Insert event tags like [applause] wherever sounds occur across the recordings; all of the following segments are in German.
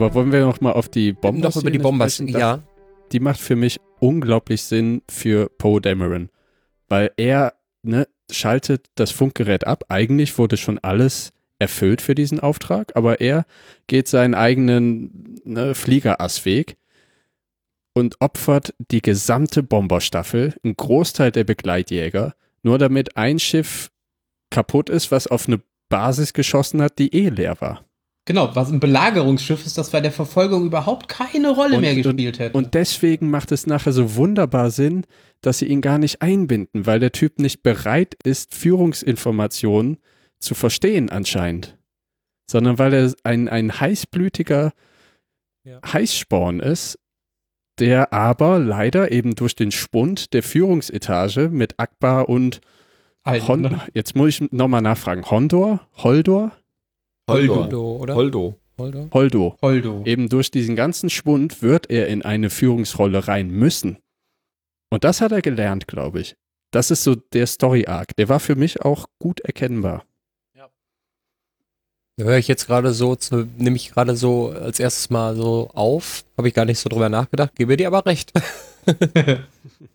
Aber wollen wir noch mal auf die Bomber Noch über die Bombers, sprechen? Ja. Die macht für mich unglaublich Sinn für Poe Dameron. Weil er ne, schaltet das Funkgerät ab. Eigentlich wurde schon alles erfüllt für diesen Auftrag, aber er geht seinen eigenen ne, Fliegerassweg und opfert die gesamte Bomberstaffel, einen Großteil der Begleitjäger, nur damit ein Schiff kaputt ist, was auf eine Basis geschossen hat, die eh leer war. Genau, was ein Belagerungsschiff ist, das bei der Verfolgung überhaupt keine Rolle Und- mehr gespielt hätte. Und deswegen macht es nachher so wunderbar Sinn, dass sie ihn gar nicht einbinden, weil der Typ nicht bereit ist, Führungsinformationen zu verstehen anscheinend. Sondern weil er ein, ein heißblütiger Ja. Heißsporn ist, der aber leider eben durch den Spund der Führungsetage mit Akbar und Alter, Hon ne? jetzt muss ich nochmal nachfragen, Hondor? Holdor? Holdo. Holdo, oder? Holdo. Holdo? Holdo. Holdo. Eben durch diesen ganzen Schwund wird er in eine Führungsrolle rein müssen. Und das hat er gelernt, glaube ich. Das ist so der Story-Arc. Der war für mich auch gut erkennbar. Da höre ich jetzt gerade so, zu- nehme ich gerade so als erstes mal so auf. Habe ich gar nicht so drüber nachgedacht. Gebe dir aber recht. [laughs] [laughs]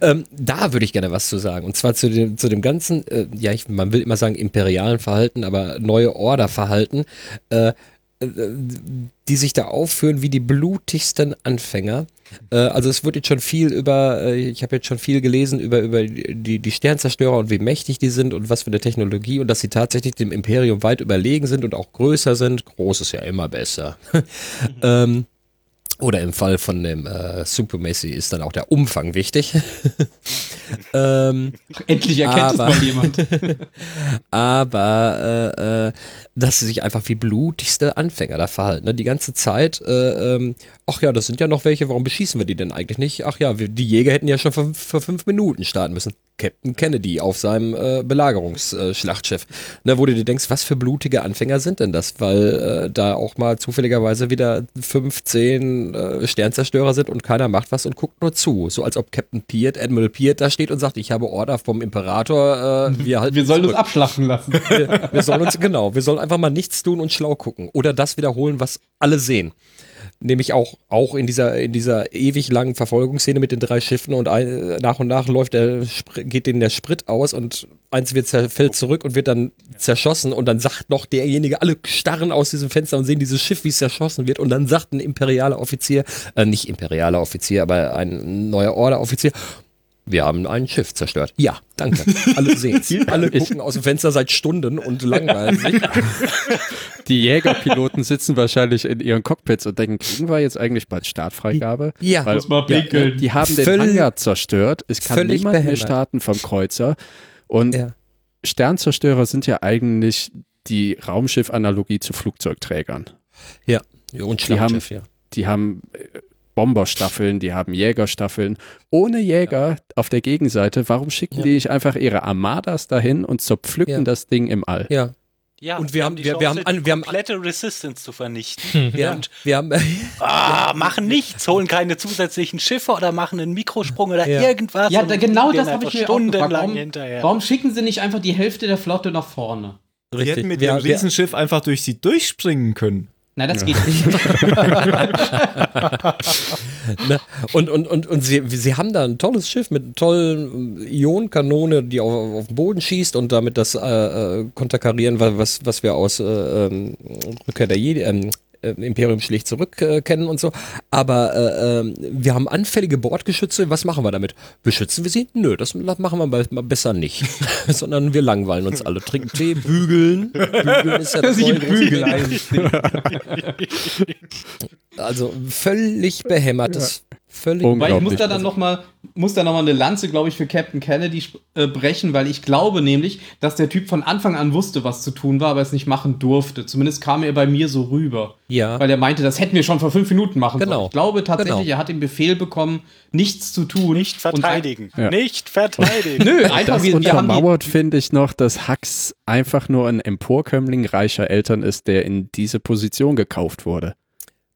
ähm, da würde ich gerne was zu sagen. Und zwar zu dem, zu dem ganzen, äh, ja, ich, man will immer sagen imperialen Verhalten, aber neue Order-Verhalten, äh, äh, die sich da aufführen wie die blutigsten Anfänger. Äh, also es wird jetzt schon viel über, äh, ich habe jetzt schon viel gelesen über, über die, die Sternzerstörer und wie mächtig die sind und was für eine Technologie und dass sie tatsächlich dem Imperium weit überlegen sind und auch größer sind. Groß ist ja immer besser. [laughs] ähm, oder im Fall von dem äh, Supremacy ist dann auch der Umfang wichtig. [laughs] ähm, Endlich erkennt es Aber- mal jemand. [laughs] aber äh, äh, dass sie sich einfach wie blutigste Anfänger da verhalten. Ne? Die ganze Zeit, äh, ähm, ach ja, das sind ja noch welche, warum beschießen wir die denn eigentlich nicht? Ach ja, wir, die Jäger hätten ja schon vor, vor fünf Minuten starten müssen. Captain Kennedy auf seinem äh, Belagerungsschlachtschiff. Ne, wo du dir denkst, was für blutige Anfänger sind denn das? Weil äh, da auch mal zufälligerweise wieder 15 äh, Sternzerstörer sind und keiner macht was und guckt nur zu. So als ob Captain Peart, Admiral Peart da steht und sagt, ich habe Order vom Imperator, äh, [laughs] wir halten Wir sollen uns zurück. abschlachten lassen. Wir, wir sollen uns, genau, wir sollen einfach mal nichts tun und schlau gucken. Oder das wiederholen, was alle sehen. Nämlich auch, auch in dieser, in dieser ewig langen Verfolgungsszene mit den drei Schiffen und ein, nach und nach läuft der, geht denen der Sprit aus und eins wird fällt zurück und wird dann zerschossen und dann sagt noch derjenige, alle starren aus diesem Fenster und sehen dieses Schiff, wie es zerschossen wird und dann sagt ein imperialer Offizier, äh, nicht imperialer Offizier, aber ein neuer Order-Offizier, wir haben ein Schiff zerstört. Ja, danke. Alle sehen's. [laughs] Alle gucken aus dem Fenster seit Stunden und langweilen sich. [laughs] Die Jägerpiloten sitzen wahrscheinlich in ihren Cockpits und denken, kriegen wir jetzt eigentlich bald Startfreigabe? Ja, Weil Muss mal pinkeln. die haben den Völlig- Hangar zerstört. Es kann völlig niemand mehr behämmert. starten vom Kreuzer. Und Ja. Sternzerstörer sind ja eigentlich die Raumschiff-Analogie zu Flugzeugträgern. und Die haben- Schlachtschiff, ja. Die haben äh, Bomberstaffeln, die haben Jägerstaffeln. Ohne Jäger auf der Gegenseite, warum schicken Ja. die nicht einfach ihre Armadas dahin und zerpflücken Ja. das Ding im All? Ja, Ja, Und wir haben- die wir- wir haben an- wir haben- komplette Resistance zu vernichten. ja. Und Wir haben, ah, machen nichts, holen keine zusätzlichen Schiffe oder machen einen Mikrosprung oder Ja. irgendwas. Ja, da, genau das habe ich mir stundenlang Warum, hinterher. warum schicken sie nicht einfach die Hälfte der Flotte nach vorne? Die hätten mit Wir- wir- Riesenschiff einfach durch sie durchspringen können. Na, das geht nicht. [laughs] ne? Und, und, und, und sie, sie haben da ein tolles Schiff mit einer tollen Ionenkanone, die auf, auf den Boden schießt und damit das äh, äh, konterkarieren, wa- was, was wir aus äh, ähm, Rückkehr der Jedi, ähm, äh, Imperium schlicht zurück äh, kennen und so. Aber äh, ähm, wir haben anfällige Bordgeschütze. Was machen wir damit? Beschützen wir sie? Nö, das machen wir mal, mal besser nicht. [laughs] Sondern wir langweilen uns alle. Trinken Tee, bügeln. Bügeln ist ja [laughs] das Sie neue Bügeleisen. [laughs] Also völlig behämmertes. Völlig Unglaublich. Weil ich muss da dann noch mal, muss da noch mal eine Lanze, glaube ich, für Captain Kennedy äh, brechen, weil ich glaube nämlich, dass der Typ von Anfang an wusste, was zu tun war, aber es nicht machen durfte. Zumindest kam er bei mir so rüber. Ja. Weil er meinte, das hätten wir schon vor fünf Minuten machen Genau. sollen. Ich glaube tatsächlich, Genau. er hat den Befehl bekommen, nichts zu tun. Nicht Und verteidigen. Ja. Nicht verteidigen. [laughs] Nö, einfach Das wir, wir haben die, untermauert finde ich noch, dass Hux einfach nur ein Emporkömmling reicher Eltern ist, der in diese Position gekauft wurde.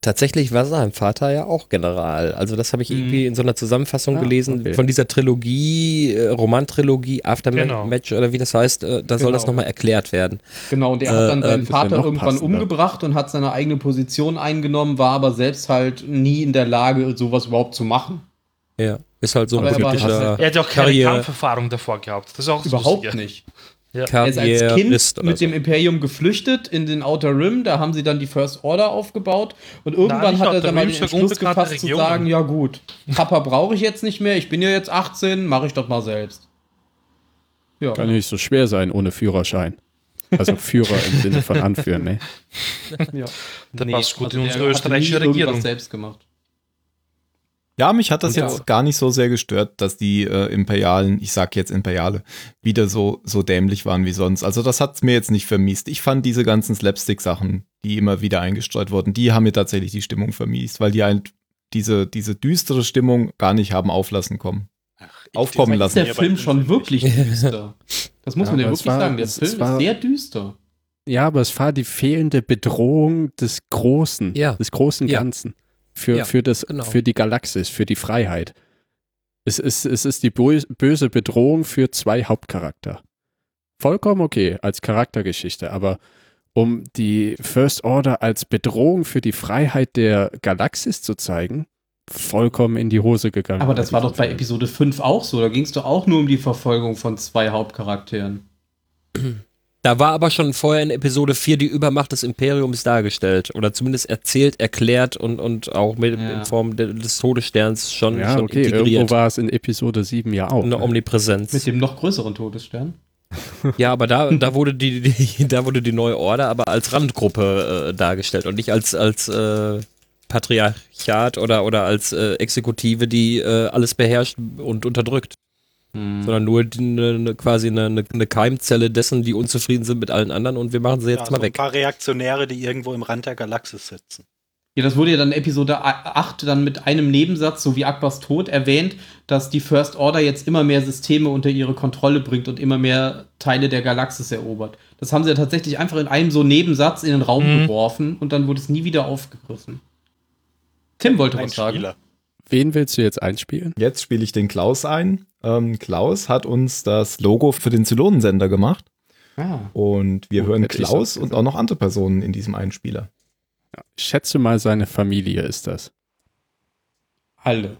Tatsächlich war sein Vater ja auch General. Also das habe ich Mhm. irgendwie in so einer Zusammenfassung Ah, gelesen okay. von dieser Trilogie, äh, Romantrilogie, Aftermatch Genau. oder wie das heißt. Äh, da soll Genau. das nochmal erklärt werden. Genau, und er Äh, hat dann äh, seinen wär Vater irgendwann passender. umgebracht und hat seine eigene Position eingenommen, war aber selbst halt nie in der Lage, sowas überhaupt zu machen. Ja, ist halt so ein Aber er war- politischer Er hat ja auch keine Karriere- Kampferfahrung davor gehabt. Das ist auch Überhaupt Lustige. nicht. Er ist als Kind mit so. dem Imperium geflüchtet in den Outer Rim, da haben sie dann die First Order aufgebaut und irgendwann hat er dann mal den für Entschluss gefasst zu sagen, ja gut, Papa brauche ich jetzt nicht mehr, ich bin ja jetzt 18, mache ich doch mal selbst. Ja. Kann nicht so schwer sein ohne Führerschein. Also [laughs] Führer im Sinne von anführen, ne? ja. Der passt gut also in unsere österreichische Regierung. selbst gemacht. Ja, mich hat das Und jetzt ja. gar nicht so sehr gestört, dass die äh, Imperialen, ich sag jetzt Imperiale, wieder so, so dämlich waren wie sonst. Also das hat's mir jetzt nicht vermiest. Ich fand diese ganzen Slapstick-Sachen, die immer wieder eingestreut wurden, die haben mir tatsächlich die Stimmung vermiest, weil die halt diese, diese düstere Stimmung gar nicht haben auflassen kommen. Ach, Aufkommen lassen. Ist der Film schon wirklich düster? Das muss Ja, man ja wirklich es war- sagen. Der es- Film es war- ist sehr düster. Ja, aber es war die fehlende Bedrohung des Großen, Ja. des großen Ja. Für, Ja, für, das, genau. für die Galaxis, für die Freiheit. Es ist, es ist die bös- böse Bedrohung für zwei Hauptcharakter. Vollkommen okay als Charaktergeschichte, aber um die First Order als Bedrohung für die Freiheit der Galaxis zu zeigen, vollkommen in die Hose gegangen. Aber das war doch bei. Episode 5 auch so. Da ging es doch auch nur um die Verfolgung von zwei Hauptcharakteren. [clears throat] Da war aber schon vorher in Episode 4 die Übermacht des Imperiums dargestellt. Oder zumindest erzählt, erklärt und, und auch mit, Ja. in Form de, des Todessterns schon, Ja, schon okay, irgendwo integriert. war es in Episode 7 ja auch. Eine ne? Omnipräsenz. Mit dem noch größeren Todesstern. [laughs] Ja, aber da, da, wurde die, die, da wurde die neue Order aber als Randgruppe äh, dargestellt und nicht als, als äh, Patriarchat oder, oder als äh, Exekutive, die äh, alles beherrscht und unterdrückt. Sondern nur die, ne, ne, quasi eine, eine, eine Keimzelle dessen, die unzufrieden sind mit allen anderen und wir machen sie jetzt Ja, so mal ein weg. paar Reaktionäre, die irgendwo im Rand der Galaxis sitzen. Ja, das wurde ja dann Episode 8 dann mit einem Nebensatz, so wie Akbars Tod, erwähnt, dass die First Order jetzt immer mehr Systeme unter ihre Kontrolle bringt und immer mehr Teile der Galaxis erobert. Das haben sie ja tatsächlich einfach in einem so Nebensatz in den Raum Mhm. geworfen und dann wurde es nie wieder aufgegriffen. Tim wollte Ein was sagen. Spieler. Wen willst du jetzt einspielen? Jetzt spiele ich den Klaus ein. Ähm, Klaus hat uns das Logo für den Zylonensender gemacht Ah. und wir Oh, hören Klaus und auch noch andere Personen in diesem Einspieler. Ich schätze mal, seine Familie ist das. Alle.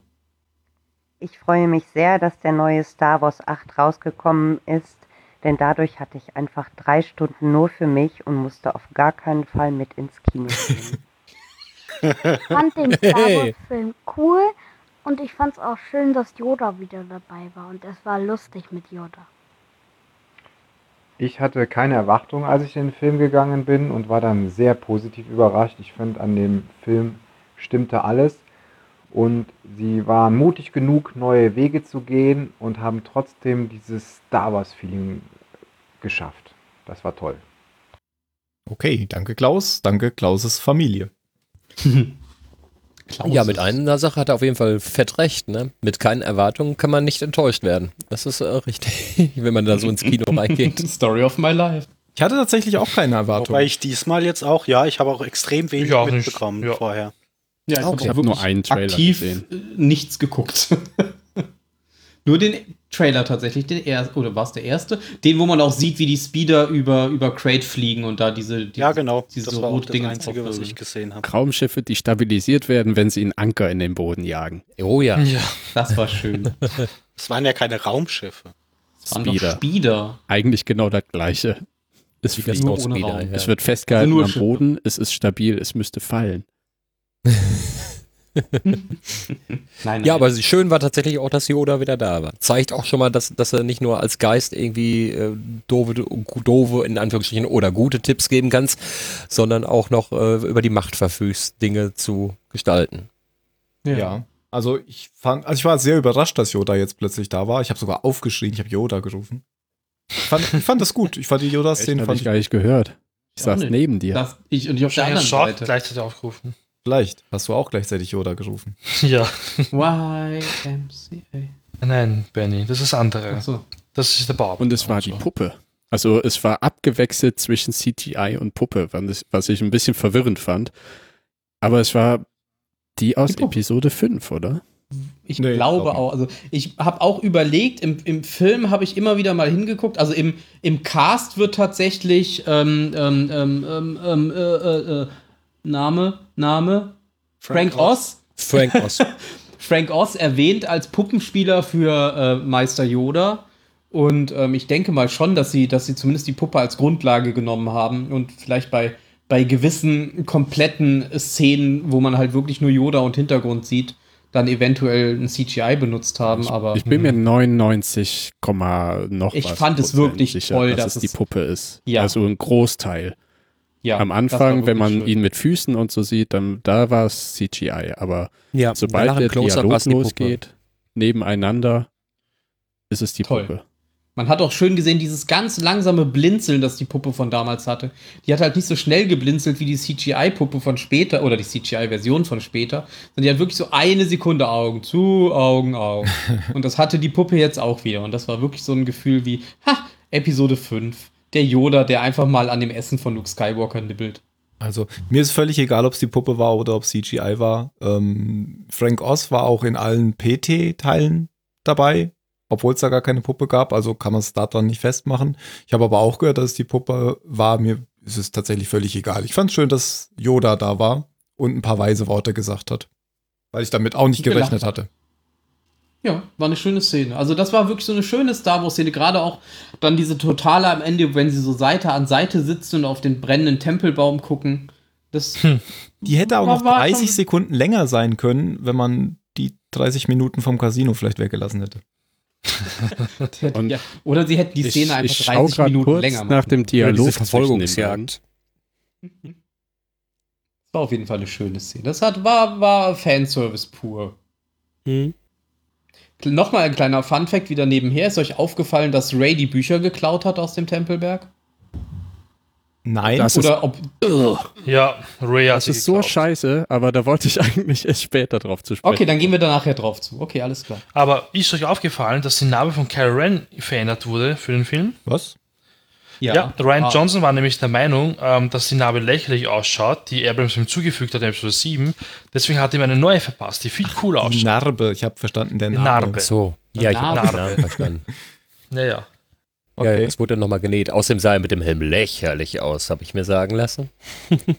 Ich freue mich sehr, dass der neue Star Wars 8 rausgekommen ist, denn dadurch hatte ich einfach drei Stunden nur für mich und musste auf gar keinen Fall mit ins Kino gehen. [laughs] Ich fand den [laughs] Star Wars-Film cool und ich fand es auch schön, dass Yoda wieder dabei war und es war lustig mit Yoda. Ich hatte keine Erwartung, als ich in den Film gegangen bin und war dann sehr positiv überrascht. Ich finde, an dem Film stimmte alles und sie waren mutig genug, neue Wege zu gehen und haben trotzdem dieses Star Wars-Feeling geschafft. Das war toll. Okay, danke Klaus, danke Klauses Familie. Klaus Ja, mit einer Sache hat er auf jeden Fall fett recht. Ne? Mit keinen Erwartungen kann man nicht enttäuscht werden. Das ist äh, richtig, [laughs] wenn man da so ins Kino reingeht. [laughs] Story of my life. Ich hatte tatsächlich auch keine Erwartung. Wobei ich diesmal jetzt auch, ja, ich habe auch extrem wenig auch mitbekommen ja. vorher. Ja, Okay. Ich habe nur einen Trailer aktiv gesehen. äh, nichts geguckt. [laughs] nur den Trailer tatsächlich, den ersten, oder war es der erste? Den, wo man auch sieht, wie die Speeder über, über Crate fliegen und da diese, die, Ja, genau. diese das war auch das Rotdinger Einzige, was ich gesehen habe. Raumschiffe, die stabilisiert werden, wenn sie einen Anker in den Boden jagen. Oh ja. Ja. Das war schön. [laughs] Es waren ja keine Raumschiffe. Das waren doch Speeder. Speeder. Eigentlich genau das gleiche. Es, Das fliegt. nur Speeder, Raum. ja. es wird festgehalten Also nur am. Boden, es ist stabil, es müsste fallen. [laughs] Nein, [laughs] nein. Ja, aber schön war tatsächlich auch, dass Yoda wieder da war. Zeigt auch schon mal, dass, dass er nicht nur als Geist irgendwie äh, doofe, doofe, in Anführungsstrichen, oder gute Tipps geben kannst, sondern auch noch äh, über die Macht verfügst, Dinge zu gestalten. ja. Also ich fand, also ich war sehr überrascht, dass Yoda jetzt plötzlich da war. Ich habe sogar aufgeschrien, ich habe Yoda gerufen. Ich fand, ich fand das gut. Ich fand die Yoda-Szene fand ich gar nicht gehört. Ich Ja, saß neben dir. Das, ich, und ich auf der Ja, anderen Short Seite. gleichzeitig aufgerufen. Vielleicht hast du auch gleichzeitig Yoda gerufen. [laughs] Ja. YMCA. Nein, Benny, das ist andere. Achso. Das ist der Bob. Und es war die So. Puppe. Also es war abgewechselt zwischen CGI und Puppe, was ich- ein bisschen verwirrend fand. Aber es war die aus Die. Episode 5, oder? Ich Nee, glaube auch. Also ich habe auch überlegt, im, im Film habe ich immer wieder mal hingeguckt. Also im, im Cast wird tatsächlich ähm, ähm, ähm, ähm, ähm, äh, äh, äh, Name, Name, Frank, Oz. Frank Oz. [laughs] Frank Oz erwähnt als Puppenspieler für äh, Meister Yoda. Und ähm, ich denke mal schon, dass sie, dass sie zumindest die Puppe als Grundlage genommen haben und vielleicht bei, bei gewissen kompletten Szenen, wo man halt wirklich nur Yoda und Hintergrund sieht, dann eventuell ein CGI benutzt haben. aber Ich bin mir 99, noch Ich was fand es wirklich sicher, toll, dass, dass es die Puppe ist. Ja. Also ein Großteil. Ja, Am Anfang, wenn man schön. ihn mit Füßen und so sieht, dann da war es CGI. Aber Ja, sobald der Dialog losgeht, nebeneinander, ist es die Toll. Puppe. Man hat auch schön gesehen, dieses ganz langsame Blinzeln, das die Puppe von damals hatte. Die hat halt nicht so schnell geblinzelt wie die CGI-Puppe von später oder die CGI-Version von später, sondern die hat wirklich so eine Sekunde Augen zu, Augen, Augen. [laughs] Und das hatte die Puppe jetzt auch wieder. Und das war wirklich so ein Gefühl wie, ha, Episode 5. Der Yoda, der einfach mal an dem Essen von Luke Skywalker nibbelt. Also mir ist völlig egal, ob es die Puppe war oder ob es CGI war. Ähm, Frank Oz war auch in allen PT-Teilen dabei, obwohl es da gar keine Puppe gab. Also kann man es daran nicht festmachen. Ich habe aber auch gehört, dass es die Puppe war. Mir ist es tatsächlich völlig egal. Ich fand es schön, dass Yoda da war und ein paar weise Worte gesagt hat. Weil ich damit auch nicht gerechnet hat. hatte. Ja, war eine schöne Szene. Also das war wirklich so eine schöne Star Wars-Szene. Gerade auch dann diese Totale am Ende, wenn sie so Seite an Seite sitzen und auf den brennenden Tempelbaum gucken. Das Die hätte auch noch war 30 schon- Sekunden länger sein können, wenn man die 30 Minuten vom Casino vielleicht weggelassen [laughs] hätte. Und ja. Oder sie hätten die Szene einfach ich schau 30 grad Minuten kurz länger machen. nach dem Dialog den Verfolgungsjagd. [laughs] Das war auf jeden Fall eine schöne Szene. Das hat, war, war Fanservice pur. Hm. Nochmal ein kleiner Funfact wieder nebenher. Ist euch aufgefallen, dass Ray die Bücher geklaut hat aus dem Tempelberg? Nein, Das ist- Oder ob. Ja, Ray hat Das ist so scheiße, aber da wollte ich [laughs] eigentlich erst später drauf zu sprechen. Okay, dann gehen wir da nachher drauf zu. Okay, alles klar. Aber ist euch aufgefallen, dass die Narbe von Kylo Ren verändert wurde für den Film? was? Ja, Ryan Ah, Johnson war nämlich der Meinung, ähm, dass die Narbe lächerlich ausschaut, die Abrams ihm zugefügt hat in Episode 7. Deswegen hat er ihm eine neue verpasst, die viel cooler ausschaut. Narbe, ich habe verstanden, der Narbe. Narbe. So, ja, ich habe Narbe. verstanden. Naja. Ja, Okay. es wurde nochmal genäht. Außerdem sah er mit dem Helm lächerlich aus, habe ich mir sagen lassen. [laughs]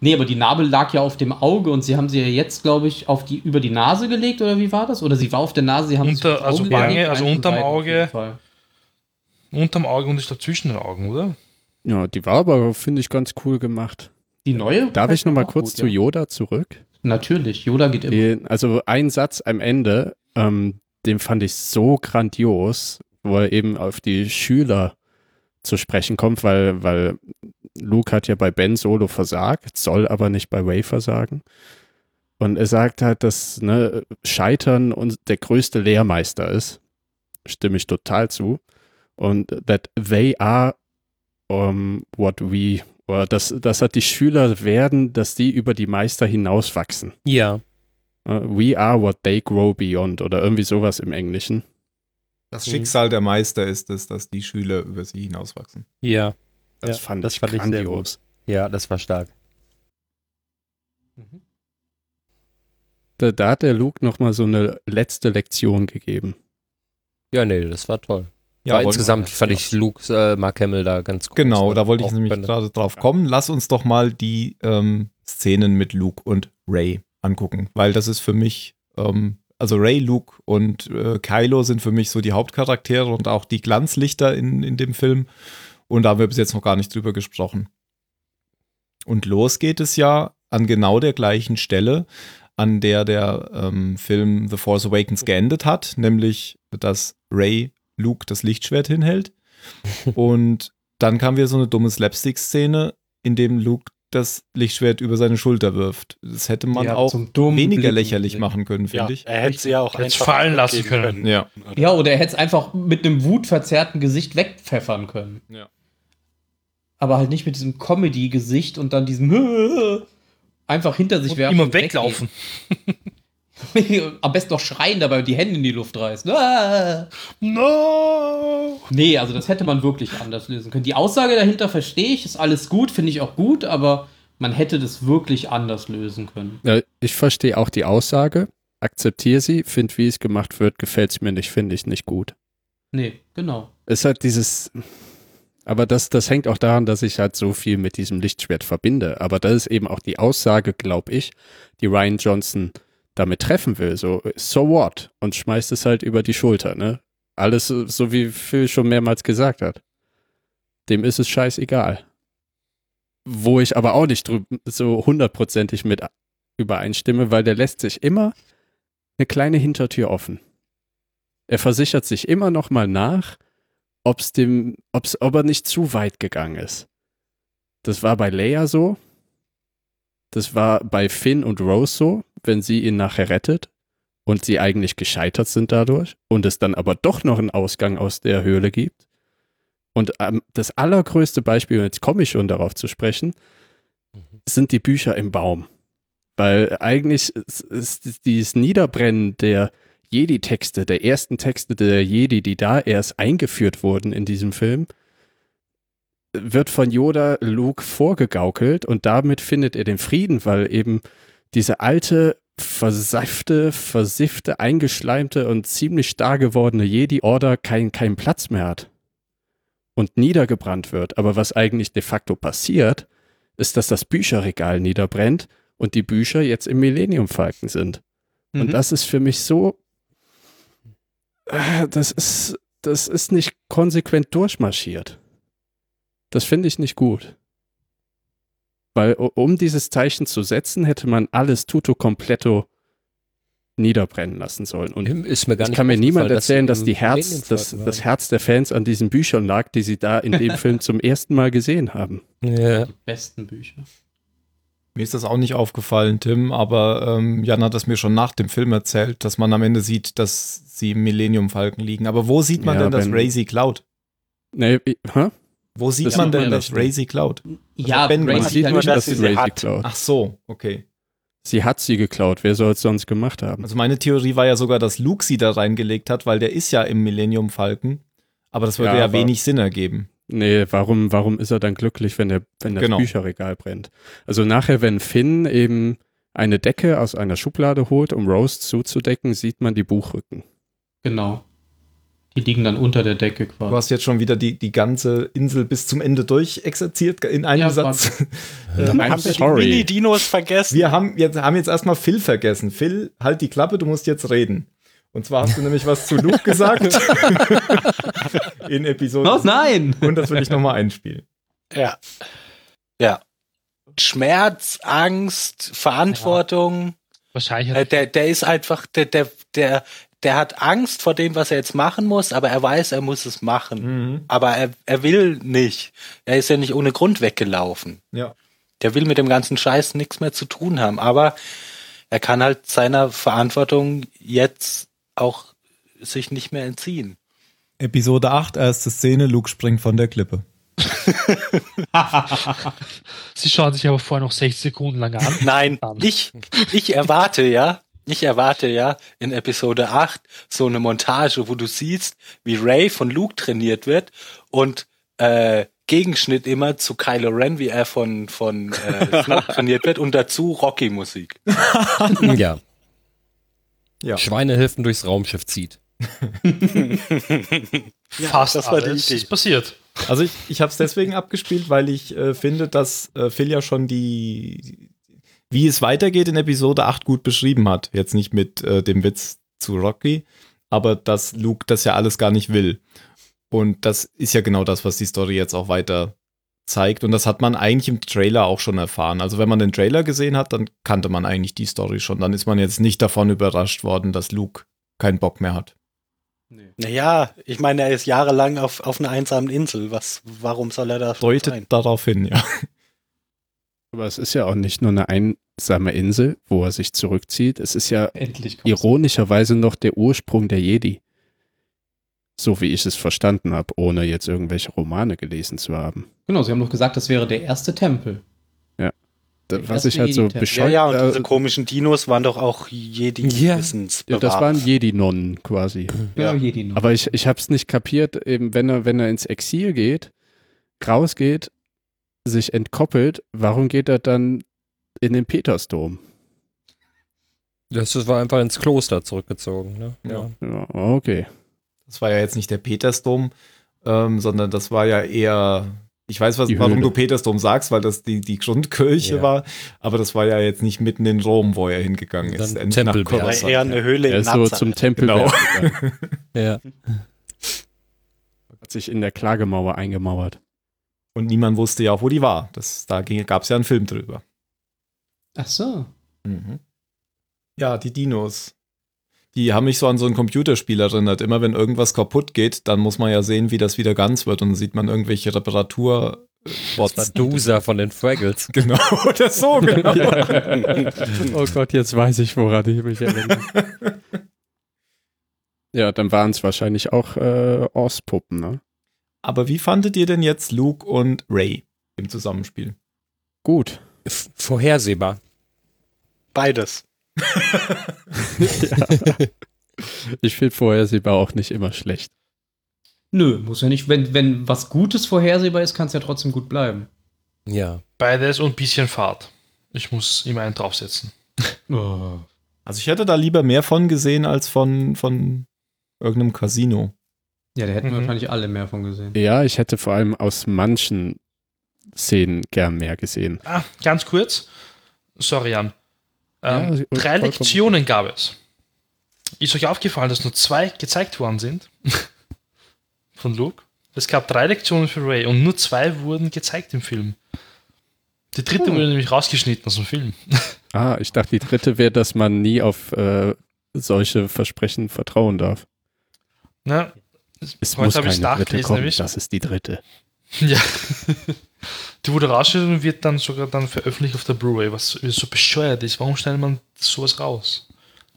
Nee, aber die Narbe lag ja auf dem Auge und sie haben sie ja jetzt, glaube ich, auf die, über die Nase gelegt, oder wie war das? Oder sie war auf der Nase, sie haben Unter- also Wange, gelegt? also unterm Auge. Unterm Auge und ich glaube zwischen den Augen, oder? Ja, die war aber, finde ich, ganz cool gemacht. Die neue? Darf ich noch mal Auch kurz gut, zu ja. Yoda zurück? Natürlich, Yoda geht immer. Den, also ein Satz am Ende, ähm, den fand ich so grandios, wo er eben auf die Schüler zu sprechen kommt, weil, weil Luke hat ja bei Ben Solo versagt, soll aber nicht bei Ray versagen. Und er sagt halt, dass ne, Scheitern und der größte Lehrmeister ist. Stimme ich total zu. Und that they are um, what we, oder dass, dass halt die Schüler werden, dass die über die Meister hinauswachsen. Ja. Uh, We are what they grow beyond oder irgendwie sowas im Englischen. Das Mhm. Schicksal der Meister ist es, dass die Schüler über sie hinauswachsen. Ja. Das Ja, fand das ich fand ich sehr grandios. Ja, das war stark. Da, da hat der Luke nochmal so eine letzte Lektion gegeben. Ja, nee, das war toll. Ja, wollen- insgesamt fand ich Luke, äh, Mark Hamill da ganz cool. Genau, da wollte ich nämlich gerade drauf kommen. Lass uns doch mal die ähm, Szenen mit Luke und Ray angucken, weil das ist für mich, ähm, also Ray, Luke und äh, Kylo sind für mich so die Hauptcharaktere und auch die Glanzlichter in, in dem Film. Und da haben wir bis jetzt noch gar nicht drüber gesprochen. Und los geht es ja an genau der gleichen Stelle, an der der ähm, Film The Force Awakens geendet hat, nämlich dass Ray Luke das Lichtschwert hinhält. Und dann kam wieder so eine dumme Slapstick-Szene, in dem Luke das Lichtschwert über seine Schulter wirft. Das hätte man Ja, auch weniger Blicken. lächerlich machen können, Ja, finde ich. er hätte sie ja auch Hätt's einfach fallen lassen weggeben können. Ja. Ja, oder er hätte es einfach mit einem wutverzerrten Gesicht wegpfeffern können. Ja. Aber halt nicht mit diesem Comedy-Gesicht und dann diesem [laughs] einfach hinter sich Und werfen. immer und weglaufen. [laughs] [laughs] Am besten noch schreien dabei und die Hände in die Luft reißen. Ah! No! Nee, also das hätte man wirklich anders lösen können. Die Aussage dahinter verstehe ich, ist alles gut, finde ich auch gut, aber Man hätte das wirklich anders lösen können. Ja, ich verstehe auch die Aussage, akzeptiere sie, finde, wie es gemacht wird, gefällt es mir nicht, finde ich nicht gut. Nee, genau. Es hat dieses, aber das, das hängt auch daran, dass ich halt so viel mit diesem Lichtschwert verbinde. Aber das ist eben auch die Aussage, glaube ich, die Ryan Johnson damit treffen will. So, so what? Und schmeißt es halt über die Schulter, ne? Alles so- so wie Phil schon mehrmals gesagt hat. Dem ist es scheißegal. Wo ich aber auch nicht so hundertprozentig mit übereinstimme, weil der lässt sich immer eine kleine Hintertür offen. Er versichert sich immer noch mal nach, ob's dem, ob's, ob er nicht zu weit gegangen ist. Das war bei Leia so. Das war bei Finn und Rose so, wenn sie ihn nachher rettet und sie eigentlich gescheitert sind dadurch und es dann aber doch noch einen Ausgang aus der Höhle gibt. Und ähm, das allergrößte Beispiel, und jetzt komme ich schon darauf zu sprechen, sind die Bücher im Baum. Weil eigentlich ist, ist dieses Niederbrennen der Jedi-Texte, der ersten Texte der Jedi, die da erst eingeführt wurden in diesem Film, wird von Yoda Luke vorgegaukelt und damit findet er den Frieden, weil eben diese alte, verseifte, versiffte, eingeschleimte und ziemlich starr gewordene Jedi-Order keinen keinen Platz mehr hat und niedergebrannt wird. Aber was eigentlich de facto passiert, ist, dass das Bücherregal niederbrennt und die Bücher jetzt im Millennium Falken sind. Und Mhm. das ist für mich so, äh, das ist, das ist nicht konsequent durchmarschiert. Das finde ich nicht gut. Weil um dieses Zeichen zu setzen, hätte man alles tutto completo niederbrennen lassen sollen. Und Ist mir gar es nicht kann mir niemand erzählen, dass die Herz, das, das Herz der Fans an diesen Büchern lag, die sie da in dem [laughs] Film zum ersten Mal gesehen haben. Ja. Die besten Bücher. Mir ist das auch nicht aufgefallen, Tim, aber ähm, Jan hat das mir schon nach dem Film erzählt, dass man am Ende sieht, dass sie im Millennium Falken liegen. Aber wo sieht man Ja, denn, dass Ray sie klaut? Nee, hä? Wo sieht Das man denn, man dass nicht, Ray ne? sie klaut? Ja, Ben, Ray man Man sieht nur, dass sie sie hat. klaut. Ach so, okay. Sie hat sie geklaut. Wer soll es sonst gemacht haben? Also meine Theorie war ja sogar, dass Luke sie da reingelegt hat, weil der ist ja im Millennium Falken. Aber das würde Ja, ja, aber- wenig Sinn ergeben. Nee, warum, warum ist er dann glücklich, wenn, der, wenn das Genau. Bücherregal brennt? Also nachher, wenn Finn eben eine Decke aus einer Schublade holt, um Rose zuzudecken, sieht man die Buchrücken. Genau. Die liegen dann unter der Decke Du quasi. hast jetzt schon wieder die, die ganze Insel bis zum Ende durch exerziert in einem Ja, Satz. I'm [laughs] Haben wir die. Mini-Dinos vergessen? Wir haben jetzt, haben jetzt erstmal Phil vergessen. Phil, halt die Klappe, du musst jetzt reden. Und zwar hast du nämlich was zu Luke gesagt. [laughs] in Episode. Oh nein! Und das will ich nochmal einspielen. Ja. Ja. Schmerz, Angst, Verantwortung. Wahrscheinlich Äh, der, der ist einfach, der, der, der, der hat Angst vor dem, was er jetzt machen muss, aber er weiß, er muss es machen. Mhm. Aber er, er will nicht. Er ist ja nicht ohne Grund weggelaufen. Ja. Der will mit dem ganzen Scheiß nichts mehr zu tun haben. Aber er kann halt seiner Verantwortung jetzt auch sich nicht mehr entziehen. Episode 8, erste Szene, Luke springt von der Klippe. [laughs] Sie schauen sich aber vorher noch 60 Sekunden lang an. Nein, ich, ich erwarte ja, ich erwarte ja in Episode 8 so eine Montage, wo du siehst, wie Ray von Luke trainiert wird und äh, Gegenschnitt immer zu Kylo Ren, wie er von, von äh, [laughs] Snoke trainiert wird und dazu Rocky-Musik. [laughs] ja. Ja. Schweinehilfen durchs Raumschiff zieht. [laughs] Fast das war die Idee. ist passiert. Also ich, ich habe es deswegen abgespielt, weil ich äh, finde, dass äh, Phil ja schon die, wie es weitergeht in Episode 8 gut beschrieben hat. Jetzt nicht mit äh, dem Witz zu Rocky, aber dass Luke das ja alles gar nicht will. Und das ist ja genau das, was die Story jetzt auch weiter zeigt. Und das hat man eigentlich im Trailer auch schon erfahren. Also wenn man den Trailer gesehen hat, dann kannte man eigentlich die Story schon. Dann ist man jetzt nicht davon überrascht worden, dass Luke keinen Bock mehr hat. Naja, ich meine, er ist jahrelang auf, auf einer einsamen Insel. Was, warum soll er da Deutet sein? darauf hin, ja. Aber es ist ja auch nicht nur eine einsame Insel, wo er sich zurückzieht. Es ist ja ironischerweise noch der Ursprung der Jedi. So wie ich es verstanden habe, ohne jetzt irgendwelche Romane gelesen zu haben. Genau, sie haben doch gesagt, das wäre der erste Tempel. Da- Der Was ich halt so Jedi-Tempel. Ja, bescheuert. ja, und äh, diese komischen Dinos waren doch auch jedi Ja. Ja, das waren Jedi-Nonnen quasi. Ja, Ja. Jedi noch. Aber ich, ich habe es nicht kapiert, eben wenn er, wenn er ins Exil geht, rausgeht, sich entkoppelt, warum geht er dann in den Petersdom? Das war einfach ins Kloster zurückgezogen. Ne? Ja. Ja, okay. Das war ja jetzt nicht der Petersdom, ähm, sondern das war ja eher, ich weiß, was, warum du Petersdom sagst, weil das die, die Grundkirche Ja. war, aber das war ja jetzt nicht mitten in Rom, wo er hingegangen Dann ist. ein Endlich Tempelberg. War eher eine Höhle Er in ist so Nazareth. zum Tempel Genau. [laughs] ja. Hat sich in der Klagemauer eingemauert. Und niemand wusste ja auch, wo die war. Das, da gab es ja einen Film drüber. Ach so. Mhm. Ja, die Dinos. Die haben mich so an so ein Computerspiel erinnert. Immer wenn irgendwas kaputt geht, dann muss man ja sehen, wie das wieder ganz wird. Und dann sieht man irgendwelche reparatur Das war Dusa von den Fraggles. [laughs] Genau, [laughs] oder so, genau. [laughs] oh Gott, jetzt weiß ich, woran ich mich erinnere. ja, dann waren es wahrscheinlich auch äh, Orspuppen, ne? Aber wie fandet ihr denn jetzt Luke und Ray im Zusammenspiel? Gut. F vorhersehbar. Beides. [laughs] Ich finde vorhersehbar auch nicht immer schlecht. Nö, muss ja nicht. Wenn, wenn was Gutes vorhersehbar ist, kann es ja trotzdem gut bleiben. Ja. Beides und ein bisschen Fahrt. Ich muss immer einen draufsetzen. [laughs] Oh. Also ich hätte da lieber mehr von gesehen als von, von irgendeinem Casino. Ja, da hätten wir Mhm. wahrscheinlich alle mehr von gesehen. Ja, ich hätte vor allem aus manchen Szenen gern mehr gesehen. Ah, ganz kurz. Sorry, Jan. Ja, Ähm, sie- drei. Lektionen gab es. Ist euch aufgefallen, dass nur zwei gezeigt worden sind? [laughs] Von Luke? Es gab drei Lektionen für Ray und nur zwei wurden gezeigt im Film. Die dritte wurde nämlich rausgeschnitten aus dem Film. [laughs] Ah, ich dachte, die dritte wäre, dass man nie auf äh, solche Versprechen vertrauen darf. Na, Es Heute muss hab ich's keine dritte nachgelesen, nämlich. das ist die dritte. [laughs] ja. [laughs] Die wurde rausgeschnitten und wird dann sogar dann veröffentlicht auf der Blu-ray, was so bescheuert ist. Warum schneidet man sowas raus?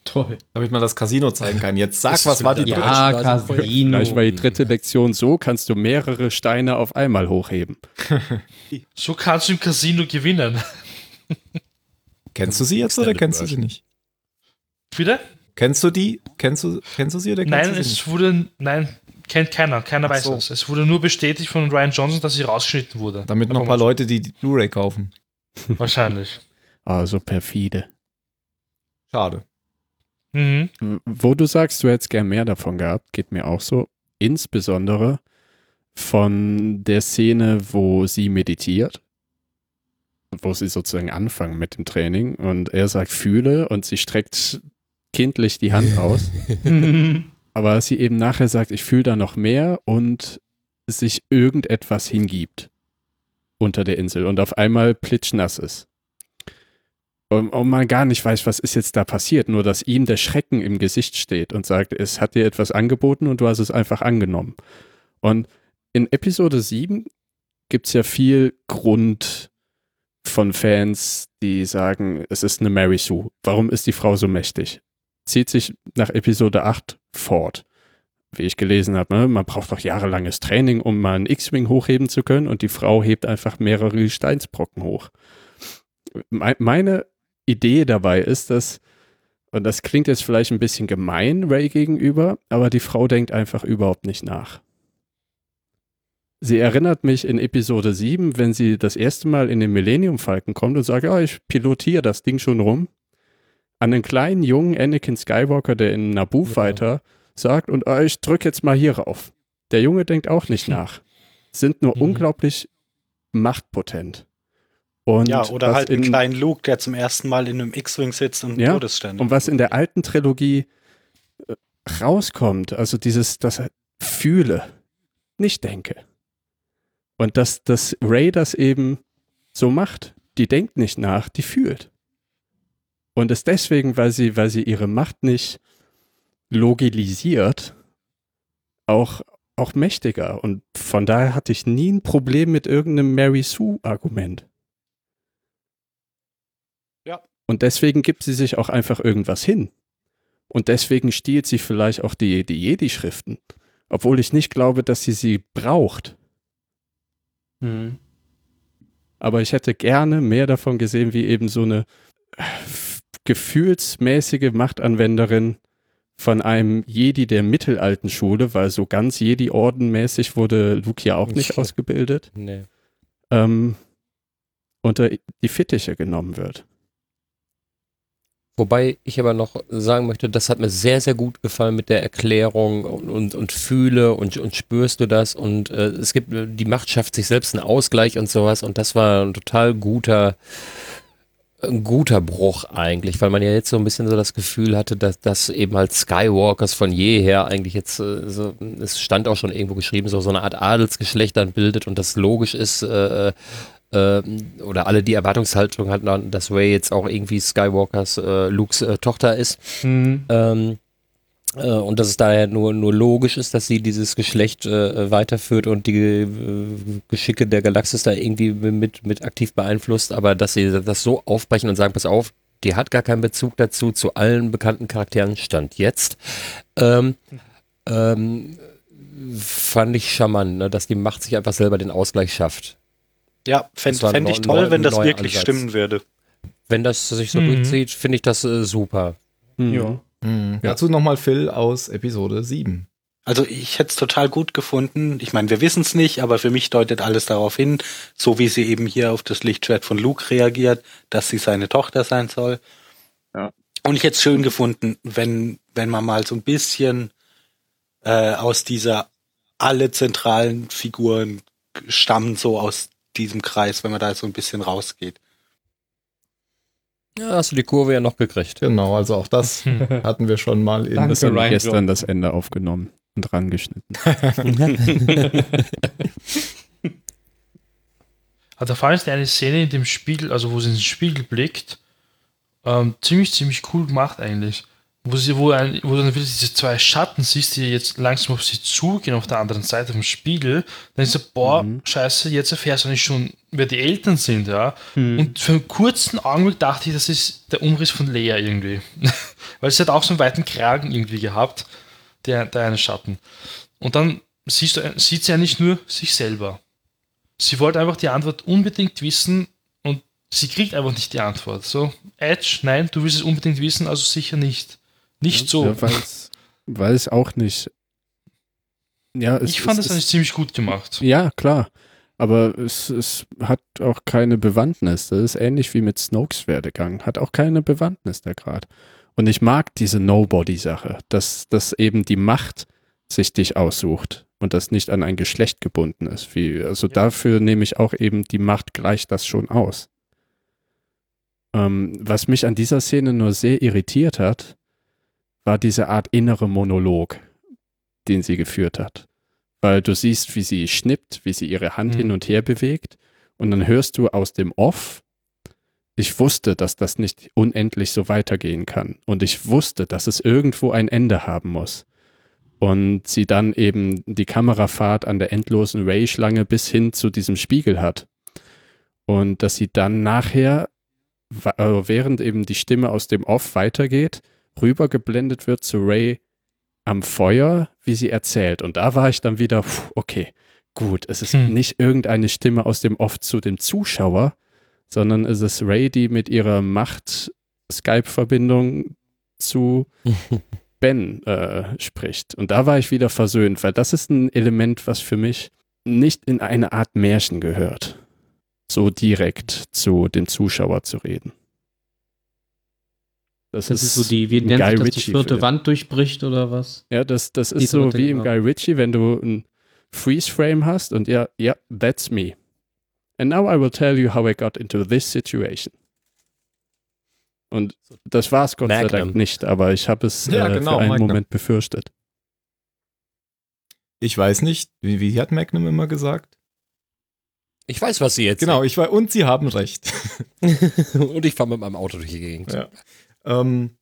Toll. Damit man das Casino zeigen kann. Jetzt sag, Das was war die dritte? Ja, Casino. Vielleicht war die dritte Lektion so, kannst du mehrere Steine auf einmal hochheben. [laughs] So kannst du im Casino gewinnen. Kennst du sie jetzt oder kennst du sie nicht? Wieder? Kennst du die? Kennst du, kennst du sie oder kennst Nein, du sie es nicht? wurde, nein, kennt keiner, keiner Ach weiß so. das. Es wurde nur bestätigt von Ryan Johnson, dass sie rausgeschnitten wurde. Damit noch ein paar Leute die, die Blu-ray kaufen. [laughs] Wahrscheinlich. Ah, so perfide. Schade. Mhm. Wo du sagst, du hättest gern mehr davon gehabt, geht mir auch so. Insbesondere von der Szene, wo sie meditiert, wo sie sozusagen anfangen mit dem Training und er sagt, fühle und sie streckt kindlich die Hand [laughs] aus. [laughs] aber sie eben nachher sagt, ich fühle da noch mehr und sich irgendetwas hingibt unter der Insel und auf einmal plitschnass ist. Und, und man gar nicht weiß, was ist jetzt da passiert, nur dass ihm der Schrecken im Gesicht steht und sagt, es hat dir etwas angeboten und du hast es einfach angenommen. Und in Episode 7 gibt es ja viel Grund von Fans, die sagen, es ist eine Mary Sue. Warum ist die Frau so mächtig? Zieht sich nach Episode 8 fort. Wie ich gelesen habe, ne? man braucht doch jahrelanges Training, um mal einen X-Wing hochheben zu können und die Frau hebt einfach mehrere Steinsbrocken hoch. Me- Meine Idee dabei ist, dass, und das klingt jetzt vielleicht ein bisschen gemein Ray gegenüber, aber die Frau denkt einfach überhaupt nicht nach. Sie erinnert mich in Episode 7, wenn sie das erste Mal in den Millennium Falcon kommt und sagt, ja, ich pilotiere das Ding schon rum, an einen kleinen jungen Anakin Skywalker, der in Naboo Fighter sagt, und ah, ich drücke jetzt mal hier rauf. Der Junge denkt auch nicht nach. Sind nur Mhm. unglaublich machtpotent. Und ja, oder halt einen in- kleinen Luke, der zum ersten Mal in einem X-Wing sitzt und Ja, Todessterne. Und was in der alten Trilogie äh, rauskommt, also dieses, das er fühle, nicht denke. Und dass, dass Ray das eben so macht. Die denkt nicht nach, die fühlt. Und ist deswegen, weil sie, weil sie ihre Macht nicht logilisiert, auch, auch mächtiger. Und von daher hatte ich nie ein Problem mit irgendeinem Mary Sue-Argument. Ja. Und deswegen gibt sie sich auch einfach irgendwas hin. Und deswegen stiehlt sie vielleicht auch die, die Jedi-Schriften. Obwohl ich nicht glaube, dass sie sie braucht. Hm. Aber ich hätte gerne mehr davon gesehen, wie eben so eine gefühlsmäßige Machtanwenderin von einem Jedi der mittelalten Schule, weil so ganz Jedi-Ordenmäßig wurde Luke ja auch nicht ausgebildet. Nee. Ähm, unter die Fittiche genommen wird. Wobei ich aber noch sagen möchte, das hat mir sehr, sehr gut gefallen mit der Erklärung und, und, und fühle und, und spürst du das und äh, es gibt, die Macht schafft sich selbst einen Ausgleich und sowas und das war ein total guter, ein guter Bruch eigentlich, weil man ja jetzt so ein bisschen so das Gefühl hatte, dass das eben halt Skywalkers von jeher eigentlich jetzt, äh, so, es stand auch schon irgendwo geschrieben, so, so eine Art Adelsgeschlecht dann bildet und das logisch ist, äh, äh, oder alle die Erwartungshaltung hatten, dass Ray jetzt auch irgendwie Skywalkers äh, Lukes äh, Tochter ist. Mhm. Ähm, äh, und dass es daher nur, nur logisch ist, dass sie dieses Geschlecht äh, weiterführt und die äh, Geschicke der Galaxis da irgendwie mit, mit aktiv beeinflusst, aber dass sie das so aufbrechen und sagen, pass auf, die hat gar keinen Bezug dazu, zu allen bekannten Charakteren stand jetzt. Ähm, ähm, fand ich charmant, ne, dass die Macht sich einfach selber den Ausgleich schafft. Ja, fände fänd ich neu- toll, wenn das wirklich Ansatz. stimmen würde. Wenn das sich so Mhm. durchzieht, finde ich das äh, super. Mhm. Ja. Mhm. Dazu nochmal Phil aus Episode 7. Also ich hätte es total gut gefunden. Ich meine, wir wissen es nicht, aber für mich deutet alles darauf hin, so wie sie eben hier auf das Lichtschwert von Luke reagiert, dass sie seine Tochter sein soll. Ja. Und ich hätte es schön gefunden, wenn, wenn man mal so ein bisschen äh, aus dieser alle zentralen Figuren stammen so aus diesem Kreis, wenn man da so ein bisschen rausgeht. Ja, hast du die Kurve ja noch gekriegt. Genau, also auch das [laughs] hatten wir schon mal in Danke, Ryan gestern das Ende aufgenommen und rangeschnitten. [laughs] Also da fand ich eine Szene in dem Spiegel, also wo sie in den Spiegel blickt, ähm, ziemlich, ziemlich cool gemacht eigentlich. Wo sie, wo, ein, wo du dann wieder diese zwei Schatten siehst, die jetzt langsam auf sie zugehen auf der anderen Seite vom Spiegel, dann ist so, boah, Mhm. scheiße, jetzt erfährst du nicht schon, wer die Eltern sind, ja. Mhm. Und für einen kurzen Augenblick dachte ich, das ist der Umriss von Lea irgendwie. [laughs] Weil sie hat auch so einen weiten Kragen irgendwie gehabt, der, der eine Schatten. Und dann siehst du, sieht sie ja nicht nur sich selber. Sie wollte einfach die Antwort unbedingt wissen und sie kriegt einfach nicht die Antwort. So, Edge, nein, du willst es unbedingt wissen, also sicher nicht. Nicht so. Ja, weil es auch nicht. Ja, es, ich fand es das eigentlich ziemlich gut gemacht. Ja, klar. Aber es, es hat auch keine Bewandtnis. Das ist ähnlich wie mit Snokes Werdegang. Hat auch keine Bewandtnis der Grad. Und ich mag diese Nobody-Sache, dass, dass eben die Macht sich dich aussucht und das nicht an ein Geschlecht gebunden ist. Wie, also dafür nehme ich auch eben, die Macht gleicht das schon aus. Ähm, was mich an dieser Szene nur sehr irritiert hat, war diese Art innere Monolog, den sie geführt hat. Weil du siehst, wie sie schnippt, wie sie ihre Hand Mhm. hin und her bewegt und dann hörst du aus dem Off, ich wusste, dass das nicht unendlich so weitergehen kann und ich wusste, dass es irgendwo ein Ende haben muss. Und sie dann eben die Kamerafahrt an der endlosen Ray-Schlange bis hin zu diesem Spiegel hat. Und dass sie dann nachher, äh, während eben die Stimme aus dem Off weitergeht, rübergeblendet wird zu Ray am Feuer, wie sie erzählt. Und da war ich dann wieder, okay, gut, es ist Hm. nicht irgendeine Stimme aus dem Off zu dem Zuschauer, sondern es ist Ray, die mit ihrer Macht-Skype-Verbindung zu [laughs] Ben äh, spricht. Und da war ich wieder versöhnt, weil das ist ein Element, was für mich nicht in eine Art Märchen gehört. So direkt zu dem Zuschauer zu reden. Das ist so die, wie nennt Guy sich das, die Ritchie vierte Film. Wand durchbricht oder was? Ja, das, das Die ist so wie im genau. Guy Ritchie, wenn du ein Freeze-Frame hast und ja, ja, that's me. And now I will tell you how I got into this situation. Und das war es Gott sei. Dank nicht, aber ich habe es Ja, äh, genau, für einen Magnum. Moment befürchtet. Ich weiß nicht, wie, wie hat Magnum immer gesagt? Ich weiß, was sie jetzt Genau, ich weiß, und sie haben recht. [laughs] [laughs] Und ich fahre mit meinem Auto durch die Gegend. Ja. Ähm,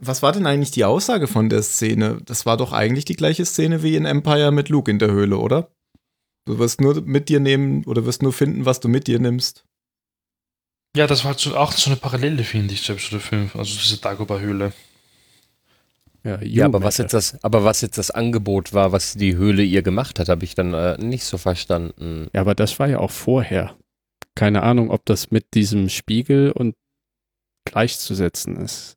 was war denn eigentlich die Aussage von der Szene? Das war doch eigentlich die gleiche Szene wie in Empire mit Luke in der Höhle, oder? Du wirst nur mit dir nehmen oder wirst nur finden, was du mit dir nimmst. Ja, das war halt so, auch so eine Parallele, finde ich, zu Episode 5, also diese Dagobah-Höhle. Ja, Ja, aber was, jetzt das, aber was jetzt das Angebot war, was die Höhle ihr gemacht hat, habe ich dann äh, nicht so verstanden. Ja, aber das war ja auch vorher. Keine Ahnung, ob das mit diesem Spiegel und gleichzusetzen ist.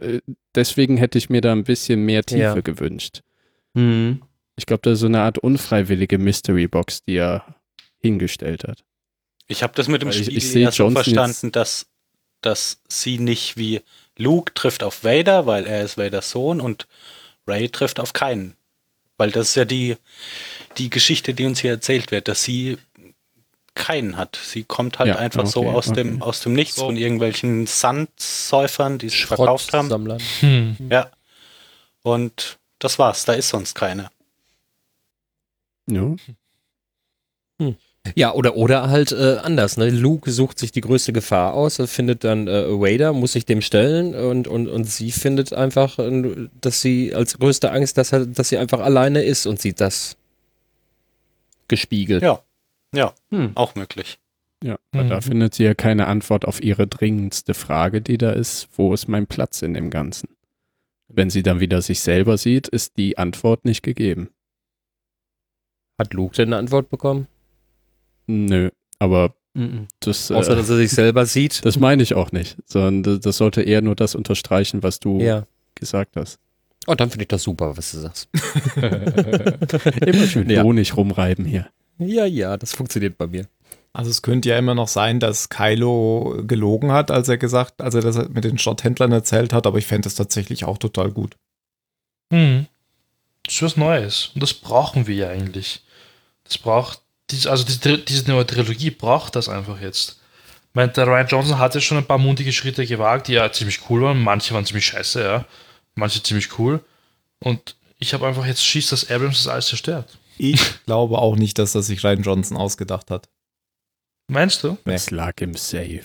Äh, Deswegen hätte ich mir da ein bisschen mehr Tiefe Ja. gewünscht. Mhm. Ich glaube, das ist so eine Art unfreiwillige Mystery Box, die er hingestellt hat. Ich habe das mit dem ich- Spiegel ich sehe eher so verstanden, dass, dass sie nicht wie Luke trifft auf Vader, weil er ist Vaders Sohn und Ray trifft auf keinen. Weil das ist ja die, die Geschichte, die uns hier erzählt wird, dass sie keinen hat. Sie kommt halt Ja, einfach so okay, aus dem, okay. aus dem Nichts So. von irgendwelchen Sandsäufern, die es verkauft haben. Schrottsammlern. Hm. Ja. Und das war's, da ist sonst keine. Ja. Ja, oder, oder halt äh, anders. Ne? Luke sucht sich die größte Gefahr aus, er findet dann äh, Vader, muss sich dem stellen und, und, und sie findet einfach, äh, dass sie als größte Angst, dass, er, dass sie einfach alleine ist und sieht das gespiegelt. Ja. Ja, Hm. auch möglich. Ja, weil Mhm. da findet sie ja keine Antwort auf ihre dringendste Frage, die da ist, wo ist mein Platz in dem Ganzen? Wenn sie dann wieder sich selber sieht, ist die Antwort nicht gegeben. Hat Luke denn eine Antwort bekommen? Nö, aber Mhm. das, Außer, äh, dass er sich selber sieht. [laughs] das meine ich auch nicht, sondern das- das sollte eher nur das unterstreichen, was du Ja. gesagt hast. Oh, dann finde ich das super, was du sagst. [laughs] [laughs] Immer schön Ja. Honig rumreiben hier. Ja, ja, das funktioniert bei mir. Also es könnte ja immer noch sein, dass Kylo gelogen hat, als er gesagt, als er das mit den Schrotthändlern erzählt hat, aber ich fände das tatsächlich auch total gut. Hm. Das ist was Neues. Und das brauchen wir ja eigentlich. Das braucht, dies, also diese, diese neue Trilogie braucht das einfach jetzt. Ich meine, der Ryan Johnson hat ja schon ein paar mutige Schritte gewagt, die ja ziemlich cool waren. Manche waren ziemlich scheiße, ja. Manche ziemlich cool. Und ich habe einfach jetzt Schiss, dass Abrams das alles zerstört. Ich glaube auch nicht, dass das sich Ryan Johnson ausgedacht hat. Meinst du? Nee. Das lag im Safe.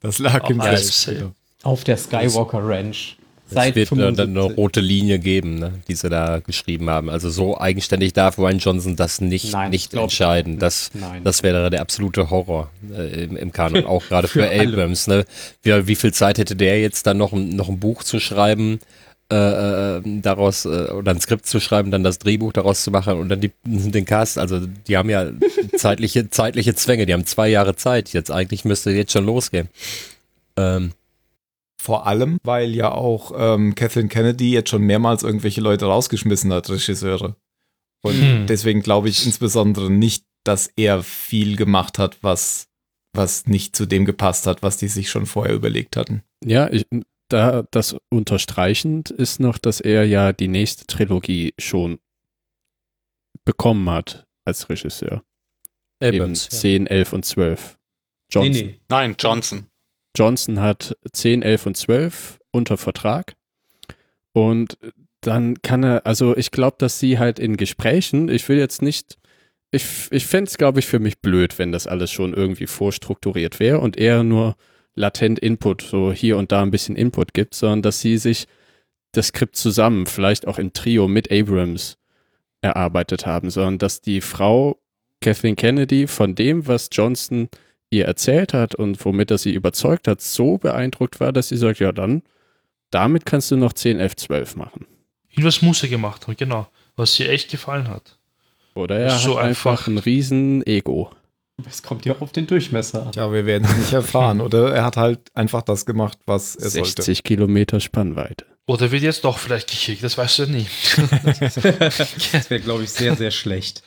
Das lag im Auch alles Geist. safe. Auf der Skywalker Ranch. Es Seit wird dann dann eine 75. rote Linie geben, ne, die sie da geschrieben haben. Also so eigenständig darf Ryan Johnson das nicht, Nein, nicht glaub entscheiden. Das, Nein. das wäre der absolute Horror äh, im, im Kanon, auch [laughs] gerade für, Für. Abrams. Ne? Wie, wie viel Zeit hätte der jetzt dann noch, noch ein Buch zu schreiben, äh, äh, daraus äh, oder ein Skript zu schreiben, dann das Drehbuch daraus zu machen und dann die, den Cast. Also die haben ja [laughs] zeitliche, zeitliche Zwänge. Die haben zwei Jahre Zeit. Jetzt eigentlich müsste jetzt schon losgehen. Ähm, Vor allem, weil ja auch ähm, Kathleen Kennedy jetzt schon mehrmals irgendwelche Leute rausgeschmissen hat, Regisseure. Und Hm. deswegen glaube ich insbesondere nicht, dass er viel gemacht hat, was, was nicht zu dem gepasst hat, was die sich schon vorher überlegt hatten. Ja, ich, da das unterstreichend ist noch, dass er ja die nächste Trilogie schon bekommen hat als Regisseur. Eben Abrams. ja. 10, 11 und 12. Nee, Johnson. nee. Nein, Johnson. Johnson hat 10, 11 und 12 unter Vertrag. Und dann kann er, also ich glaube, dass sie halt in Gesprächen, ich will jetzt nicht, ich, ich fände es, glaube ich, für mich blöd, wenn das alles schon irgendwie vorstrukturiert wäre und er nur latent Input, so hier und da ein bisschen Input gibt, sondern dass sie sich das Skript zusammen, vielleicht auch im Trio mit Abrams erarbeitet haben, sondern dass die Frau Kathleen Kennedy von dem, was Johnson ihr erzählt hat und womit er sie überzeugt hat, so beeindruckt war, dass sie sagt, ja dann, damit kannst du noch 10, 11, 12 machen. Irgendwas muss er gemacht haben, genau. Was dir echt gefallen hat. Oder er So hat einfach, einfach. ein riesen Ego. Es kommt ja auf den Durchmesser an. Ja, wir werden es nicht erfahren. [laughs] Oder er hat halt einfach das gemacht, was er 60 sollte. Kilometer Spannweite. Oder wird jetzt doch vielleicht gekickt, das weißt du nie. [laughs] das wäre, glaube ich, sehr, sehr schlecht.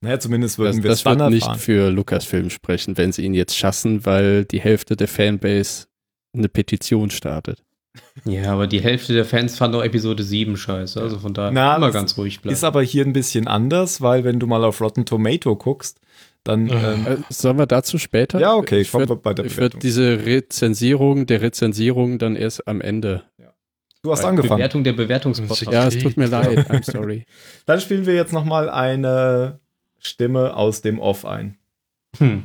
Naja, zumindest Das, würden wir es das dann wird nicht für Lucasfilm sprechen, wenn sie ihn jetzt schassen, weil die Hälfte der Fanbase eine Petition startet. Ja, aber die Hälfte der Fans fand auch Episode 7 scheiße. Also von daher Na, immer ganz ruhig bleiben. Ist aber hier ein bisschen anders, weil wenn du mal auf Rotten Tomato guckst, dann Äh. ähm, Äh, sollen wir dazu später? ja okay, ich würde ich würd Bewertung. diese Rezensierung der Rezensierung dann erst am Ende. Du hast angefangen. Bewertung der Bewertungspodcast. Ja, es tut mir leid. I'm [laughs] sorry. Dann spielen wir jetzt noch mal eine Stimme aus dem Off ein. Hm.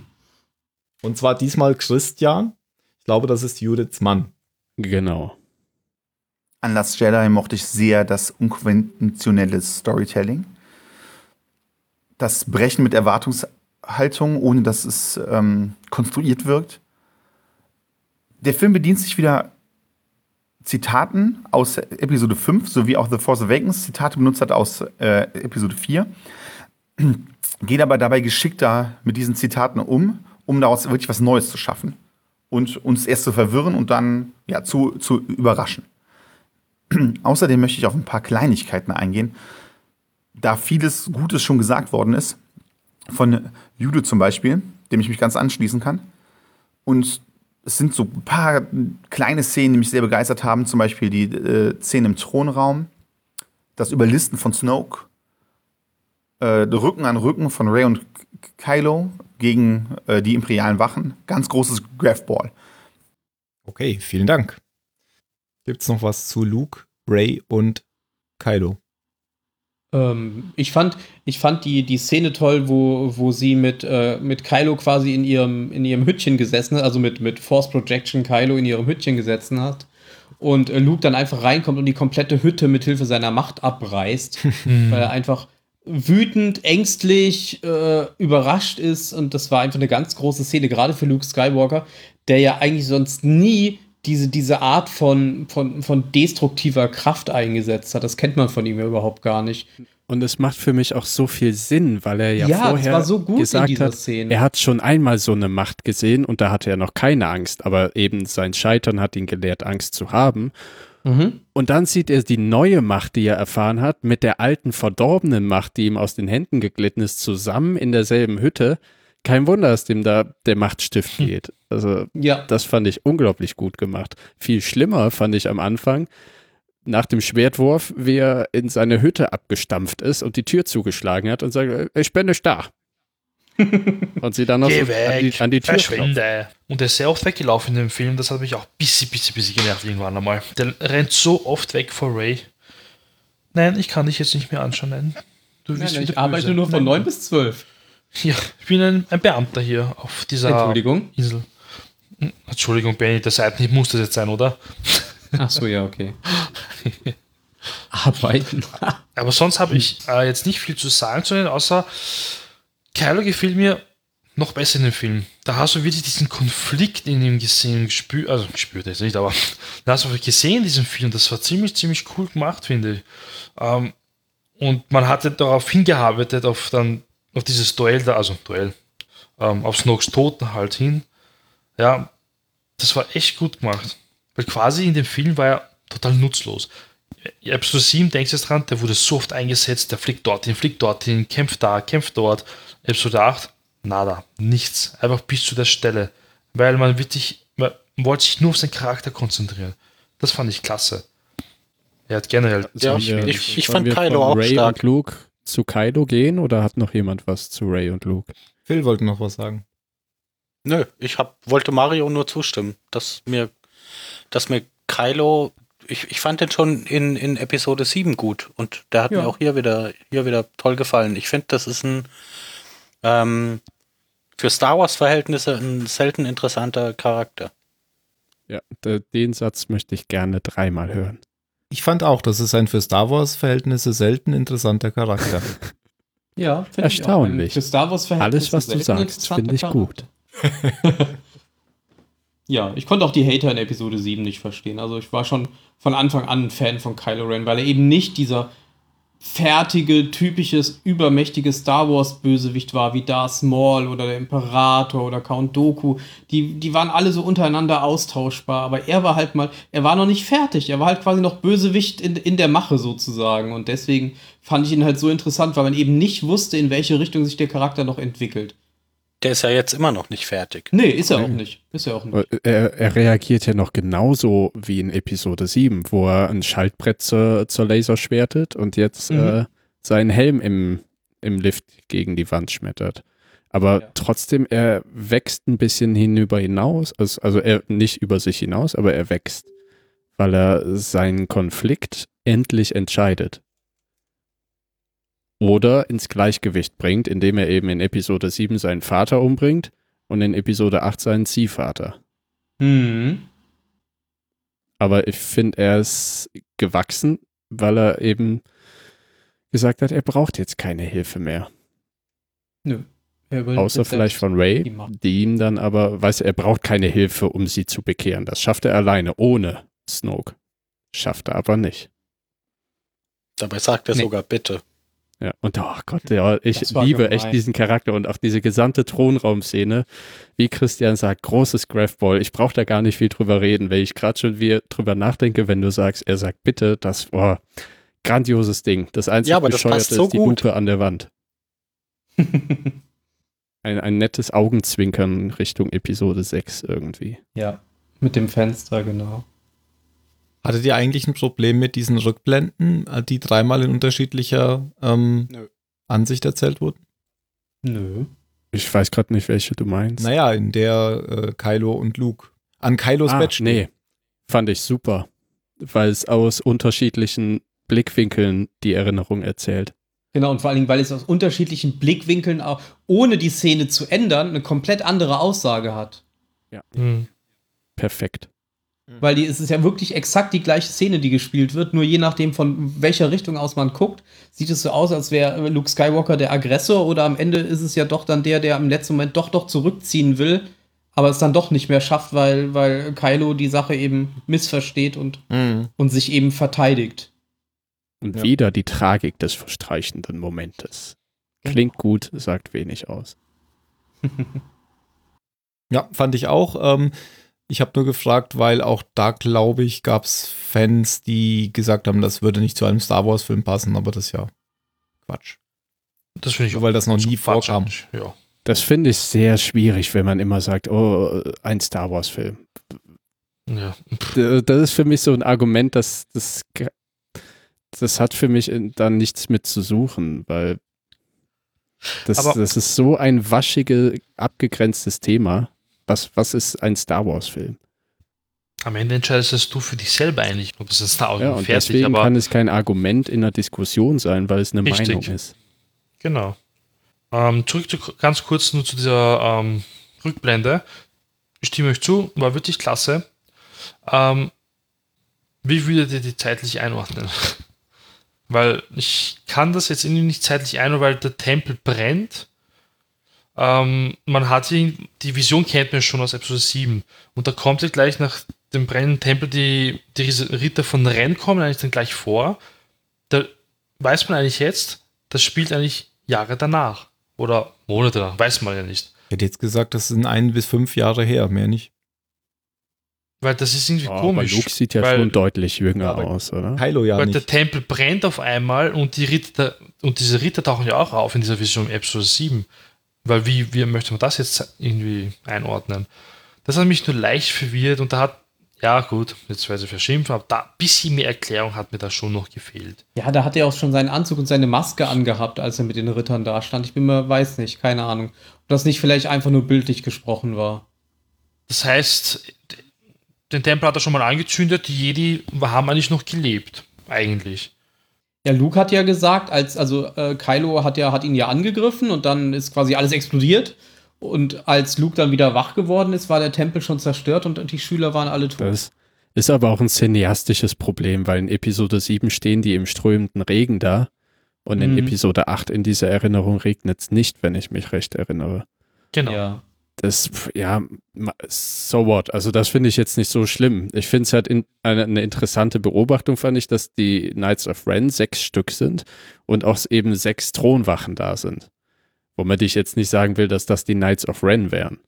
Und zwar diesmal Christian. Ich glaube, das ist Judiths Mann. Genau. An Last Jedi mochte ich sehr das unkonventionelle Storytelling. Das Brechen mit Erwartungshaltung, ohne dass es ähm, konstruiert wirkt. Der Film bedient sich wieder Zitaten aus Episode 5, sowie auch The Force Awakens Zitate benutzt hat aus äh, Episode 4. [clears throat] Geht aber dabei geschickter mit diesen Zitaten um, um daraus wirklich was Neues zu schaffen. Und uns erst zu verwirren und dann ja, zu, zu überraschen. [clears throat] Außerdem möchte ich auf ein paar Kleinigkeiten eingehen, da vieles Gutes schon gesagt worden ist. Von Jude zum Beispiel. dem ich mich ganz anschließen kann. Und es sind so ein paar kleine Szenen, die mich sehr begeistert haben. Zum Beispiel die äh, Szene im Thronraum, das Überlisten von Snoke, äh, Rücken an Rücken von Rey und Kylo gegen äh, die imperialen Wachen. Ganz großes Graphball. Okay, vielen Dank. Gibt's noch was zu Luke, Ray und Kylo? Ähm, ich fand, ich fand die, die Szene toll, wo, wo sie mit, äh, mit Kylo quasi in ihrem, in ihrem Hütchen gesessen hat, also mit, mit Force Projection Kylo in ihrem Hütchen gesessen hat. Und äh, Luke dann einfach reinkommt und die komplette Hütte mit Hilfe seiner Macht abreißt, [laughs] weil er einfach wütend, ängstlich, äh, überrascht ist. Und das war einfach eine ganz große Szene, gerade für Luke Skywalker, der ja eigentlich sonst nie diese, diese Art von, von, von destruktiver Kraft eingesetzt hat. Das kennt man von ihm ja überhaupt gar nicht. Und es macht für mich auch so viel Sinn, weil er ja, Ja, vorher war so gut in gesagt dieser hat, Szene. er hat schon einmal so eine Macht gesehen und da hatte er noch keine Angst, aber eben sein Scheitern hat ihn gelehrt, Angst zu haben. Mhm. Und dann sieht er die neue Macht, die er erfahren hat, mit der alten verdorbenen Macht, die ihm aus den Händen geglitten ist, zusammen in derselben Hütte. Kein Wunder, dass dem da der Machtstift geht. Also, Ja. das fand ich unglaublich gut gemacht. Viel schlimmer fand ich am Anfang, nach dem Schwertwurf, wie er in seine Hütte abgestampft ist und die Tür zugeschlagen hat und sagt, "Äh, ich bin nicht da. [laughs] und sie dann noch so an die, an die Tür klopft. verschwinde. Und der ist sehr oft weggelaufen in dem Film, das hat mich auch ein bisschen, bisschen, bisschen genervt irgendwann einmal. Der rennt so oft weg vor Ray. Nein, ich kann dich jetzt nicht mehr anschauen, nein. Du Nein, wirst nein, ich arbeite böse. nur von Nein. 9 bis 12. Ja, ich bin ein, ein Beamter hier auf dieser Entschuldigung. Insel. Hm, Entschuldigung, Benny, der Seitenhieb muss das jetzt sein, oder? Ach so, ja, okay. [laughs] Arbeiten. Aber sonst habe ich äh, jetzt nicht viel zu sagen zu denen, außer Kylo gefiel mir noch besser in dem Film. Da hast du wirklich diesen Konflikt in ihm gesehen, gespürt, also gespürt jetzt nicht, aber [laughs] da hast du gesehen in diesem Film. Das war ziemlich, ziemlich cool gemacht, finde ich. Ähm, und man hatte darauf hingearbeitet, auf dann, auf dieses Duell da, also Duell, ähm, auf Snokes Toten halt hin. Ja, das war echt gut gemacht. Weil quasi in dem Film war er total nutzlos. Episode 7, denkst du jetzt dran, der wurde so oft eingesetzt, der fliegt dorthin, fliegt dorthin, kämpft da, kämpft dort. Episode 8, nada, nichts. Einfach bis zu der Stelle. Weil man wirklich, man wollte sich nur auf seinen Charakter konzentrieren. Das fand ich klasse. Er hat generell Ja, ich- ich sollen fand Kylo auch Ray stark. und Luke zu Kylo gehen oder hat noch jemand was zu Ray und Luke? Phil wollte noch was sagen. Nö, ich hab, wollte Mario nur zustimmen, dass mir, dass mir Kylo, ich, ich fand den schon in, in Episode 7 gut und der hat Ja. mir auch hier wieder, hier wieder toll gefallen. Ich finde, das ist ein ähm, für Star Wars-Verhältnisse ein selten interessanter Charakter. Ja, de- den Satz möchte ich gerne dreimal hören. Ich fand auch, das ist ein für Star Wars-Verhältnisse selten interessanter Charakter. [laughs] Ja, finde Erstaunlich. Ich auch. Für Star Wars Alles, was du sagst, finde ich gut. [laughs] Ja, ich konnte auch die Hater in Episode 7 nicht verstehen. Also ich war schon von Anfang an ein Fan von Kylo Ren, weil er eben nicht dieser fertige, typisches, übermächtige Star Wars Bösewicht war, wie Darth Maul oder der Imperator oder Count Dooku. Die, die waren alle so untereinander austauschbar, aber er war halt mal, er war noch nicht fertig. Er war halt quasi noch Bösewicht in, in der Mache sozusagen. Und deswegen fand ich ihn halt so interessant, weil man eben nicht wusste, in welche Richtung sich der Charakter noch entwickelt. Der ist ja jetzt immer noch nicht fertig. Nee, ist er auch nicht. Ist er auch nicht. Aber Er, er reagiert ja noch genauso wie in Episode 7, wo er ein Schaltbrett zur, zur Laser schwertet und jetzt Mhm. äh, seinen Helm im, im Lift gegen die Wand schmettert. Aber Ja. trotzdem, er wächst ein bisschen hinüber hinaus, also, also er nicht über sich hinaus, aber er wächst, weil er seinen Konflikt endlich entscheidet. Oder ins Gleichgewicht bringt, indem er eben in Episode 7 seinen Vater umbringt und in Episode 8 seinen Ziehvater. Mhm. Aber ich finde, er ist gewachsen, weil er eben gesagt hat, er braucht jetzt keine Hilfe mehr. Nö. Er will Außer vielleicht von die Ray, Macht. die ihm dann aber, weiß er braucht keine Hilfe, um sie zu bekehren. Das schafft er alleine, ohne Snoke. Schafft er aber nicht. Dabei sagt er Nee. sogar bitte. Ja, und oh Gott, ja, ich liebe gemein. echt diesen Charakter und auch diese gesamte Thronraumszene. Wie Christian sagt, großes Graphball. Ich brauche da gar nicht viel drüber reden, weil ich gerade schon wieder drüber nachdenke, wenn du sagst, er sagt bitte, das war grandioses Ding. Das einzige Ja, aber das Bescheuerte so ist die gut. Lupe an der Wand. [laughs] ein, ein nettes Augenzwinkern Richtung Episode 6 irgendwie. Ja, mit dem Fenster, genau. Hattet ihr eigentlich ein Problem mit diesen Rückblenden, äh, die dreimal in unterschiedlicher ähm, Nö. Ansicht erzählt wurden? Nö. Ich weiß gerade nicht, welche du meinst. Naja, in der äh, Kylo und Luke an Kylos ah, Bett stehen. nee, fand ich super, weil es aus unterschiedlichen Blickwinkeln die Erinnerung erzählt. Genau, und vor allen Dingen, weil es aus unterschiedlichen Blickwinkeln auch, ohne die Szene zu ändern, eine komplett andere Aussage hat. Hm. Perfekt. Weil die, es ist ja wirklich exakt die gleiche Szene, die gespielt wird, nur je nachdem, von welcher Richtung aus man guckt, sieht es so aus, als wäre Luke Skywalker der Aggressor oder am Ende ist es ja doch dann der, der im letzten Moment doch doch zurückziehen will, aber es dann doch nicht mehr schafft, weil, weil Kylo die Sache eben missversteht und, Mhm. und sich eben verteidigt. Und Ja. wieder die Tragik des verstreichenden Momentes. Klingt gut, sagt wenig aus. [laughs] Ja, fand ich auch. Ähm, ich habe nur gefragt, weil auch da, glaube ich, gab es Fans, die gesagt haben, das würde nicht zu einem Star Wars-Film passen, aber das ist ja Quatsch. Das finde ich Nur weil das noch nie Quatsch vorkam. Ja. Das finde ich sehr schwierig, wenn man immer sagt, oh, ein Star Wars-Film. ja. Das ist für mich so ein Argument, dass das, das hat für mich dann nichts mit zu suchen, weil das, das ist so ein waschige, abgegrenztes Thema. Was, was ist ein Star Wars-Film? Am Ende entscheidest du für dich selber eigentlich, ob es ein Star Wars Ja, ist. und fertig, deswegen kann es kein Argument in einer Diskussion sein, weil es eine Richtig. Meinung ist. Genau. Ähm, zurück zu, ganz kurz nur zu dieser ähm, Rückblende. Ich stimme euch zu, war wirklich klasse. Ähm, wie würdet ihr die zeitlich einordnen? [laughs] weil ich kann das jetzt irgendwie nicht zeitlich einordnen, weil der Tempel brennt. Ähm, man hat die, die Vision kennt man schon aus Episode 7. Und da kommt ja gleich nach dem brennenden Tempel die, die Ritter von Ren kommen eigentlich dann gleich vor. Da weiß man eigentlich jetzt, das spielt eigentlich Jahre danach. Oder Monate danach, weiß man ja nicht. Ich hätte jetzt gesagt, das sind ein bis fünf Jahre her, mehr nicht. Weil das ist irgendwie Oh, aber komisch. Luke sieht ja weil, schon deutlich jünger aus, oder? Kylo ja weil der nicht. Tempel brennt auf einmal und die Ritter und diese Ritter tauchen ja auch auf in dieser Vision Episode 7. Weil wie, wie möchte man das jetzt irgendwie einordnen? Das hat mich nur leicht verwirrt und da hat, ja gut, jetzt weiß ich verschimpfen, aber da ein bisschen mehr Erklärung hat mir da schon noch gefehlt. Ja, da hat er auch schon seinen Anzug und seine Maske angehabt, als er mit den Rittern da stand. Ich bin mir, weiß nicht, keine Ahnung. Ob das nicht vielleicht einfach nur bildlich gesprochen war. Das heißt, den Tempel hat er schon mal angezündet, die Jedi haben eigentlich noch gelebt, eigentlich. Ja, Luke hat ja gesagt, als, also äh, Kylo hat ja, hat ihn ja angegriffen und dann ist quasi alles explodiert. Und als Luke dann wieder wach geworden ist, war der Tempel schon zerstört und die Schüler waren alle tot. Das ist aber auch ein cineastisches Problem, weil in Episode 7 stehen die im strömenden Regen da und in Mhm. Episode 8 in dieser Erinnerung regnet es nicht, wenn ich mich recht erinnere. Genau. Ja. Das, ja, so what. Also das finde ich jetzt nicht so schlimm. Ich finde es halt in, eine, eine interessante Beobachtung, fand ich, dass die Knights of Ren sechs Stück sind und auch eben sechs Thronwachen da sind. Womit ich jetzt nicht sagen will, dass das die Knights of Ren wären.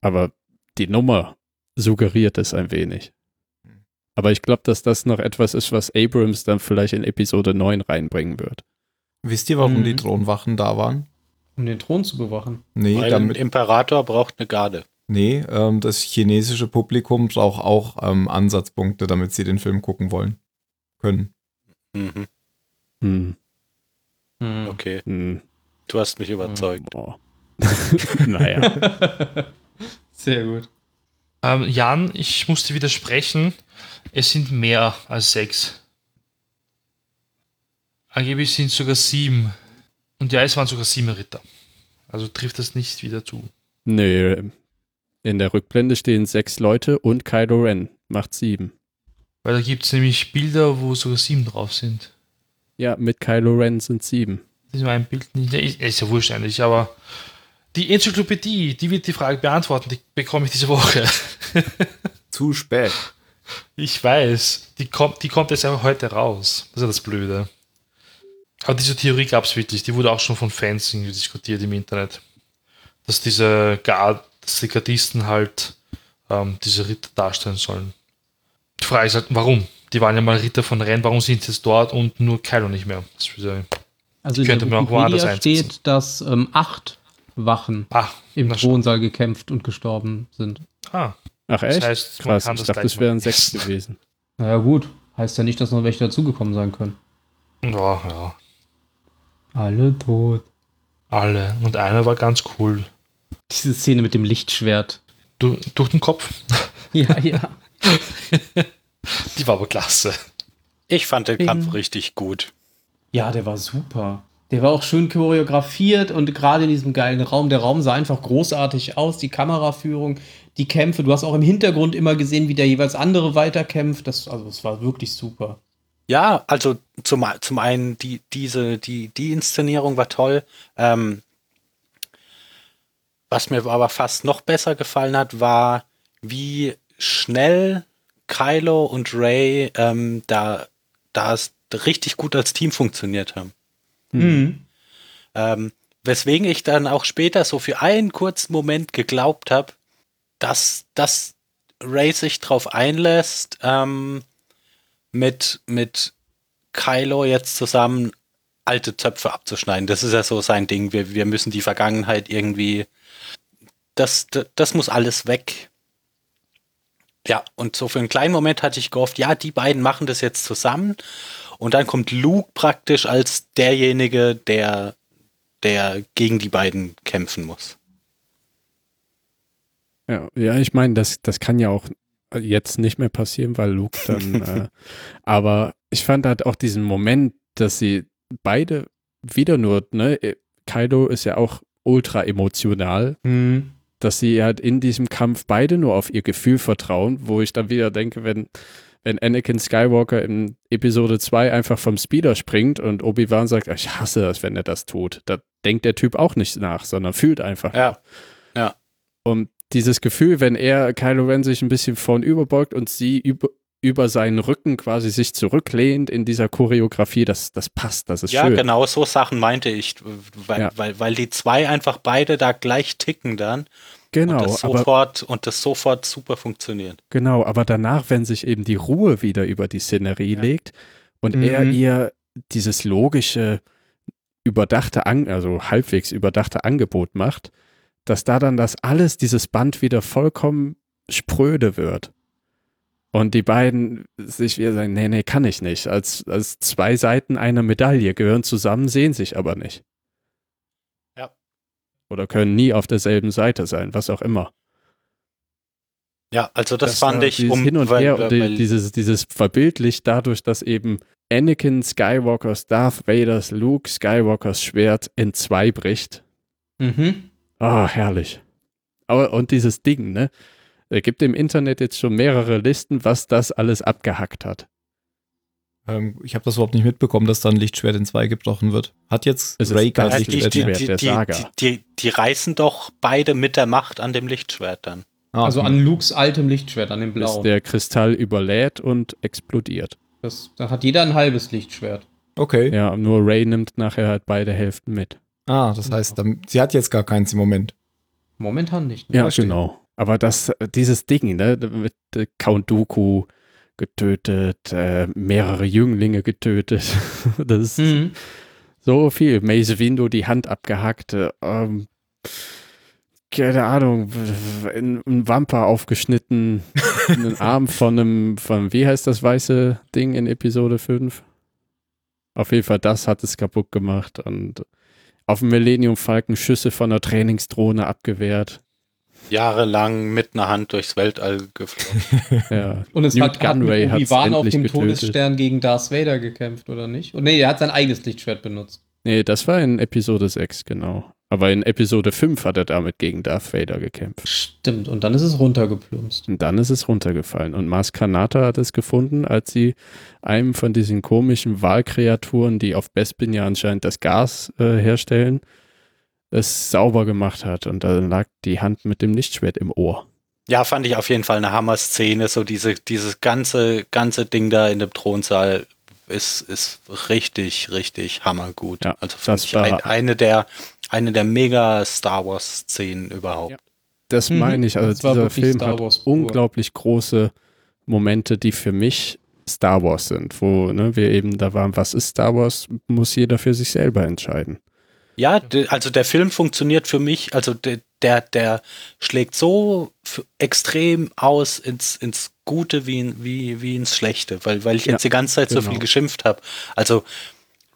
Aber die Nummer suggeriert es ein wenig. Aber ich glaube, dass das noch etwas ist, was Abrams dann vielleicht in Episode 9 reinbringen wird. Wisst ihr, warum Mhm. die Thronwachen da waren? Um den Thron zu bewachen. Nee, Weil damit, ein Imperator braucht eine Garde. nee ähm, das chinesische Publikum braucht auch ähm, Ansatzpunkte, damit sie den Film gucken wollen. Können. Mhm. Hm, Hm. Okay, hm, du hast mich überzeugt. boah. [laughs] naja. [laughs] Sehr gut. Ähm, Jan, ich musste widersprechen. Es sind mehr als sechs. Angeblich sind es sogar sieben. Und ja, es waren sogar sieben Ritter. Also trifft das nicht wieder zu. Nö. In der Rückblende stehen sechs Leute und Kylo Ren macht sieben. Weil da gibt es nämlich Bilder, wo sogar sieben drauf sind. Ja, mit Kylo Ren sind sieben. Das ist mein Bild nicht. Ist, ist ja wurscht eigentlich, aber die Enzyklopädie, die wird die Frage beantworten, die bekomme ich diese Woche. [laughs] Zu spät. Ich weiß, die kommt, die kommt jetzt einfach heute raus. Das ist ja das Blöde. Aber diese Theorie gab es wirklich, die wurde auch schon von Fans irgendwie diskutiert im Internet. Dass diese Gard, dass die Gardisten halt ähm, diese Ritter darstellen sollen. Die Frage ist halt, warum? Die waren ja mal Ritter von Renn, warum sind sie jetzt dort und nur Kylo nicht mehr? Das wieder- Also in Könnte man auch woanders einsetzen. steht, dass ähm, acht Wachen Ah, im. Thronsaal gekämpft und gestorben sind. Ah, Ach echt? Das heißt, Krass, kann ich das dachte, es wären sechs gewesen. Naja, gut. Heißt ja nicht, dass noch welche dazugekommen sein können. ja, ja. Alle tot. Alle. Und einer war ganz cool. Diese Szene mit dem Lichtschwert. Du, durch den Kopf. [laughs] Ja, ja. [laughs] Die war aber klasse. Ich fand den. Kampf richtig gut. Ja, der war super. Der war auch schön choreografiert und gerade in diesem geilen Raum. Der Raum sah einfach großartig aus. Die Kameraführung, die Kämpfe. Du hast auch im Hintergrund immer gesehen, wie der jeweils andere weiterkämpft. Das, also, es war wirklich super. Ja, also zum, zum einen die, diese, die, die Inszenierung war toll. Ähm, was mir aber fast noch besser gefallen hat, war, wie schnell Kylo und Ray ähm, da, da es richtig gut als Team funktioniert haben. Mhm. Ähm, weswegen ich dann auch später so für einen kurzen Moment geglaubt habe, dass, dass Ray sich drauf einlässt, ähm, mit, mit Kylo jetzt zusammen alte Zöpfe abzuschneiden. Das ist ja so sein Ding. Wir, wir müssen die Vergangenheit irgendwie. Das, das, das muss alles weg. Ja, und so für einen kleinen Moment hatte ich gehofft, ja, die beiden machen das jetzt zusammen. Und dann kommt Luke praktisch als derjenige, der, der gegen die beiden kämpfen muss. Ja, ja ich meine, das, das kann ja auch jetzt nicht mehr passieren, weil Luke dann. [laughs] äh, aber ich fand halt auch diesen Moment, dass sie beide wieder nur, ne, Kaido ist ja auch ultra emotional, Mhm. dass sie halt in diesem Kampf beide nur auf ihr Gefühl vertrauen, wo ich dann wieder denke, wenn, wenn Anakin Skywalker in Episode 2 einfach vom Speeder springt und Obi-Wan sagt, ich hasse das, wenn er das tut, da denkt der Typ auch nicht nach, sondern fühlt einfach. Ja. Ja. Und dieses Gefühl, wenn er Kylo Ren sich ein bisschen vorn überbeugt und sie über, über seinen Rücken quasi sich zurücklehnt in dieser Choreografie, das, das passt, das ist Ja, schön. genau so Sachen meinte ich, weil, Ja. weil, weil die zwei einfach beide da gleich ticken dann Genau, und das aber sofort und das sofort super funktioniert. Genau, aber danach, wenn sich eben die Ruhe wieder über die Szenerie legt und er Mhm. ihr dieses logische, überdachte, An also halbwegs überdachte Angebot macht, dass da dann das alles, dieses Band wieder vollkommen spröde wird. Und die beiden sich wieder sagen, nee, nee, kann ich nicht. Als, als zwei Seiten einer Medaille gehören zusammen, sehen sich aber nicht. Ja. Oder können nie auf derselben Seite sein, was auch immer. Ja, also das, fand war ich dieses um Hin und Her und die, dieses, dieses verbildlicht dadurch, dass eben Anakin Skywalkers, Darth Vaders, Luke Skywalkers Schwert in zwei bricht. Mhm. Ah, herrlich. Aber, und dieses Ding, ne? Es gibt im Internet jetzt schon mehrere Listen, was das alles abgehackt hat. Ähm, ich habe das überhaupt nicht mitbekommen, dass da ein Lichtschwert in zwei gebrochen wird. Hat jetzt Es ist Ray kein das Ja, die, Lichtschwert die, der die, Saga. die, die, die reißen doch beide mit der Macht an dem Lichtschwert dann. Ah, Also an Lukes altem Lichtschwert, an dem Bis blauen. der Kristall überlädt und explodiert. Das, da hat jeder ein halbes Lichtschwert. Okay. Ja, nur Ray nimmt nachher halt beide Hälften mit. Ah, das heißt, dann, sie hat jetzt gar keins im Moment. Momentan nicht. ne? Ja, Verstehe. genau. Aber das, dieses Ding, ne, mit äh, Count Dooku getötet, äh, mehrere Jünglinge getötet, [laughs] das ist Mhm. so viel. Mace Windu die Hand abgehackt, äh, ähm, keine Ahnung, ein ein Wamper aufgeschnitten, [laughs] einen Arm von einem, von, wie heißt das weiße Ding in Episode 5? Auf jeden Fall, das hat es kaputt gemacht und auf dem Millennium Falcon Schüsse von einer Trainingsdrohne abgewehrt. Jahrelang mit einer Hand durchs Weltall geflogen. [laughs] Ja. Und es Newt hat, hat Gunray hat's Obi-Wan auf endlich dem getötet. Todesstern gegen Darth Vader gekämpft, oder nicht? Und nee, er hat sein eigenes Lichtschwert benutzt. Nee, das war in Episode 6, genau. Aber in Episode 5 hat er damit gegen Darth Vader gekämpft. Stimmt, und dann ist es runtergeplumpst. Und dann ist es runtergefallen. Und Mars Kanata hat es gefunden, als sie einem von diesen komischen Wahlkreaturen, die auf Bespin ja anscheinend das Gas äh, herstellen, es sauber gemacht hat. Und da lag die Hand mit dem Lichtschwert im Ohr. Ja, fand ich auf jeden Fall eine Hammer-Szene. So diese, dieses ganze, ganze Ding da in dem Thronsaal ist, ist richtig, richtig hammergut. Ja, also das ich ein, eine der, eine der mega Star Wars-Szenen überhaupt. Ja. Das Mhm, meine ich. Also das dieser Film Star hat Wars pur. unglaublich große Momente, die für mich Star Wars sind, wo ne, wir eben da waren, was ist Star Wars, muss jeder für sich selber entscheiden. Ja, also der Film funktioniert für mich, also de, der, der schlägt so extrem aus ins, ins Gute wie, in, wie, wie ins Schlechte, weil, weil ich Ja, jetzt die ganze Zeit so genau. viel geschimpft habe. Also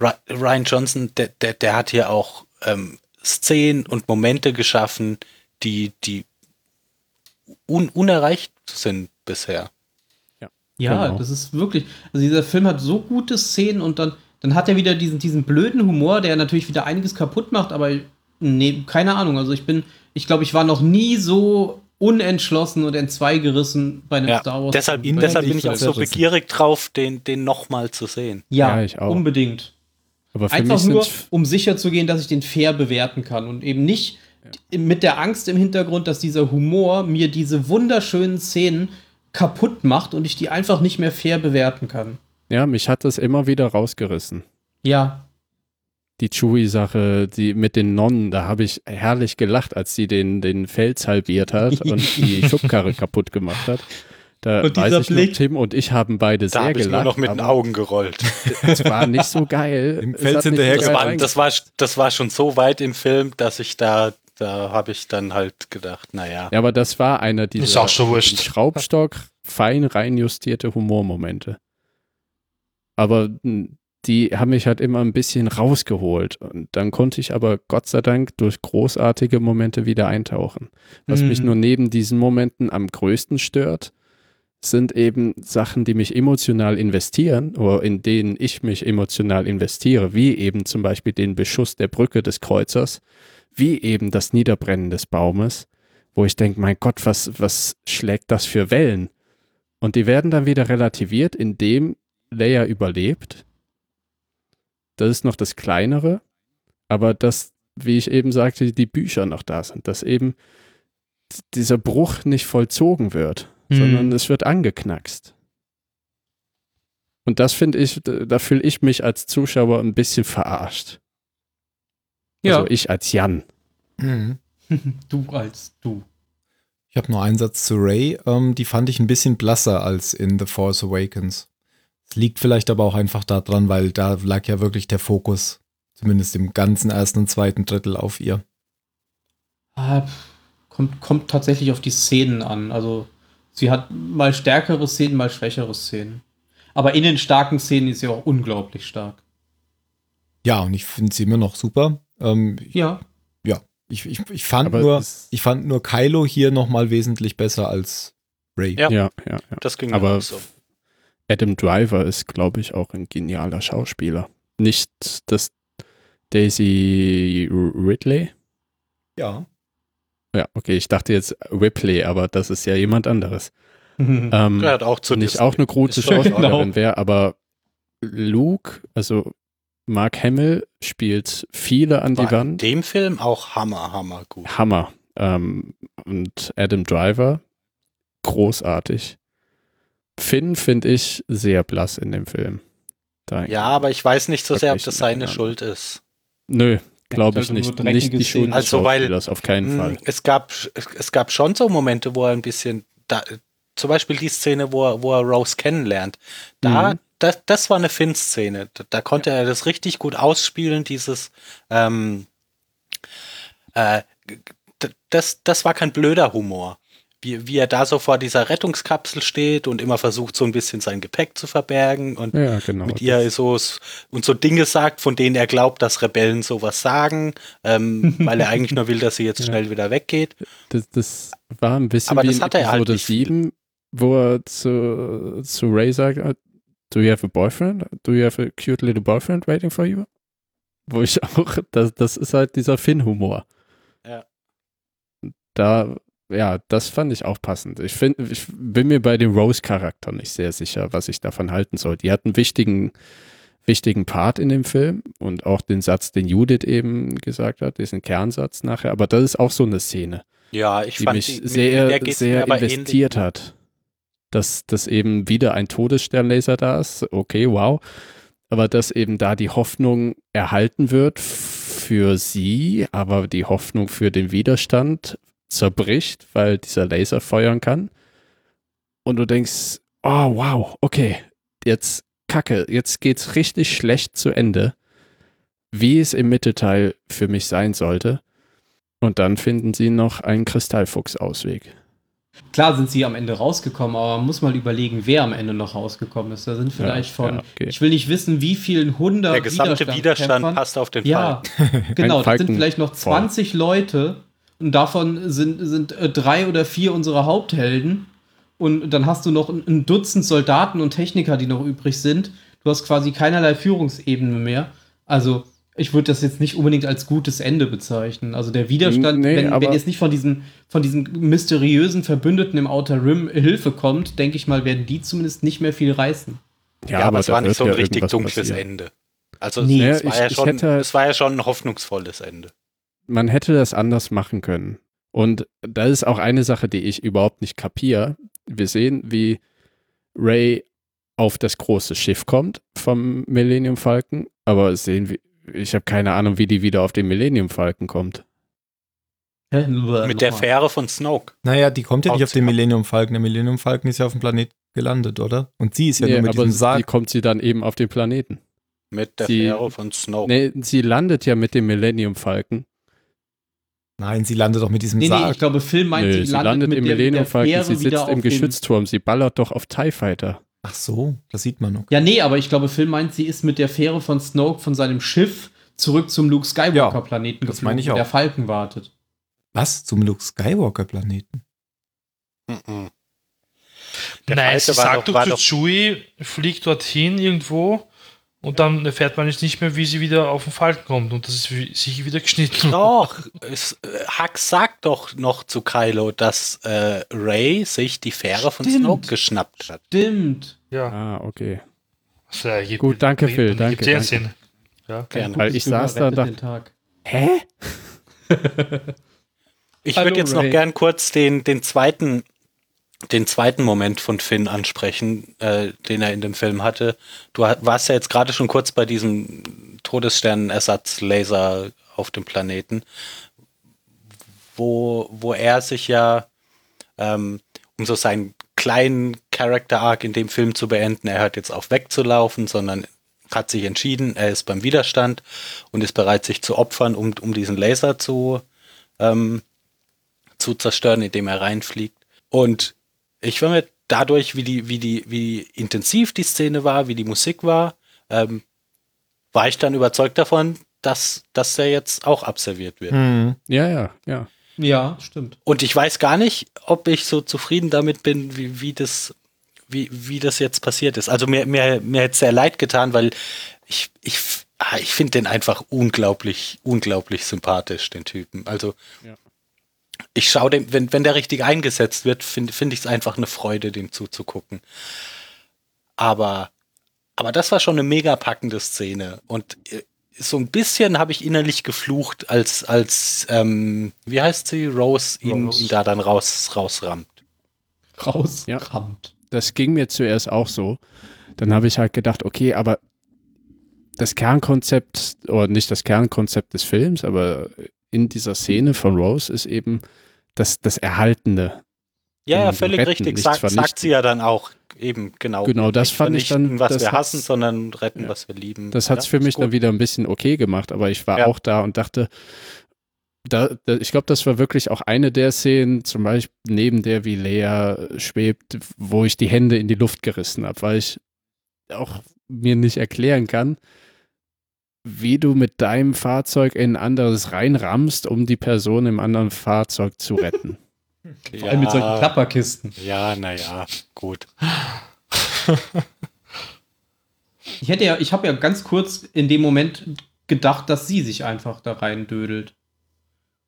Ry- Ryan Johnson, der, der, der hat hier auch ähm, Szenen und Momente geschaffen, die, die un, unerreicht sind bisher. Ja, Genau. das ist wirklich. Also dieser Film hat so gute Szenen und dann, dann hat er wieder diesen, diesen blöden Humor, der natürlich wieder einiges kaputt macht, aber nee, keine Ahnung. Also ich bin, ich glaube, ich war noch nie so unentschlossen und entzweigerissen bei einem Ja, Star Wars. deshalb, Film. deshalb bin ich auch so begierig drauf, den, den nochmal zu sehen. ja, Ja, ich auch. unbedingt. Aber für Einfach mich nur, um sicher zu gehen, dass ich den fair bewerten kann und eben nicht mit der Angst im Hintergrund, dass dieser Humor mir diese wunderschönen Szenen kaputt macht und ich die einfach nicht mehr fair bewerten kann. ja, mich hat das immer wieder rausgerissen. Ja, Die Chewie-Sache, die mit den Nonnen, da habe ich herrlich gelacht, als sie den, den Fels halbiert hat [laughs] und die Schubkarre kaputt gemacht hat. Da Und weiß dieser ich noch, Blick. Tim und ich haben beide Da sehr habe ich nur gelacht. noch mit den Augen gerollt. Es war nicht so geil. Im Fels hat nicht hinterher so Das war, das, war, schon so weit im Film, dass ich da, da habe ich dann halt gedacht, naja. Ja, aber das war einer dieser Ist auch schon wurscht. Schraubstock, fein reinjustierte Humormomente. Aber die haben mich halt immer ein bisschen rausgeholt. Und dann konnte ich aber Gott sei Dank durch großartige Momente wieder eintauchen. Was Mhm. mich nur neben diesen Momenten am größten stört, sind eben Sachen, die mich emotional investieren oder in denen ich mich emotional investiere, wie eben zum Beispiel den Beschuss der Brücke des Kreuzers, wie eben das Niederbrennen des Baumes, wo ich denke, mein Gott, was, was schlägt das für Wellen? Und die werden dann wieder relativiert, indem Leia überlebt. Das ist noch das Kleinere, aber dass, wie ich eben sagte, die Bücher noch da sind, dass eben dieser Bruch nicht vollzogen wird, Mhm. sondern es wird angeknackst. Und das finde ich, da fühle ich mich als Zuschauer ein bisschen verarscht. ja. Also ich als Jan. [laughs] du als du. Ich habe nur einen Satz zu Ray. Ähm, die fand ich ein bisschen blasser als in The Force Awakens. Es liegt vielleicht aber auch einfach daran, weil da lag ja wirklich der Fokus, zumindest im ganzen ersten und zweiten Drittel, auf ihr. Ah, kommt, kommt tatsächlich auf die Szenen an. Also sie hat mal stärkere Szenen, mal schwächere Szenen. Aber in den starken Szenen ist sie auch unglaublich stark. Ja, und ich finde sie immer noch super. Ähm, Ja. ich, ich, ich, fand Aber nur, ich fand nur Kylo hier noch mal wesentlich besser als Ray. Ja. Ja, ja, ja. Das ging Aber auch so. Adam Driver ist, glaube ich, auch ein genialer Schauspieler. Nicht das Daisy Ridley? ja. Ja, okay, ich dachte jetzt Ripley, aber das ist ja jemand anderes. [laughs] Ähm, Gehört auch zu nicht Disney. auch eine schon- Schauspielerin Genau. wäre, aber Luke, also Mark Hamill spielt viele an die War in Wand. dem Film auch hammer, hammer gut. Hammer. Ähm, und Adam Driver, großartig. Finn finde ich sehr blass in dem Film. Da Ja, aber ich weiß nicht so sehr, ob das seine. Schuld ist. Nö, glaube ich nicht. Nicht die Schuld Also, weil- Schauspielers, auf keinen Mm, Fall. Es gab, es gab schon so Momente, wo er ein bisschen, da, zum Beispiel die Szene, wo er, wo er Rose kennenlernt. Da, Mhm. das, das war eine Finn-Szene. Da, da konnte er das richtig gut ausspielen, dieses, ähm, äh, das, das war kein blöder Humor. Wie, wie er da so vor dieser Rettungskapsel steht und immer versucht, so ein bisschen sein Gepäck zu verbergen und Ja, genau. mit ihr so und so Dinge sagt, von denen er glaubt, dass Rebellen sowas sagen, ähm, [laughs] weil er eigentlich nur will, dass sie jetzt Ja. schnell wieder weggeht. Das, das war ein bisschen Aber wie das hat er halt Episode viel. 7, wo er zu, zu Ray sagt, äh, do you have a boyfriend? Do you have a cute little boyfriend waiting for you? Wo ich [laughs] auch, das, das ist halt dieser Finn-Humor. Ja. Da, ja, das fand ich auch passend. Ich finde, ich bin mir bei dem Rose-Charakter nicht sehr sicher, was ich davon halten soll. Die hat einen wichtigen, wichtigen Part in dem Film und auch den Satz, den Judith eben gesagt hat, diesen Kernsatz nachher, aber das ist auch so eine Szene Ja, ich die fand mich die, sehr, sehr investiert ähnlich. hat. Dass, dass eben wieder ein Todessternlaser da ist, okay, wow. Aber dass eben da die Hoffnung erhalten wird für sie, aber die Hoffnung für den Widerstand zerbricht, weil dieser Laser feuern kann. Und du denkst, oh wow, okay, jetzt Kacke, jetzt geht's richtig schlecht zu Ende. wie es im Mittelteil für mich sein sollte. Und dann finden sie noch einen Kristallfuchs-Ausweg. Klar sind sie am Ende rausgekommen, aber man muss mal überlegen, wer am Ende noch rausgekommen ist. Da sind vielleicht von, ja, okay. ich will nicht wissen, wie vielen hundert Der gesamte Widerstand passt auf den Ja, Fall. genau. Das sind vielleicht noch 20 Leute und davon sind, sind äh, drei oder vier unsere Haupthelden. Und dann hast du noch ein, Dutzend Soldaten und Techniker, die noch übrig sind. Du hast quasi keinerlei Führungsebene mehr. Also, ich würde das jetzt nicht unbedingt als gutes Ende bezeichnen. Also der Widerstand, Nee, wenn, wenn jetzt nicht von diesen, von diesen mysteriösen Verbündeten im Outer Rim Hilfe kommt, denke ich mal, werden die zumindest nicht mehr viel reißen. Ja, aber es war nicht so ein ja richtig dunkles passieren. Ende. Also Nee. es, Ja, war ich- ja schon, hätte- es war ja schon ein hoffnungsvolles Ende. Man hätte das anders machen können. Und da ist auch eine Sache, die ich überhaupt nicht kapiere. Wir sehen, wie Ray auf das große Schiff kommt vom Millennium Falcon, aber sehen wir, ich habe keine Ahnung, wie die wieder auf den Millennium Falcon kommt. Mit der Fähre von Snoke. Naja, die kommt ja nicht auf den. Millennium Falcon. Der Millennium Falcon ist ja auf dem Planet gelandet, oder? Und sie ist ja Nee, nur mit aber diesem wie Sarg. kommt sie dann eben auf den Planeten? Mit der Sie- Fähre von Snoke. Nee, sie landet ja mit dem Millennium Falcon. Nein, sie landet doch mit diesem Nee, nee, Sarg. ich glaube, Phil meint, Nö, sie, sie landet, landet mit im Millennium Falcon, Fähre sie sitzt im Geschützturm, sie ballert doch auf TIE Fighter. Ach so, das sieht man noch. Ja, nee, aber ich glaube, Phil meint, sie ist mit der Fähre von Snoke von seinem Schiff zurück zum Luke Skywalker-Planeten das meine ich wo auch. der Falken wartet. Was? Zum Luke Skywalker-Planeten? Mhm. Der Nein, sie sagt doch- zu doch- Chewie, fliegt dorthin irgendwo und dann erfährt man jetzt nicht mehr, wie sie wieder auf den Falken kommt und das ist wie- sich wieder geschnitten. Doch, es, äh, Hux sagt doch noch zu Kylo, dass äh, Ray sich die Fähre von Stimmt. Snoke geschnappt hat. Stimmt. Ja, Ah, okay. so, ja, gibt- Gut, danke, Phil, danke, sehr danke. Sinn. Ja. Gerne. Weil ich saß da Tag. hä? Ich würde jetzt noch Ray. gern kurz den, den zweiten den zweiten Moment von Finn ansprechen, äh, den er in dem Film hatte. Du warst ja jetzt gerade schon kurz bei diesem Todessternenersatzlaser auf dem Planeten, wo, wo er sich ja, ähm, um so seinen kleinen Character Arc in dem Film zu beenden, er hört jetzt auf wegzulaufen, sondern hat sich entschieden, er ist beim Widerstand und ist bereit, sich zu opfern, um, um diesen Laser zu, ähm, zu zerstören, indem er reinfliegt. Und ich war mir dadurch, wie die, wie die, wie intensiv die Szene war, wie die Musik war, ähm, war ich dann überzeugt davon, dass, dass er jetzt auch absolviert wird. Hm. Ja, ja, ja. Ja, stimmt. Und ich weiß gar nicht, ob ich so zufrieden damit bin, wie, wie das, wie, wie das jetzt passiert ist. Also mir, mir, mir hätte es sehr leid getan, weil ich, ich, ah, ich finde den einfach unglaublich, unglaublich sympathisch, den Typen. Also Ja. Ich schaue dem, wenn, wenn der richtig eingesetzt wird, finde find ich es einfach eine Freude, dem zuzugucken. Aber, aber das war schon eine mega packende Szene. Und äh, so ein bisschen habe ich innerlich geflucht, als, als ähm, wie heißt sie, Rose ihn, Rose. ihn da dann raus, rausrammt. Rausgerammt. Das ging mir zuerst auch so. Dann habe ich halt gedacht, okay, aber das Kernkonzept, oder nicht das Kernkonzept des Films, aber in dieser Szene von Rose ist eben das, das Erhaltende. Ja, ja, Mhm, völlig retten, richtig. nichts Sagt, sie ja dann auch. Eben, genau. Genau, das Nicht fand ich dann- was wir hassen, sondern retten, Ja. was wir lieben. Das hat es Ja, für mich gut. dann wieder ein bisschen okay gemacht, aber ich war Ja. auch da und dachte, da, da, ich glaube, das war wirklich auch eine der Szenen, zum Beispiel neben der, wie Lea schwebt, wo ich die Hände in die Luft gerissen habe, weil ich auch mir nicht erklären kann, wie du mit deinem Fahrzeug in ein anderes reinrammst, um die Person im anderen Fahrzeug zu retten. [laughs] Vor allem mit solchen Klapperkisten. Ja, naja, gut. [laughs] Ich hätte ja, ich habe ja ganz kurz in dem Moment gedacht, dass sie sich einfach da rein dödelt.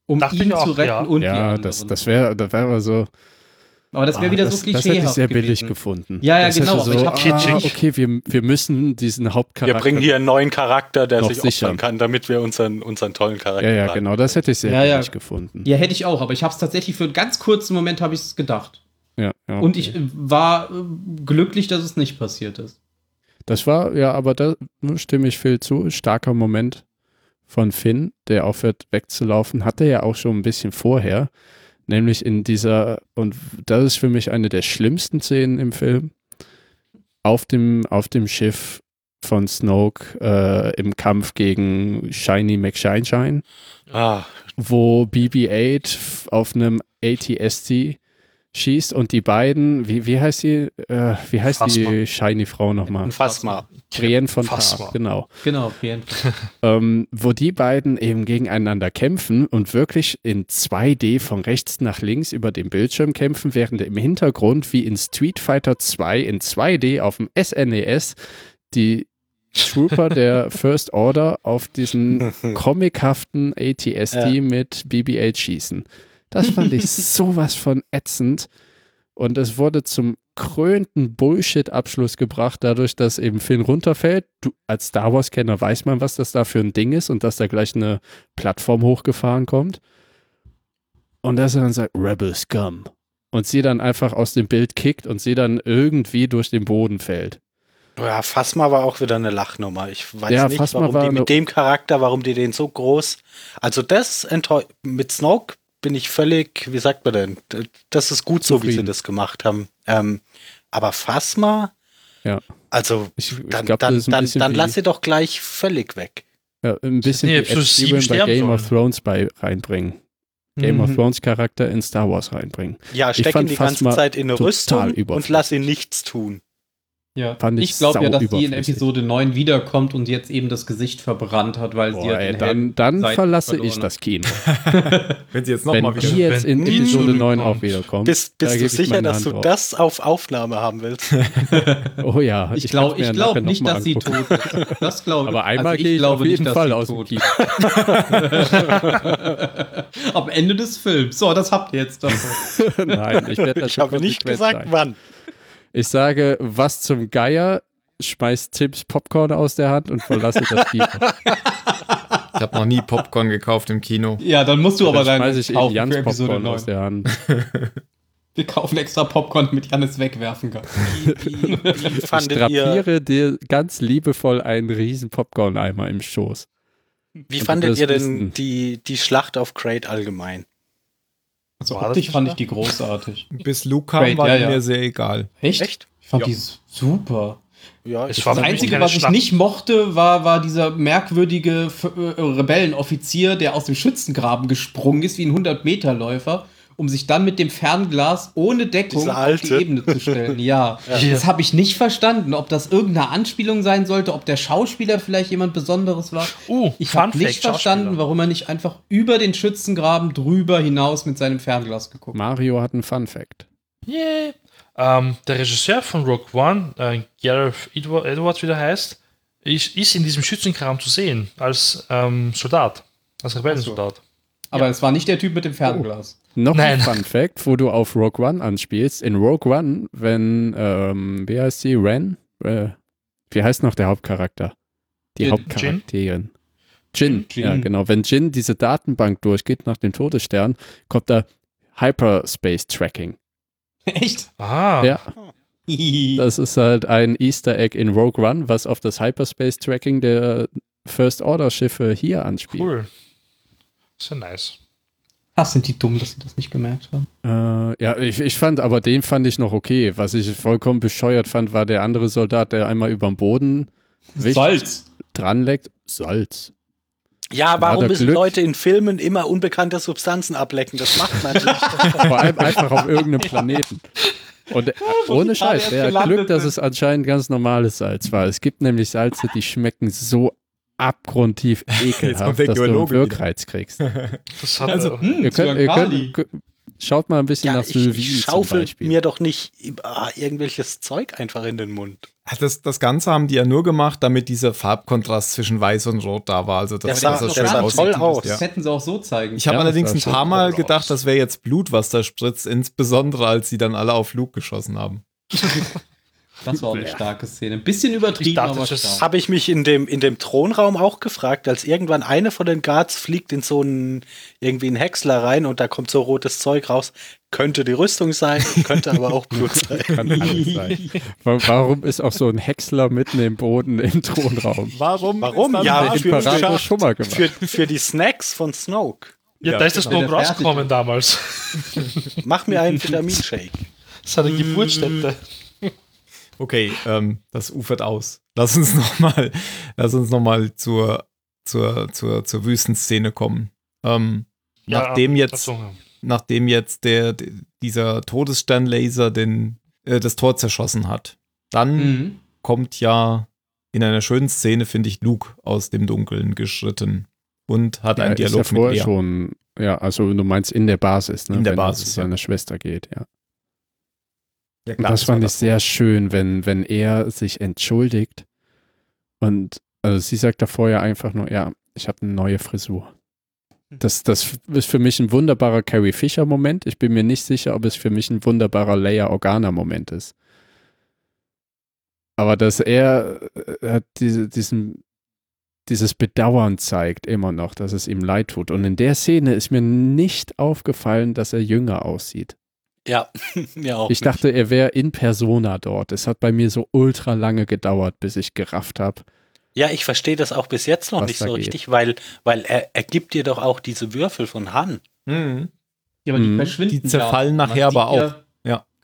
Um Dachte ihn auch, zu retten ja. und die ja, anderen. das, das wäre das wär so. Aber das wäre Ah, wieder das, so Das hätte ich klischeehaft sehr billig gewesen. gefunden. Ja, ja, das genau, So, ich hab- ah, okay, wir, wir müssen diesen Hauptcharakter. Wir bringen hier einen neuen Charakter, der sich sichern. kann, damit wir unseren, unseren tollen Charakter Ja, ja, haben. genau, das hätte ich sehr Ja, ja. billig gefunden. Ja, hätte ich auch, aber ich habe es tatsächlich für einen ganz kurzen Moment habe ich es gedacht. Ja, ja, Und okay. ich äh, war äh, glücklich, dass es nicht passiert ist. Das war, ja, aber da stimme ich Phil zu. Starker Moment von Finn, der aufhört wegzulaufen, hatte er ja auch schon ein bisschen vorher. Nämlich in dieser, und das ist für mich eine der schlimmsten Szenen im Film, auf dem, auf dem Schiff, von Snoke äh, im Kampf gegen Shiny McShineshine, Ah, wo BB-8 f- auf einem ATST schießt und die beiden, wie, wie heißt die, äh, wie heißt Phasma. die Shiny-Frau nochmal? fass mal. Brienne von Phasma. Tarth, genau. Genau, Fall. [laughs] ähm, wo die beiden eben gegeneinander kämpfen und wirklich in 2D von rechts nach links über dem Bildschirm kämpfen, während im Hintergrund wie in Street Fighter 2 in 2D auf dem SNES die Trooper [laughs] der First Order auf diesen [laughs] comichaften ATSD Ja. mit BB-8 schießen. Das fand ich [laughs] sowas von ätzend. Und es wurde zum krönten Bullshit-Abschluss gebracht, dadurch, dass eben Finn runterfällt. Du, als Star Wars-Kenner weiß man, was das da für ein Ding ist und dass da gleich eine Plattform hochgefahren kommt. Und dass er dann sagt, Rebel Scum. Und sie dann einfach aus dem Bild kickt und sie dann irgendwie durch den Boden fällt. Ja, Phasma war auch wieder eine Lachnummer. Ich weiß Ja, nicht, Phasma warum war die mit dem Charakter, warum die den so groß. Also das mit Snoke bin ich völlig, wie sagt man denn? Das ist gut so, wie sie das gemacht haben. Ähm, aber Phasma, Ja. also Ich, ich dann, glaub, dann, dann, dann lass sie doch gleich völlig weg. Ja, ein bisschen Nee, wie Ed bei sterben Game of. Thrones bei reinbringen. Game of Mhm. Thrones Charakter in Star Wars reinbringen. Ja, steck ihn die ganze Zeit in eine Rüstung und lass ihn nichts tun. Ja. Fand ich ich glaube ja, dass die in. Episode 9 wiederkommt und jetzt eben das Gesicht verbrannt hat, weil sie Boah, ja ey, den dann, dann seit verlasse verloren ich hat. das Kino. [laughs] Wenn sie jetzt Wenn nochmal die wieder. jetzt in die Episode 9 zurückkommt. auch wiederkommt, Bist, da bist du sicher, dass Hand du das auf Aufnahme haben willst? [laughs] Oh ja, Ich glaube ich glaub nicht, dass sie tot ist. Das glaube Aber einmal also gehe ich glaube auf jeden nicht, Fall sie aus dem Kino. ist. [laughs] Am Ende des Films. So, das habt ihr jetzt davon. Nein, ich werde Ich habe nicht gesagt, wann. Ich sage, was zum Geier, schmeißt Tips Popcorn aus der Hand und verlasse das Kino. [laughs] Ich habe noch nie Popcorn gekauft im Kino. Ja, dann musst du aber Dann dein schmeiße ich eben kaufen Jans für Episode Popcorn 9. aus der Hand. [laughs] Wir kaufen extra Popcorn, damit Jan es wegwerfen kann. Wie, wie Ich fandet ihr, drapiere dir ganz liebevoll einen riesen Popcorn-Eimer im Schoß. wie Und fandet ihr denn Wissen. die, die Schlacht auf Crate allgemein? Also War optisch fand ich die großartig. Bis Luke kam, Great, war ja, mir sehr egal. Echt? Echt? Ich fand Ja. die super. Ja, ich Das Einzige, was ich nicht mochte, war, war dieser merkwürdige äh, Rebellenoffizier, der aus dem Schützengraben gesprungen ist, wie ein 100-Meter-Läufer, um sich dann mit dem Fernglas ohne Deckung auf die. Ebene zu stellen. Ja, [laughs] Ja. das habe ich nicht verstanden, ob das irgendeine Anspielung sein sollte, ob der Schauspieler vielleicht jemand Besonderes war. Uh, Ich Fun habe nicht Fact, verstanden, warum er nicht einfach über den Schützengraben drüber hinaus mit seinem Fernglas geguckt hat. Mario hat einen Fun-Fact. Yeah. Ähm, der Regisseur von Rogue One, äh, Gareth Edward, Edwards, wie der heißt, ist, ist in diesem Schützenkram zu sehen, als ähm, Soldat, als Rebellensoldat. Aber es war nicht der Typ mit dem Fernglas. Noch Nein. ein Fun-Fact, wo du auf Rogue One anspielst. In Rogue One, wenn, ähm, wie heißt sie? Ren? Äh, wie heißt noch der Hauptcharakter? Die Jin. Hauptcharakterin. Jin. Jin. Ja, genau. Wenn Jin diese Datenbank durchgeht nach dem Todesstern, kommt da Hyperspace Tracking. [laughs] Echt? Ah, Ja, [laughs] das ist halt ein Easter Egg in Rogue One, was auf das Hyperspace Tracking der First Order Schiffe hier anspielt. cool. Sehr nice. Ach, sind die dumm, dass sie das nicht gemerkt haben. Äh, ja, ich, ich fand, aber den fand ich noch okay. Was ich vollkommen bescheuert fand, war der andere Soldat, der einmal überm Boden wischt, Salz. dranleckt. Salz. Ja, War warum müssen Glück? Leute in Filmen immer unbekannte Substanzen ablecken? Das macht man nicht. [laughs] Vor allem einfach auf irgendeinem Planeten. Und äh, ohne Scheiß, gelandet Glück, dass es anscheinend ganz normales Salz war. Es gibt nämlich Salze, die schmecken so abgrundtief [laughs] ekelhaft, dass du einen. Wirkreiz kriegst. [laughs] Das hat Also, hm, Ihr könnt, ihr könnt, schaut mal ein bisschen ja, nach ich, Sylvie ich zum schaufel mir doch nicht ah, irgendwelches Zeug einfach in den Mund. Das, das Ganze haben die ja nur gemacht, damit dieser Farbkontrast zwischen Weiß und Rot da war. Also das sah- es der schön sah aussieht. toll aus. Das hätten sie auch so zeigen. Ich habe Ja, allerdings das ein paar Mal gedacht, aus. das wäre jetzt Blut, was da spritzt, insbesondere als sie dann alle auf Luke geschossen haben. [laughs] Das war auch eine starke Szene. Ein bisschen übertrieben, Ich dachte, aber das- stark. Habe ich mich in dem, in dem Thronraum auch gefragt, als irgendwann eine von den Guards fliegt in so einen, irgendwie einen Häcksler rein und da kommt so rotes Zeug raus. Könnte die Rüstung sein, könnte aber auch Blut [laughs] sein. Kann alles sein. Wa- Warum ist auch so ein Häcksler mitten im Boden im Thronraum? Warum? Warum? Ja, für- Imperator schon mal gemacht. Für, für die Snacks von Snoke. ja, Ja, da ist das genau. noch rausgekommen damals. Mach mir einen Vitaminshake. [laughs] Das ist eine Geburtsstätte. Okay, ähm, das ufert aus. lass uns [laughs] nochmal, lass uns noch mal zur, zur, zur, zur Wüstenszene kommen. Ähm, Ja, nachdem jetzt, nachdem jetzt der, dieser Todessternlaser den, äh, das Tor zerschossen hat, dann Mhm. kommt ja in einer schönen Szene, finde ich, Luke aus dem Dunkeln geschritten und hat Ja, einen ist ja Dialog mit vorher Lea. schon, ja, also du meinst in der Basis, ne? In der wenn Basis, es zu ja. seiner Schwester geht, ja. Ja, Und das fand ich davor. sehr schön, wenn, wenn er sich entschuldigt und also sie sagt da vorher einfach nur, ja, ich habe eine neue Frisur. Das, das ist für mich ein wunderbarer Carrie Fisher-Moment. Ich bin mir nicht sicher, ob es für mich ein wunderbarer Leia Organa-Moment ist. Aber dass er äh, hat diese, diesen, dieses Bedauern zeigt immer noch, dass es ihm leid tut. Und in der Szene ist mir nicht aufgefallen, dass er jünger aussieht. Ja, [laughs] mir auch. Ich dachte, er wäre in Persona dort. Es hat bei mir so ultra lange gedauert, bis ich gerafft habe. Ja, ich verstehe das auch bis jetzt noch nicht so geht. richtig, weil, weil er, er gibt dir doch auch diese Würfel von Han. Mhm. Ja, aber die Mhm. verschwinden. Die zerfallen ja. nachher aber sieht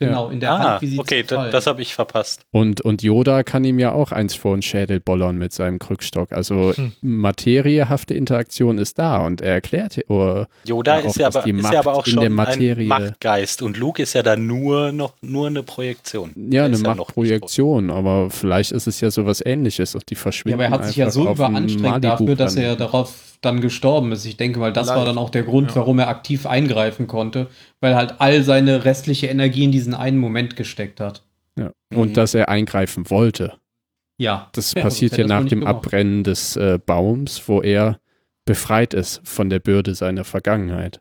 Ja. Genau, in der Ah, Hand, wie sie okay, zerfallen. das habe ich verpasst. Und, und Yoda kann ihm ja auch eins vor den Schädel bollern mit seinem Krückstock. Also Hm. materiehafte Interaktion ist da und er erklärt oder Yoda Ja, auch, ist, ja aber, die ist ja aber auch in schon der Materie- ein Machtgeist und Luke ist ja da nur noch nur eine Projektion. ja, Der eine ja Machtprojektion, aber vielleicht ist es ja sowas ähnliches und die Ja, verschwinden. aber er hat sich ja einfach so überanstrengt dafür, dass er darauf dann gestorben ist. Ich denke mal, das war Live. dann auch der Grund, Ja. warum er aktiv eingreifen konnte, weil halt all seine restliche Energie in diesen einen Moment gesteckt hat. Ja. Und Mhm. dass er eingreifen wollte. Ja. Das Ja, passiert ja nach dem gemacht. Abbrennen des äh, Baums, wo er befreit ist von der Bürde seiner Vergangenheit.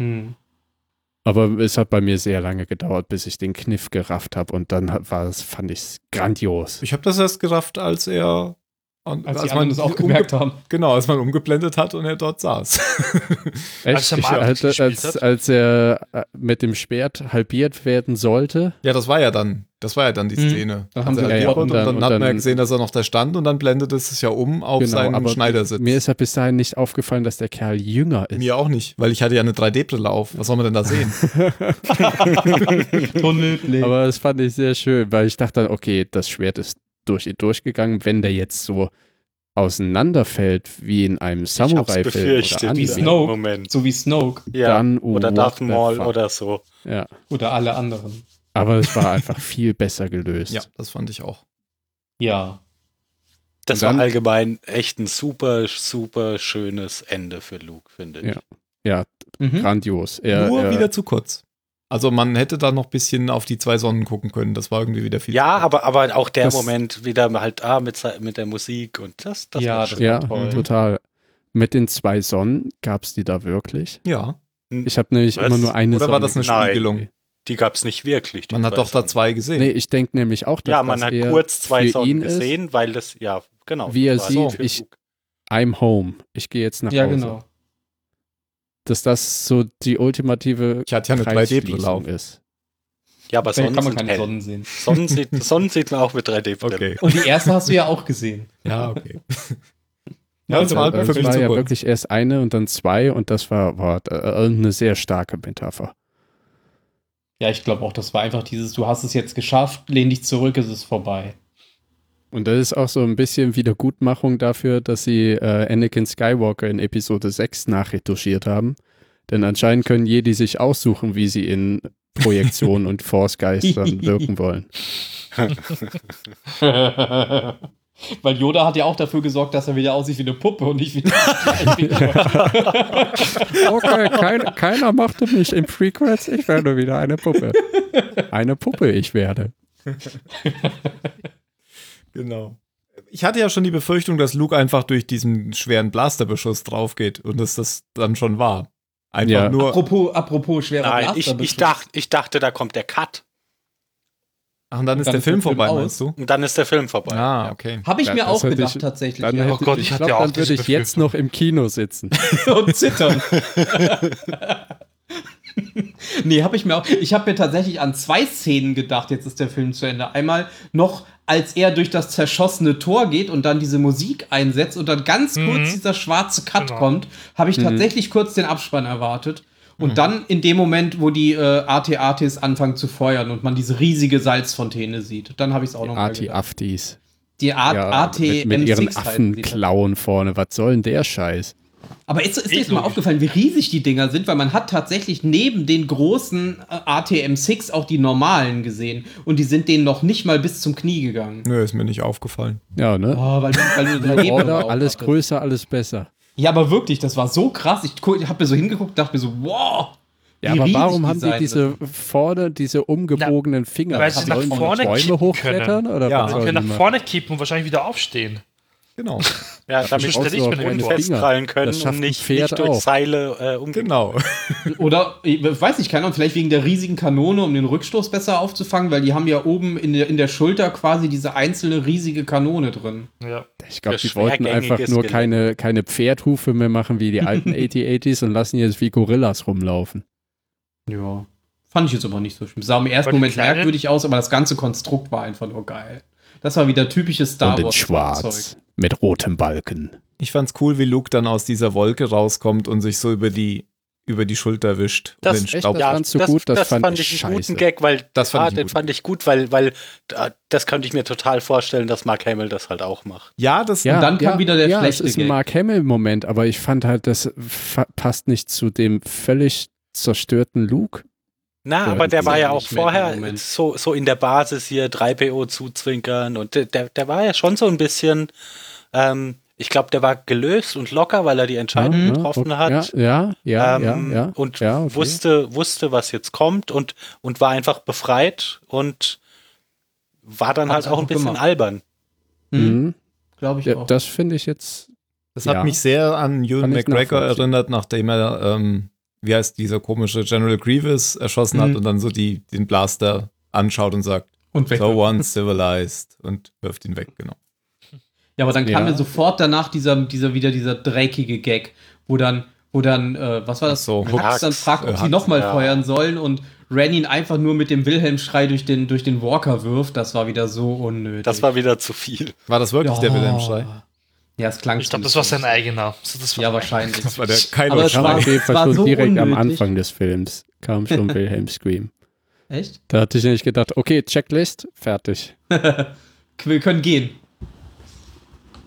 Hm. Aber es hat bei mir sehr lange gedauert, bis ich den Kniff gerafft habe und dann war es, fand ich es grandios. Ich habe das erst gerafft, als er. Und- Als, die anderen das auch gemerkt haben. Genau, als man umgeblendet hat und er dort saß. [laughs] Echt? Als er Ich- als, als, als er äh, mit dem Schwert halbiert werden sollte, ja, das war ja dann, das war ja dann die Mhm. Szene. Da haben Als sie er ja, ja, halbiert und und dann- dann, und hat man ja dann- gesehen, dass er noch da stand und dann blendet es sich ja um auf Genau, seinen aber Schneidersitz. mir ist ja bis dahin nicht aufgefallen, dass der Kerl jünger ist. Mir auch nicht, weil ich hatte ja eine 3D-Brille auf. Was soll man denn da sehen? [laughs] Tunnelblick. Aber das fand ich sehr schön, weil ich dachte dann, okay, das Schwert ist durch ihn durchgegangen. Wenn der jetzt so auseinanderfällt wie in einem Samurai-Film oder diesen Snoke. Moment. so wie Snoke Ja, dann oder what Darth Maul oder so. Ja, oder alle anderen. aber es war [laughs] einfach viel besser gelöst. ja, das fand ich auch. Ja. Das dann- war allgemein echt ein super, super schönes Ende für Luke, finde ich. Ja. Ja, Mhm. grandios. Er, Nur er, wieder zu kurz. Also man hätte da noch ein bisschen auf die zwei Sonnen gucken können. Das war irgendwie wieder viel. Ja, aber, aber auch der Das- Moment wieder halt ah, mit, mit der Musik und das, das Ja, war schon Ja, toll. total. Mit den zwei Sonnen gab es die da wirklich? Ja. Ich habe nämlich Was? immer nur eine Oder Sonne war das eine Nein. Spiegelung? Die gab es nicht wirklich. Man hat doch da Songs. zwei gesehen. Nee, ich denke nämlich auch, dass Ja, man das hat eher kurz zwei Songs ihn ist. gesehen, weil das, ja, genau. Wie er sieht, für ich-. I'm home. Ich gehe jetzt nach Ja, Hause. genau. Dass das so die ultimative Ich hatte ja eine 3D-Brille Kreisschließung auf. ist. Ja, aber Sonnen kann man keine hell. Sonnen sehen. Sonnen sieht, [laughs] Sonnen sieht man auch mit 3D-Brille. Okay. Und die erste hast du ja auch gesehen. Ja, okay. [laughs] Ja, das war Also, für es mich war ja wirklich erst eine und dann zwei und das war, war äh, eine sehr starke Metapher. Ja, ich glaube auch, das war einfach dieses, du hast es jetzt geschafft, lehn dich zurück, es ist vorbei. Und das ist auch so ein bisschen Wiedergutmachung dafür, dass sie äh, Anakin Skywalker in Episode 6 nachretuschiert haben. Denn anscheinend können Jedi sich aussuchen, wie sie in Projektionen und Force-Geistern [laughs] wirken wollen. [laughs] Weil Yoda hat ja auch dafür gesorgt, dass er wieder aussieht wie eine Puppe und nicht wie [laughs] Okay, kein, keiner mochte mich im Frequenz, ich werde wieder eine Puppe. Eine Puppe ich werde. Genau. Ich hatte ja schon die Befürchtung, dass Luke einfach durch diesen schweren Blasterbeschuss draufgeht und dass das dann schon war. Einfach Ja. nur. apropos, apropos schwerer Nein, ich, Blasterbeschuss. ich, dacht, ich dachte, da kommt der Cut. Ach, und dann ist Dann der ist Film der Film vorbei, aus. meinst du? Und dann ist der Film vorbei. Ah, okay. Habe ich Ja, mir auch gedacht, ich- tatsächlich. Dann ja. hätte, Gott, ich ich hatte glaube, ja auch dann würde ich jetzt noch im Kino sitzen. [laughs] und zittern. [laughs] nee, habe ich mir auch. Ich habe mir tatsächlich an zwei Szenen gedacht, jetzt ist der Film zu Ende. Einmal noch, als er durch das zerschossene Tor geht und dann diese Musik einsetzt und dann ganz Mhm. kurz dieser schwarze Cut Genau. kommt, habe ich Mhm. tatsächlich kurz den Abspann erwartet. Und dann in dem Moment, wo die äh, AT-ATs anfangen zu feuern und man diese riesige Salzfontäne sieht, dann habe ich es auch noch mal gedacht. Arti-Aftis. Die Art Ja, ATM mit, mit ihren 6 heißen die. Affenklauen vorne. Was soll denn der Scheiß? Aber ist, ist dir jetzt mal aufgefallen, wie riesig die Dinger sind, weil man hat tatsächlich neben den großen äh, ATM6 auch die normalen gesehen und die sind denen noch nicht mal bis zum Knie gegangen. Nö, ist mir nicht aufgefallen. Ja, ne? Oh, weil, du- weil du [laughs] daneben drauf alles hattest. größer, alles besser. Ja, aber wirklich, das war so krass. Ich, ich habe mir so hingeguckt, dachte mir so, wow. Ja, aber warum haben die diese vorne, diese umgebogenen Finger? weil sie nach vorne Bäume kippen hochklettern? Oder Ja. Sie können nach vorne kippen und wahrscheinlich wieder aufstehen. Genau. [laughs] Ja, damit brauchst ich du mir auch den keine Finger. Finger. festkrallen können und nicht, nicht durch auch. Seile äh, umgehen. Genau. [laughs] Oder, ich weiß nicht, keine Ahnung, vielleicht wegen der riesigen Kanone, um den Rückstoß besser aufzufangen, weil die haben ja oben in der, in der Schulter quasi diese einzelne riesige Kanone drin. Ja. Ich glaube, die wollten einfach nur keine, keine Pferdhufe mehr machen wie die alten [laughs] 8080s und lassen jetzt wie Gorillas rumlaufen. Ja. Fand ich jetzt aber nicht so schlimm. Sah im ersten Moment merkwürdig aus, aber das ganze Konstrukt war einfach nur geil. Das war wieder typisches Star und in Wars. schwarz mit rotem Balken. Ich fand's cool, wie Luke dann aus dieser Wolke rauskommt und sich so über die, über die Schulter wischt. Das- und den echt, Staub. das fandst du gut? Das fand ich einen guten scheiße. Gag, weil Das fand ah, ich den guten fand ich gut, weil, weil äh, das könnte ich mir total vorstellen, dass Mark Hamill das halt auch macht. Ja, das Ja, dann kam ja, wieder der ja, schlechte es ist ein. Mark Hamill-Moment, aber ich fand halt, das passt nicht zu dem völlig zerstörten Luke. Na, Ja, aber der war ja ja auch vorher so, so in der Basis hier 3PO zuzwinkern und der, der, der war ja schon so ein bisschen, ähm, ich glaube, der war gelöst und locker, weil er die Entscheidung Ja, getroffen okay, hat. Ja, ja, ja, ähm, ja, ja. Und ja, okay. wusste, wusste, was jetzt kommt und, und war einfach befreit und war dann Hat's halt auch ein bisschen gemacht. albern. Mhm. Glaube ich Ja, auch. das finde ich jetzt. Das hat Ja. mich sehr an Ewan McGregor erinnert, nachdem er, ähm, wie heißt dieser komische General Grievous erschossen hat Mhm. und dann so die, den Blaster anschaut und sagt, und weg. so one civilized und wirft ihn weg, genau. Ja, aber dann kam Ja. ja sofort danach dieser, dieser wieder dieser dreckige Gag, wo dann, wo dann, äh, was war das? So, Hux Hux, dann fragt, ob äh, sie Hux, nochmal ja. feuern sollen und Ren ihn einfach nur mit dem Wilhelm-Schrei durch den, durch den Walker wirft. Das war wieder so unnötig. Das war wieder zu viel. War das wirklich der Wilhelm-Schrei? Ja, es klang Ich glaube, das war sein eigener. Das war Ja, wahrscheinlich. Das war der Kylo Aber es war- auf jeden Fall war schon so direkt am unnötig. Anfang des Films. Kam schon [laughs] Wilhelm Scream. Echt? Da hatte ich nämlich gedacht, okay, Checklist, fertig. [laughs] Wir können gehen.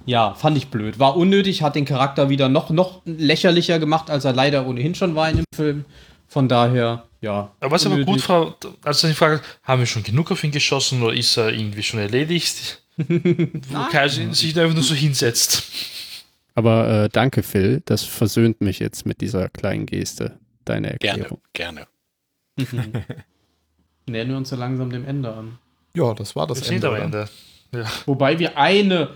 Ja, fand ich blöd. War unnötig, hat den Charakter wieder noch, noch lächerlicher gemacht, als er leider ohnehin schon war in dem Film. Von daher, ja. Aber was aber gut war, als er die Frage, haben wir schon genug auf ihn geschossen oder ist er irgendwie schon erledigt? Wo Kai sich einfach nur so hinsetzt. Aber äh, danke, Phil. Das versöhnt mich jetzt mit dieser kleinen Geste. Deine Gerne, Erklärung. gerne. [laughs] Nähern wir uns so langsam dem Ende an. Ja, das war das Wir Ende. am? Ende. Ja. Wobei wir eine,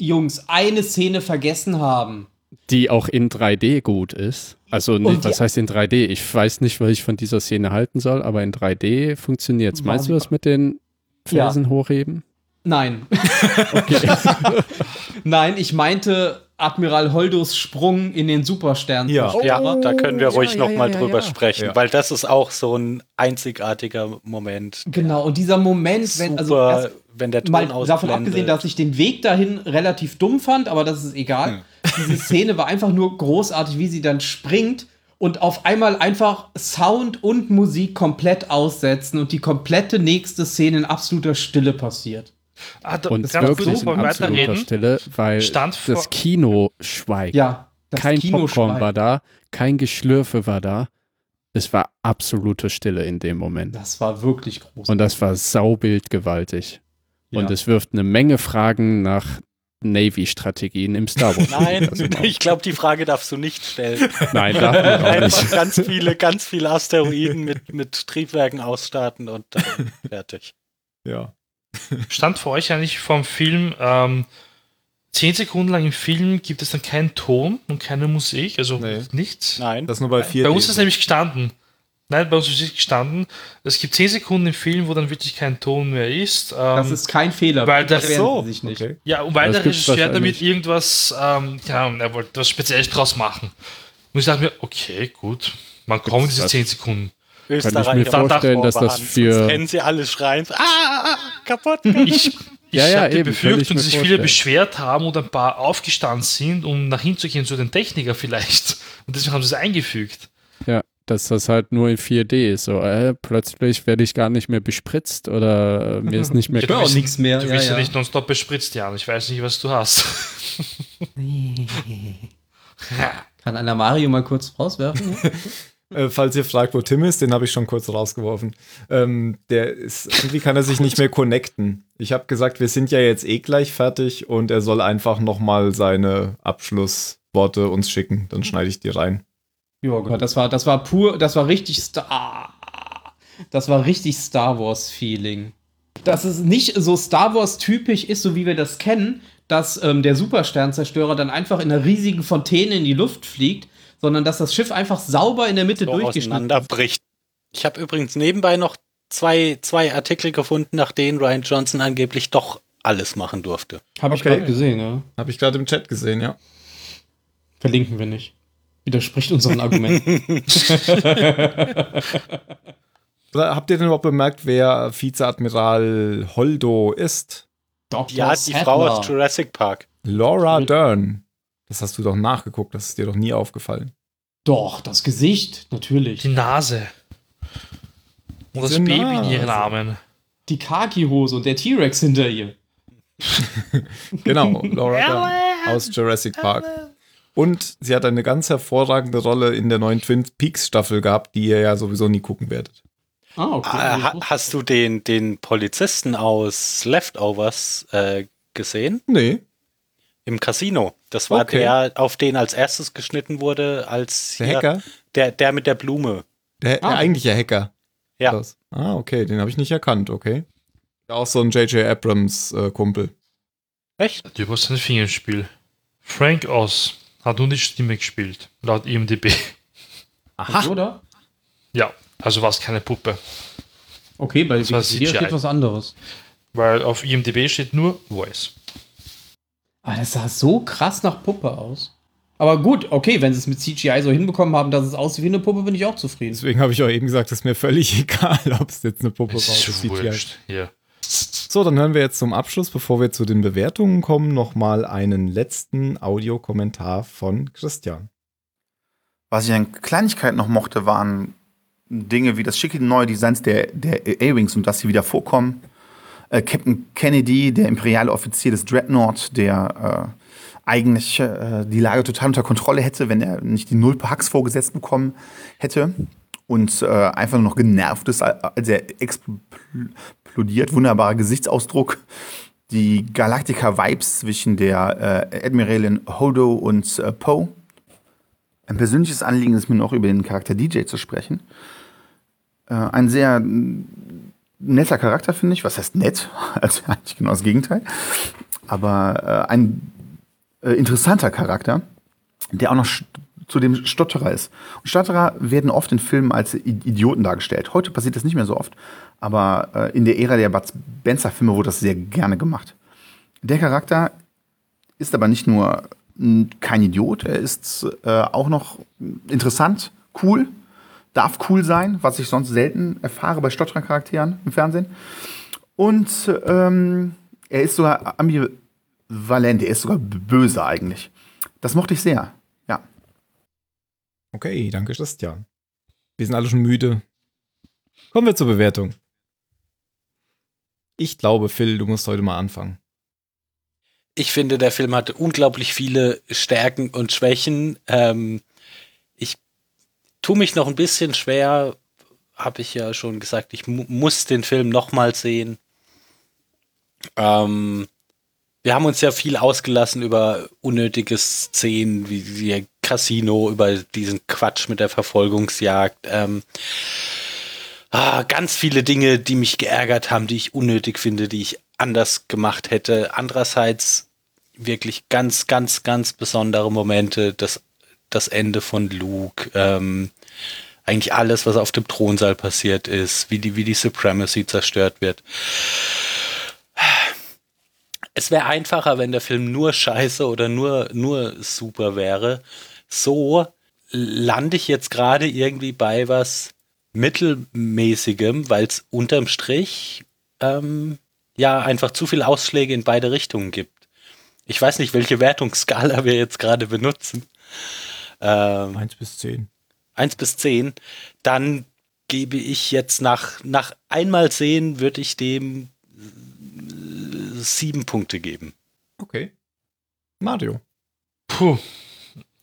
Jungs, eine Szene vergessen haben. Die auch in 3D gut ist. Also, nicht, was heißt in 3D? Ich weiß nicht, was ich von dieser Szene halten soll, aber in 3D funktioniert es. Meinst du das mit den Ja. Felsen hochheben? Nein. [laughs] Nein, ich meinte Admiral Holdos Sprung in den Superstern. Ja. Ja, da können wir Oh, ruhig ja, noch ja, mal ja, drüber ja. sprechen, Ja. weil das ist auch so ein einzigartiger Moment. Genau, und dieser Moment, wenn, also Super, erst, wenn der Ton mal davon ausblendet. abgesehen, dass ich den Weg dahin relativ dumm fand, aber das ist egal. Diese Szene war einfach nur großartig, wie sie dann springt und auf einmal einfach Sound und Musik komplett aussetzen und die komplette nächste Szene in absoluter Stille passiert. Ah, da, Und ganz wirklich wir absoluter. Stille, weil das Kino schweigt. Ja, das kein Kino Popcorn schweigt. war da, kein Geschlürfe war da. Es war absolute Stille in dem Moment. Das war wirklich groß. Und das war saubildgewaltig. Und Ja. es wirft eine Menge Fragen nach Navy-Strategien im Star Wars. Nein, [laughs] ich glaube, die Frage darfst du nicht stellen. Nein, darf man auch Einfach nicht. ganz viele, ganz viele Asteroiden mit, mit Triebwerken ausstatten und dann fertig. Ja. Stand für euch eigentlich vom Film, ähm, zehn Sekunden lang im Film gibt es dann keinen Ton und keine Musik, also Nee. nichts. Nein. Das nur bei vier. Bei uns ist es nämlich gestanden. Nein, bei uns ist es gestanden. Es gibt zehn Sekunden im Film, wo dann wirklich kein Ton mehr ist. Ähm, Das ist kein Fehler. weil der- so. Sich nicht. Okay. ja, und weil Das der Regisseur damit irgendwas, ähm, ja, er wollte was Spezielles draus machen. Und ich dachte mir, okay, gut, man kommt diese zehn Sekunden. Österreicher mir vorstellen, dass das Vorbehandlung. für- Sonst kennen sie alle schreien. Ah, kaputt. [laughs] Ich, ich Ja, ja, habe die eben, kann ich Befürchtung, dass sich viele beschwert haben und ein paar aufgestanden sind, um nach hinzugehen zu den Techniker vielleicht. [laughs] Und deswegen haben sie es eingefügt. Ja, dass das halt nur in 4D ist. So, äh, plötzlich werde ich gar nicht mehr bespritzt oder äh, mir ist nicht mehr [laughs] Ich auch nichts mehr. Du ja, bist ja, ja. nicht nonstop bespritzt, Jan. Ich weiß nicht, was du hast. Kann einer Mario mal kurz rauswerfen? Äh, falls ihr fragt, wo Tim ist, den habe ich schon kurz rausgeworfen. Ähm, der ist, irgendwie kann er sich nicht mehr connecten. Ich habe gesagt, wir sind ja jetzt eh gleich fertig und er soll einfach noch mal seine Abschlussworte uns schicken. Dann schneide ich die rein. ja, Gott, das war, das war pur, das war richtig Star. Das war richtig Star Wars-Feeling. Dass es nicht so Star Wars-typisch ist, so wie wir das kennen, dass ähm, der Supersternzerstörer dann einfach in einer riesigen Fontäne in die Luft fliegt, sondern dass das Schiff einfach sauber in der Mitte so durchgeschnitten auseinanderbricht. Ich habe übrigens nebenbei noch zwei, zwei Artikel gefunden, nach denen Ryan Johnson angeblich doch alles machen durfte. Habe ich Okay. gerade gesehen, ja. Habe ich gerade im Chat gesehen, ja. Verlinken wir nicht. Widerspricht unseren Argumenten. [laughs] Habt ihr denn überhaupt bemerkt, wer Vizeadmiral Holdo ist? Dr. Ja, die. Frau aus Jurassic Park. Laura Dern. Das hast du doch nachgeguckt, das ist dir doch nie aufgefallen. Doch, das Gesicht, natürlich. Die Nase. Und das Baby in Nase. ihren Armen. Die Khaki-Hose und der T-Rex hinter ihr. [laughs] Genau, Laura Dern aus Jurassic Park. Und sie hat eine ganz hervorragende Rolle in der neuen Twin Peaks Staffel gehabt, die ihr ja sowieso nie gucken werdet. Ah, okay. Ah, ha, hast du den, den Polizisten aus Leftovers äh, gesehen? Nee, Im Casino. Das war Okay. der, auf den als erstes geschnitten wurde, als der hier- Hacker, Der, der mit der Blume. der, der Ah. eigentliche Hacker. Ja. Das. Ah, okay, den habe ich nicht erkannt, okay. Auch so ein J.J. Abrams äh, Kumpel. Echt? Du hast ein Fingerspiel. Frank Oz hat nun die Stimme gespielt, laut IMDb. Oder? Ja, also war es keine Puppe. Okay, bei war Wikipedia steht was anderes. Weil auf IMDb steht nur Voice. Aber das sah so krass nach Puppe aus. Aber gut, okay, wenn sie es mit CGI so hinbekommen haben, dass es aussieht wie eine Puppe, bin ich auch zufrieden. Deswegen habe ich auch eben gesagt, es ist mir völlig [laughs] egal, ob es jetzt eine Puppe war oder ist CGI. wurscht. Ja. So, dann hören wir jetzt zum Abschluss, bevor wir zu den Bewertungen kommen, nochmal einen letzten Audiokommentar von Christian. Was ich an Kleinigkeiten noch mochte, waren Dinge wie das schicke neue Designs der, der A-Wings und dass sie wieder vorkommen. Äh, Captain Kennedy, der imperiale Offizier des Dreadnought, der äh, eigentlich äh, die Lage total unter Kontrolle hätte, wenn er nicht die Null per Hacks vorgesetzt bekommen hätte. Und äh, einfach nur noch genervt ist, als er explodiert. Wunderbarer Gesichtsausdruck. Die Galactica-Vibes zwischen der äh, Admiralin Holdo und äh, Poe. Ein persönliches Anliegen ist mir noch über den Charakter DJ zu sprechen. Ein sehr netter Charakter, finde ich. Was heißt nett? [laughs] Also eigentlich genau das Gegenteil. Aber äh, ein äh, interessanter Charakter, der auch noch zudem Stotterer ist. Und Stotterer werden oft in Filmen als Idioten dargestellt. Heute passiert das nicht mehr so oft. Aber äh, in der Ära der Bud Spencer-Filme wurde das sehr gerne gemacht. Der Charakter ist aber nicht nur kein Idiot, er ist äh, auch noch interessant, cool, darf cool sein, was ich sonst selten erfahre bei Stotterer-Charakteren im Fernsehen. Und ähm, er ist sogar ambivalent, er ist sogar böse eigentlich. Das mochte ich sehr, ja. Okay, danke Christian. Wir sind alle schon müde. Kommen wir zur Bewertung. Ich glaube, Phil, du musst heute mal anfangen. Ich finde, der Film hatte unglaublich viele Stärken und Schwächen. Ähm, tue mich noch ein bisschen schwer, habe ich ja schon gesagt, ich mu muss den Film nochmal sehen. Ähm, wir haben uns ja viel ausgelassen über unnötige Szenen wie, wie Casino, über diesen Quatsch mit der Verfolgungsjagd. Ähm, ah, ganz viele Dinge, die mich geärgert haben, die ich unnötig finde, die ich anders gemacht hätte. Andererseits wirklich ganz, ganz, ganz besondere Momente, das, das Ende von Luke, ähm, eigentlich alles, was auf dem Thronsaal passiert ist, wie die, wie die Supremacy zerstört wird. Es wäre einfacher, wenn der Film nur scheiße oder nur, nur super wäre. So lande ich jetzt gerade irgendwie bei was mittelmäßigem, weil es unterm Strich ähm, ja einfach zu viele Ausschläge in beide Richtungen gibt. Ich weiß nicht, welche Wertungsskala wir jetzt gerade benutzen. Ähm, 1 bis 10. 1 bis 10, dann gebe ich jetzt nach, nach einmal sehen, würde ich dem äh, sieben Punkte geben. Okay. Mario. Puh.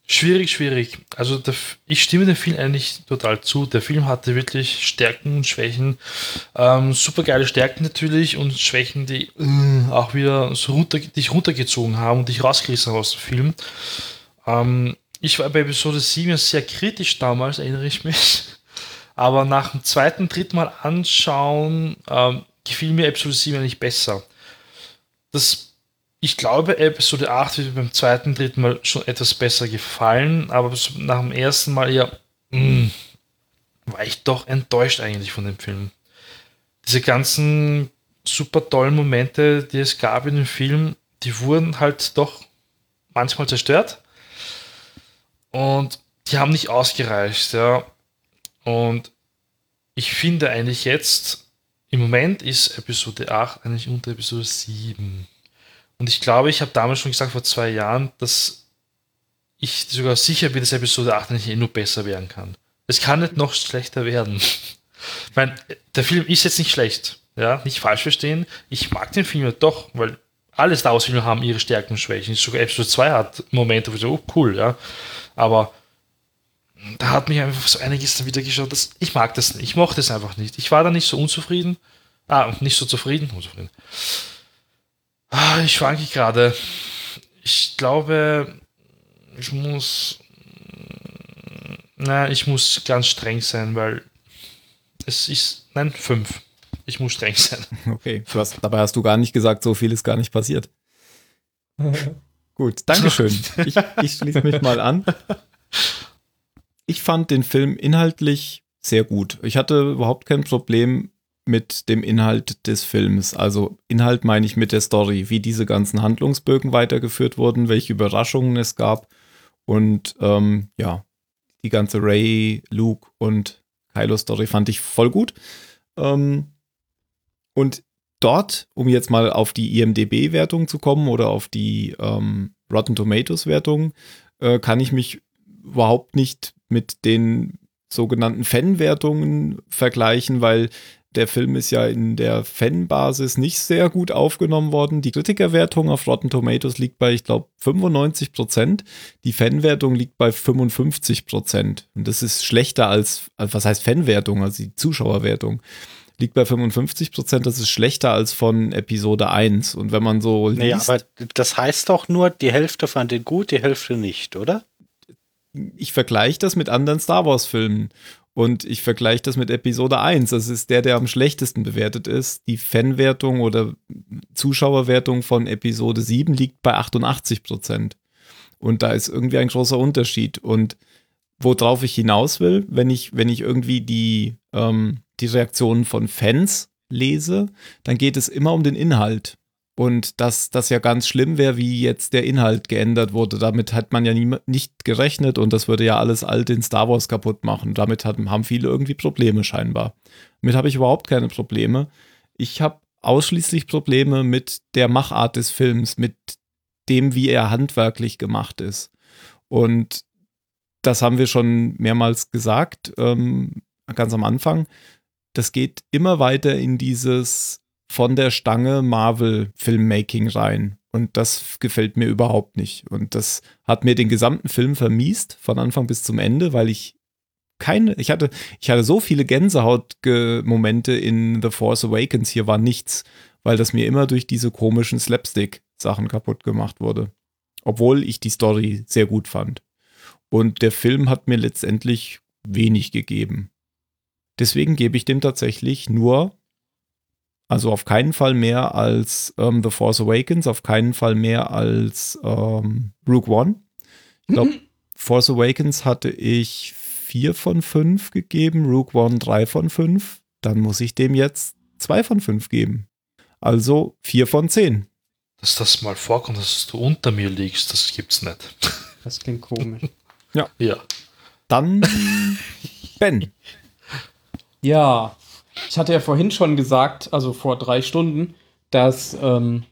Schwierig, schwierig. Also der, ich stimme dem Film eigentlich total zu. Der Film hatte wirklich Stärken und Schwächen. Ähm, super geile Stärken natürlich und Schwächen, die äh, auch wieder so runter, dich runtergezogen haben und dich rausgerissen haben aus dem Film. Ähm, ich war bei Episode 7 sehr kritisch damals, erinnere ich mich. Aber nach dem zweiten, dritten Mal anschauen, ähm, gefiel mir Episode 7 eigentlich besser. Das ich glaube, Episode 8 wird beim zweiten, dritten Mal schon etwas besser gefallen, aber nach dem ersten Mal mh, hm, war ich doch enttäuscht eigentlich von dem Film. Diese ganzen super tollen Momente, die es gab in dem Film, die wurden halt doch manchmal zerstört und die haben nicht ausgereicht, ja. Und ich finde eigentlich jetzt, im Moment ist Episode 8 eigentlich unter Episode 7. Und ich glaube, ich habe damals schon gesagt, vor zwei Jahren, dass ich sogar sicher bin, dass Episode 8 nicht eh nur besser werden kann. Es kann nicht noch schlechter werden. ich meine, der Film ist jetzt nicht schlecht. Ja, nicht falsch verstehen. Ich mag den Film ja doch, weil alle Star Wars Filme haben ihre Stärken und Schwächen. Sogar Episode 2 hat Momente, wo ich so, oh cool, ja. Aber da hat mich einfach so einiges dann wieder geschaut, dass ich mag das nicht. Ich mochte es einfach nicht. Ich war da nicht so unzufrieden. Ah, nicht so zufrieden. Unzufrieden. Ah, ich schwanke gerade. Ich glaube, ich muss. Na, ich muss ganz streng sein, weil es ist. Nein, fünf. Ich muss streng sein. [laughs] Okay, hast, dabei hast du gar nicht gesagt, so viel ist gar nicht passiert. [laughs] Gut, Dankeschön. [laughs] Ich, ich schließe mich mal an. Ich fand den Film inhaltlich sehr gut. Ich hatte überhaupt kein Problem mit dem Inhalt des Films. Also Inhalt meine ich mit der Story, wie diese ganzen Handlungsbögen weitergeführt wurden, welche Überraschungen es gab und ähm, ja, die ganze Ray, Luke und Kylo Story fand ich voll gut. Ähm, und dort, um jetzt mal auf die IMDB-Wertung zu kommen oder auf die ähm, Rotten Tomatoes-Wertung, äh, kann ich mich überhaupt nicht mit den sogenannten Fanwertungen vergleichen, weil der Film ist ja in der Fanbasis nicht sehr gut aufgenommen worden. Die Kritikerwertung auf Rotten Tomatoes liegt bei, ich glaube, 95 Prozent. Die Fanwertung liegt bei 55 Prozent. Und das ist schlechter als, was heißt Fanwertung, also die Zuschauerwertung liegt bei 55 Prozent. Das ist schlechter als von Episode 1. Und wenn man so liest. Naja, aber das heißt doch nur, die Hälfte fand den gut, die Hälfte nicht, oder? Ich vergleiche das mit anderen Star Wars-Filmen. Und ich vergleiche das mit Episode 1. Das ist der, der am schlechtesten bewertet ist. Die Fanwertung oder Zuschauerwertung von Episode 7 liegt bei 88 Prozent. Und da ist irgendwie ein großer Unterschied. Und worauf ich hinaus will, wenn ich, wenn ich irgendwie die, ähm, die Reaktionen von Fans lese, dann geht es immer um den Inhalt. Und dass das ja ganz schlimm wäre, wie jetzt der Inhalt geändert wurde. Damit hat man ja nie, nicht gerechnet und das würde ja alles alt in Star Wars kaputt machen. Damit hat, haben viele irgendwie Probleme scheinbar. Damit habe ich überhaupt keine Probleme. Ich habe ausschließlich Probleme mit der Machart des Films, mit dem, wie er handwerklich gemacht ist. Und das haben wir schon mehrmals gesagt, ähm, ganz am Anfang. Das geht immer weiter in dieses von der Stange Marvel Filmmaking rein. Und das gefällt mir überhaupt nicht. Und das hat mir den gesamten Film vermiest, von Anfang bis zum Ende, weil ich keine, ich hatte, ich hatte so viele Gänsehaut-Momente in The Force Awakens, hier war nichts, weil das mir immer durch diese komischen Slapstick-Sachen kaputt gemacht wurde. Obwohl ich die Story sehr gut fand. Und der Film hat mir letztendlich wenig gegeben. Deswegen gebe ich dem tatsächlich nur also auf keinen Fall mehr als ähm, The Force Awakens, auf keinen Fall mehr als ähm, Rogue One. Ich glaube, mhm. Force Awakens hatte ich vier von fünf gegeben, Rogue One drei von fünf. Dann muss ich dem jetzt zwei von fünf geben. Also vier von zehn. Dass das mal vorkommt, dass du unter mir liegst, das gibt's nicht. Das klingt komisch. ja. Ja. Dann Ben. [laughs] Ja, ich hatte ja vorhin schon gesagt, also vor drei Stunden, dass ähm,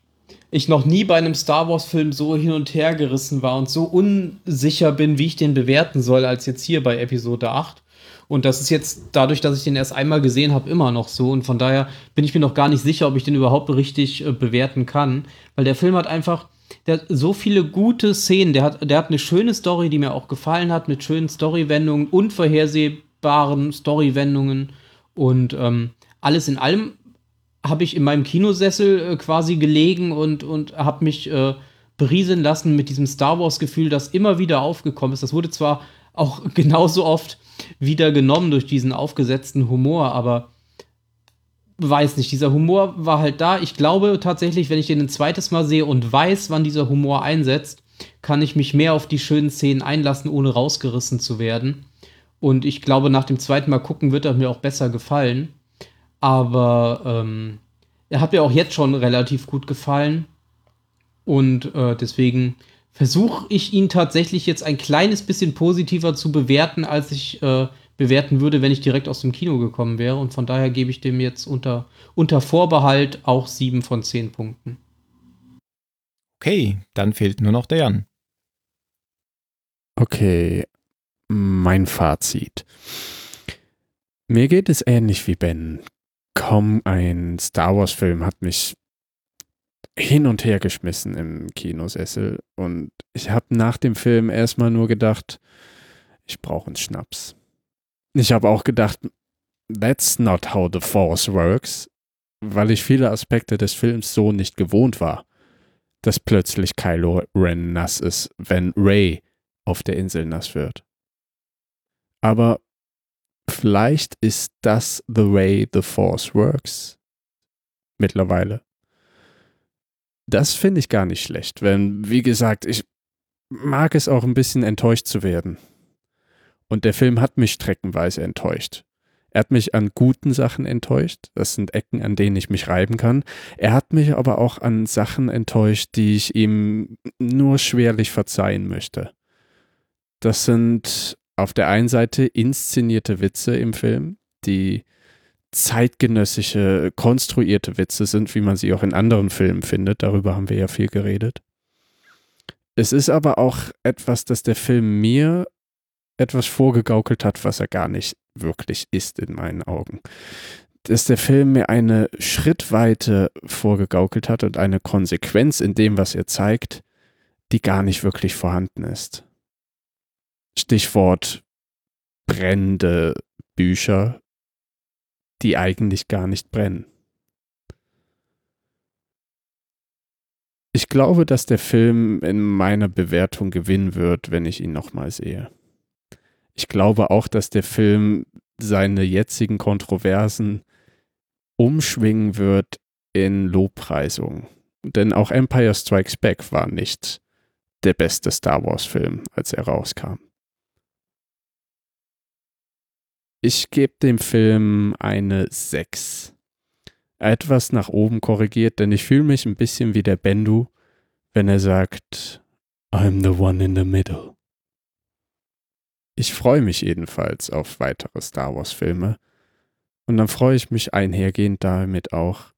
ich noch nie bei einem Star Wars-Film so hin und her gerissen war und so unsicher bin, wie ich den bewerten soll, als jetzt hier bei Episode 8. Und das ist jetzt dadurch, dass ich den erst einmal gesehen habe, immer noch so. Und von daher bin ich mir noch gar nicht sicher, ob ich den überhaupt richtig äh, bewerten kann. Weil der Film hat einfach, der hat so viele gute Szenen. Der hat, der hat eine schöne Story, die mir auch gefallen hat, mit schönen Storywendungen, unvorhersehbaren Storywendungen. Und ähm, alles in allem habe ich in meinem Kinosessel äh, quasi gelegen und, und habe mich äh, berieseln lassen mit diesem Star Wars-Gefühl, das immer wieder aufgekommen ist. Das wurde zwar auch [laughs] genauso oft wieder genommen durch diesen aufgesetzten Humor, aber weiß nicht, dieser Humor war halt da. Ich glaube tatsächlich, wenn ich den ein zweites Mal sehe und weiß, wann dieser Humor einsetzt, kann ich mich mehr auf die schönen Szenen einlassen, ohne rausgerissen zu werden. Und ich glaube, nach dem zweiten Mal gucken wird er mir auch besser gefallen. Aber ähm, er hat mir auch jetzt schon relativ gut gefallen. Und äh, deswegen versuche ich ihn tatsächlich jetzt ein kleines bisschen positiver zu bewerten, als ich äh, bewerten würde, wenn ich direkt aus dem Kino gekommen wäre. Und von daher gebe ich dem jetzt unter, unter Vorbehalt auch sieben von zehn Punkten. Okay, dann fehlt nur noch der Jan. Okay, mein Fazit. Mir geht es ähnlich wie Ben. Kaum ein Star Wars-Film hat mich hin und her geschmissen im Kinosessel und ich habe nach dem Film erstmal nur gedacht, ich brauche einen Schnaps. Ich habe auch gedacht, that's not how the Force works, weil ich viele Aspekte des Films so nicht gewohnt war, dass plötzlich Kylo Ren nass ist, wenn Ray auf der Insel nass wird. Aber vielleicht ist das the way the Force works mittlerweile das finde ich gar nicht schlecht, wenn, wie gesagt, ich mag es auch ein bisschen enttäuscht zu werden. Und der Film hat mich streckenweise enttäuscht. Er hat mich an guten Sachen enttäuscht. Das sind Ecken, an denen ich mich reiben kann. Er hat mich aber auch an Sachen enttäuscht, die ich ihm nur schwerlich verzeihen möchte. Das sind auf der einen Seite inszenierte Witze im Film, die zeitgenössische, konstruierte Witze sind, wie man sie auch in anderen Filmen findet. Darüber haben wir ja viel geredet. Es ist aber auch etwas, dass der Film mir etwas vorgegaukelt hat, was er gar nicht wirklich ist in meinen Augen. Dass der Film mir eine Schrittweite vorgegaukelt hat und eine Konsequenz in dem, was er zeigt, die gar nicht wirklich vorhanden ist. Stichwort brennende Bücher, die eigentlich gar nicht brennen. Ich glaube, dass der Film in meiner Bewertung gewinnen wird, wenn ich ihn nochmal sehe. Ich glaube auch, dass der Film seine jetzigen Kontroversen umschwingen wird in Lobpreisung. Denn auch Empire Strikes Back war nicht der beste Star Wars-Film, als er rauskam. Ich gebe dem Film eine 6. Etwas nach oben korrigiert, denn ich fühle mich ein bisschen wie der Bendu, wenn er sagt, I'm the one in the middle. Ich freue mich jedenfalls auf weitere Star Wars-Filme. Und dann freue ich mich einhergehend damit auch,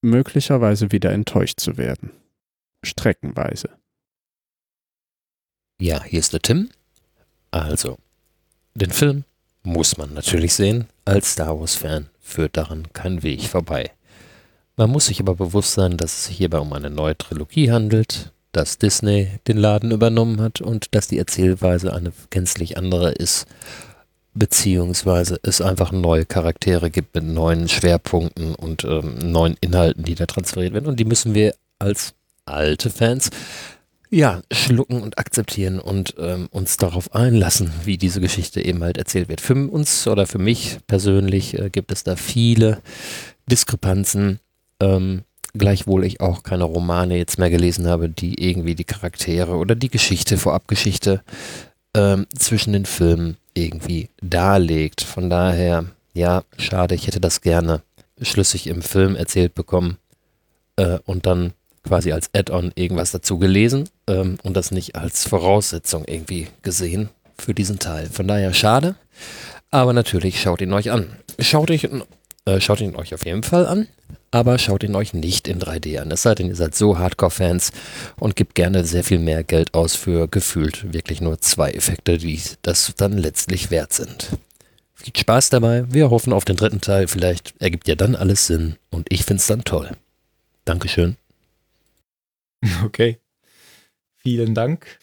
möglicherweise wieder enttäuscht zu werden. Streckenweise. Ja, hier ist der Tim. Also, den Film muss man natürlich sehen. Als Star Wars-Fan führt daran kein Weg vorbei. Man muss sich aber bewusst sein, dass es sich hierbei um eine neue Trilogie handelt, dass Disney den Laden übernommen hat und dass die Erzählweise eine gänzlich andere ist, beziehungsweise es einfach neue Charaktere gibt mit neuen Schwerpunkten und ähm, neuen Inhalten, die da transferiert werden. Und die müssen wir als alte Fans ja, schlucken und akzeptieren und ähm, uns darauf einlassen, wie diese Geschichte eben halt erzählt wird. Für uns oder für mich persönlich äh, gibt es da viele Diskrepanzen, ähm, gleichwohl ich auch keine Romane jetzt mehr gelesen habe, die irgendwie die Charaktere oder die Geschichte, Vorabgeschichte ähm, zwischen den Filmen irgendwie darlegt. Von daher, ja, schade, ich hätte das gerne schlüssig im Film erzählt bekommen äh, und dann quasi als Add-on irgendwas dazu gelesen ähm, und das nicht als Voraussetzung irgendwie gesehen für diesen Teil. Von daher schade, aber natürlich schaut ihn euch an. Schaut euch Äh, schaut ihn euch auf jeden Fall an, aber schaut ihn euch nicht in 3D an. Es sei denn, ihr seid so Hardcore-Fans und gebt gerne sehr viel mehr Geld aus für gefühlt wirklich nur zwei Effekte, die das dann letztlich wert sind. Viel Spaß dabei. Wir hoffen auf den dritten Teil. Vielleicht ergibt ja dann alles Sinn und ich find's dann toll. Dankeschön. [laughs] Okay. Vielen Dank.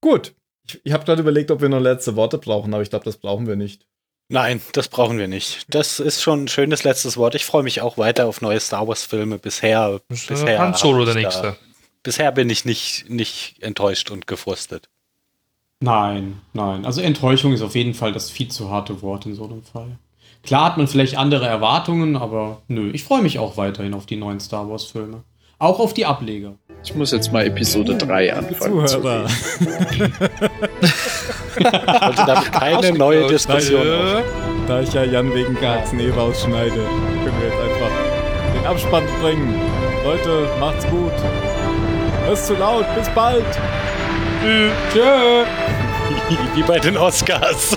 Gut. Ich, ich habe gerade überlegt, ob wir noch letzte Worte brauchen, aber ich glaube, das brauchen wir nicht. Nein, das brauchen wir nicht. Das ist schon ein schönes letztes Wort. Ich freue mich auch weiter auf neue Star Wars-Filme. Bisher, bisher, Han Solo der nächste. Da, bisher bin ich nicht, nicht enttäuscht und gefrustet. Nein, nein. Also Enttäuschung ist auf jeden Fall das viel zu harte Wort in so einem Fall. Klar hat man vielleicht andere Erwartungen, aber nö, ich freue mich auch weiterhin auf die neuen Star Wars-Filme. Auch auf die Ableger. Ich muss jetzt mal Episode 3 anfangen. zu Zuhörer. reden. [laughs] Also damit keine [laughs] neue Diskussion. auf. Da ich ja Jan wegen Carsten eh rausschneide, können wir jetzt einfach den Abspann bringen. Leute, macht's gut. Das ist zu laut. Bis bald. Tschö! [laughs] Wie bei den Oscars.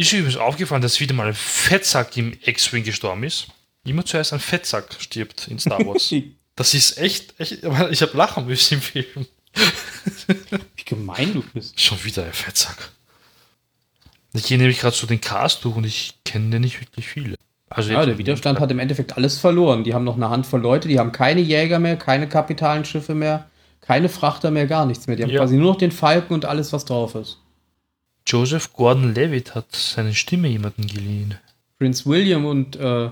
Ist übrigens aufgefallen, dass wieder mal ein Fettsack im X-Wing gestorben ist. Immer zuerst ein Fettsack stirbt in Star Wars. [laughs] das ist echt, echt ich habe lachen müssen im Film. [laughs] Wie gemein du bist. Schon wieder ein Fettsack. Ich gehe nämlich gerade so den Cast durch und ich kenne nicht wirklich viele. Also Ja, der Widerstand hat im Endeffekt alles verloren. Die haben noch eine Handvoll Leute, die haben keine Jäger mehr, keine kapitalen Schiffe mehr, keine Frachter mehr, gar nichts mehr. Die haben Ja. quasi nur noch den Falken und alles, was drauf ist. Joseph Gordon-Levitt hat seine Stimme jemandem geliehen. Prince William und äh,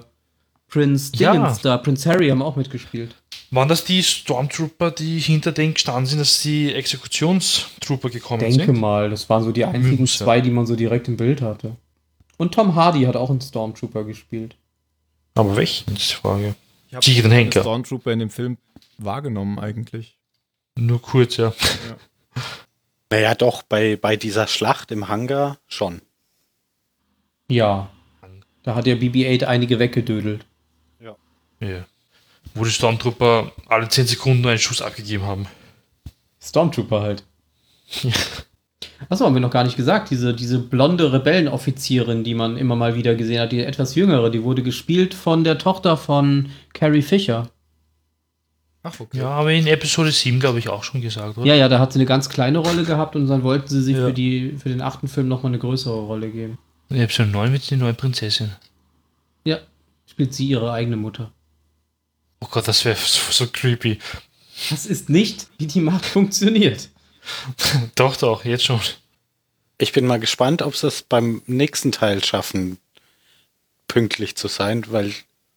Prince Ja. Dingens da, Prince Harry haben auch mitgespielt. Waren das die Stormtrooper, die hinter denen gestanden sind, dass die Exekutionstrooper gekommen Denke sind? mal, das waren so die einzigen ja. zwei, die man so direkt im Bild hatte. Und Tom Hardy hat auch einen Stormtrooper gespielt. Aber welchen ist die Frage? Ich hab Sicher den Henker. Stormtrooper in dem Film wahrgenommen eigentlich. Nur kurz, ja. Naja, doch, bei, bei dieser Schlacht im Hangar schon. Ja. Da hat der BB-8 einige weggedödelt. ja. Wo die Stormtrooper alle 10 Sekunden einen Schuss abgegeben haben. Stormtrooper halt. Achso, haben wir noch gar nicht gesagt. Diese, diese blonde Rebellenoffizierin, die man immer mal wieder gesehen hat, die etwas jüngere, die wurde gespielt von der Tochter von Carrie Fisher. Ach, okay. Ja, aber in Episode 7, glaube ich, auch schon gesagt, oder? Ja, ja, da hat sie eine ganz kleine Rolle gehabt und dann wollten sie sich Ja. für, die, für den achten Film nochmal eine größere Rolle geben. In Episode 9 mit der neuen Prinzessin. Ja, spielt sie ihre eigene Mutter. Oh Gott, das wäre so, so creepy. Das ist nicht, wie die Macht funktioniert. [laughs] Doch, doch, jetzt schon. Ich bin mal gespannt, ob sie es beim nächsten Teil schaffen, pünktlich zu sein, weil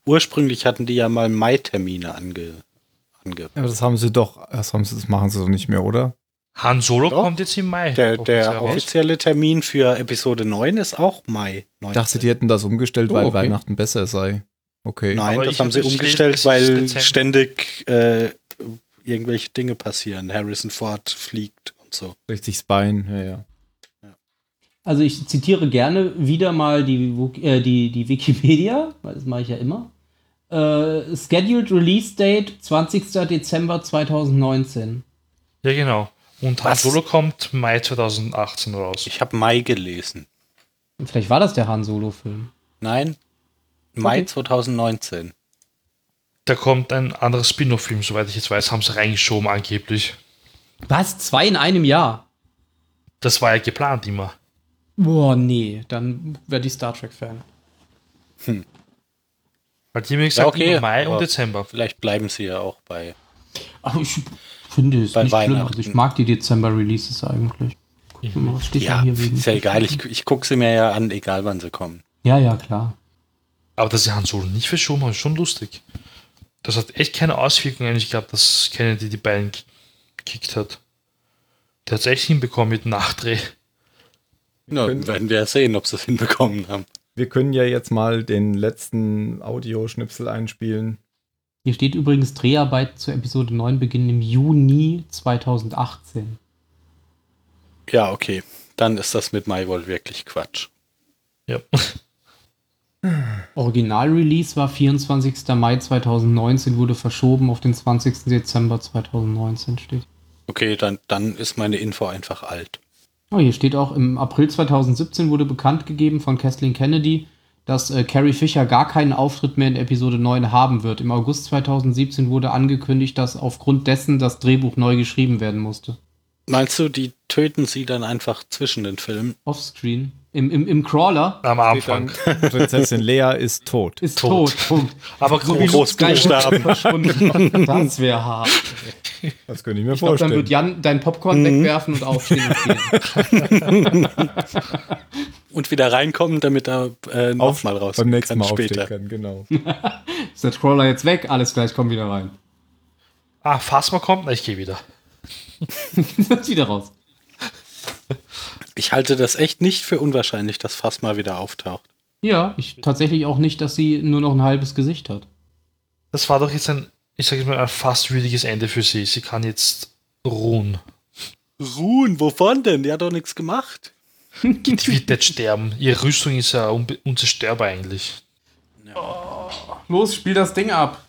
ursprünglich hatten die ja mal Mai-Termine ange, ange. Aber das haben sie doch, das, haben sie, das machen sie doch nicht mehr, oder? Han Solo Doch. kommt jetzt im Mai. Der, der offizielle Termin für Episode 9 ist auch Mai. Ich dachte, die hätten das umgestellt, Oh, weil okay. Weihnachten besser sei. Okay. Nein, Aber das ich haben hab sie es umgestellt, weil ständig äh, irgendwelche Dinge passieren. Harrison Ford fliegt und so. Das Bein, ja, ja. Also ich zitiere gerne wieder mal die, äh, die, die Wikipedia, weil das mache ich ja immer. Äh, scheduled Release Date 20. Dezember 2019. Ja, genau. Und Han? Solo kommt Mai 2018 raus. Ich habe Mai gelesen. Vielleicht war das der Han Solo-Film. Nein, Mai Okay. 2019. Da kommt ein anderer Spin-off-Film, soweit ich jetzt weiß, haben sie reingeschoben angeblich. Was? Zwei in einem Jahr? Das war ja geplant immer. Boah, nee, dann werde ich Star Trek-Fan. Weil die haben ja gesagt, okay, immer Mai aber- und Dezember. Vielleicht bleiben sie ja auch bei. Aber ich, finde es Bei nicht schlimm. Weihnachten. Also ich mag die Dezember-Releases eigentlich. Guck mal, Was steht Ja, da hier wegen? ist ja egal. Ich, ich gucke sie mir ja an, egal wann sie kommen. Ja, ja, klar. Aber dass sie Han Solo nicht verschoben haben, ist schon lustig. Das hat echt keine Auswirkungen eigentlich gehabt, dass Kennedy die beiden gekickt hat. Der hat es echt hinbekommen mit Nachdreh. Na, werden wir ja sehen, ob sie es hinbekommen haben. Wir können ja jetzt mal den letzten Audioschnipsel einspielen. Hier steht übrigens Dreharbeit zur Episode 9 beginnen im Juni 2018. Ja, okay. Dann ist das mit Mai wohl wirklich Quatsch. Ja. Original-Release war 24. Mai 2019, wurde verschoben auf den 20. Dezember 2019 steht. Okay, dann, dann ist meine Info einfach alt. Oh, hier steht auch, im April 2017 wurde bekannt gegeben von Kathleen Kennedy, dass äh, Carrie Fisher gar keinen Auftritt mehr in Episode 9 haben wird. Im August 2017 wurde angekündigt, dass aufgrund dessen das Drehbuch neu geschrieben werden musste. Meinst du, die töten sie dann einfach zwischen den Filmen? Offscreen. Im, im, im Crawler Am Anfang. [laughs] Prinzessin Lea ist tot. ist Tot. tot. Punkt. Aber So. Skywalker verschwunden. Das wäre hart. Das könnte ich mir Ich glaube, dann vorstellen. wird Jan dein Popcorn wegwerfen und aufstehen und gehen. [laughs] Und wieder reinkommen, damit er äh, nochmal raus beim nächsten kann Mal später. aufstehen kann, genau. [laughs] Ist der Crawler jetzt weg? Alles gleich, komm wieder rein. Ah, Phasma kommt, na, ich gehe wieder. Jetzt wieder raus. Ich halte das echt nicht für unwahrscheinlich, dass Phasma wieder auftaucht. Ja, ich tatsächlich auch nicht, dass sie nur noch ein halbes Gesicht hat. Das war doch jetzt ein, ich sage mal, ein fast würdiges Ende für sie. Sie kann jetzt ruhen. Ruhen, wovon denn? Die hat doch nichts gemacht. Die wird nicht sterben. Ihre Rüstung ist ja unzerstörbar eigentlich. Los, spiel das Ding ab.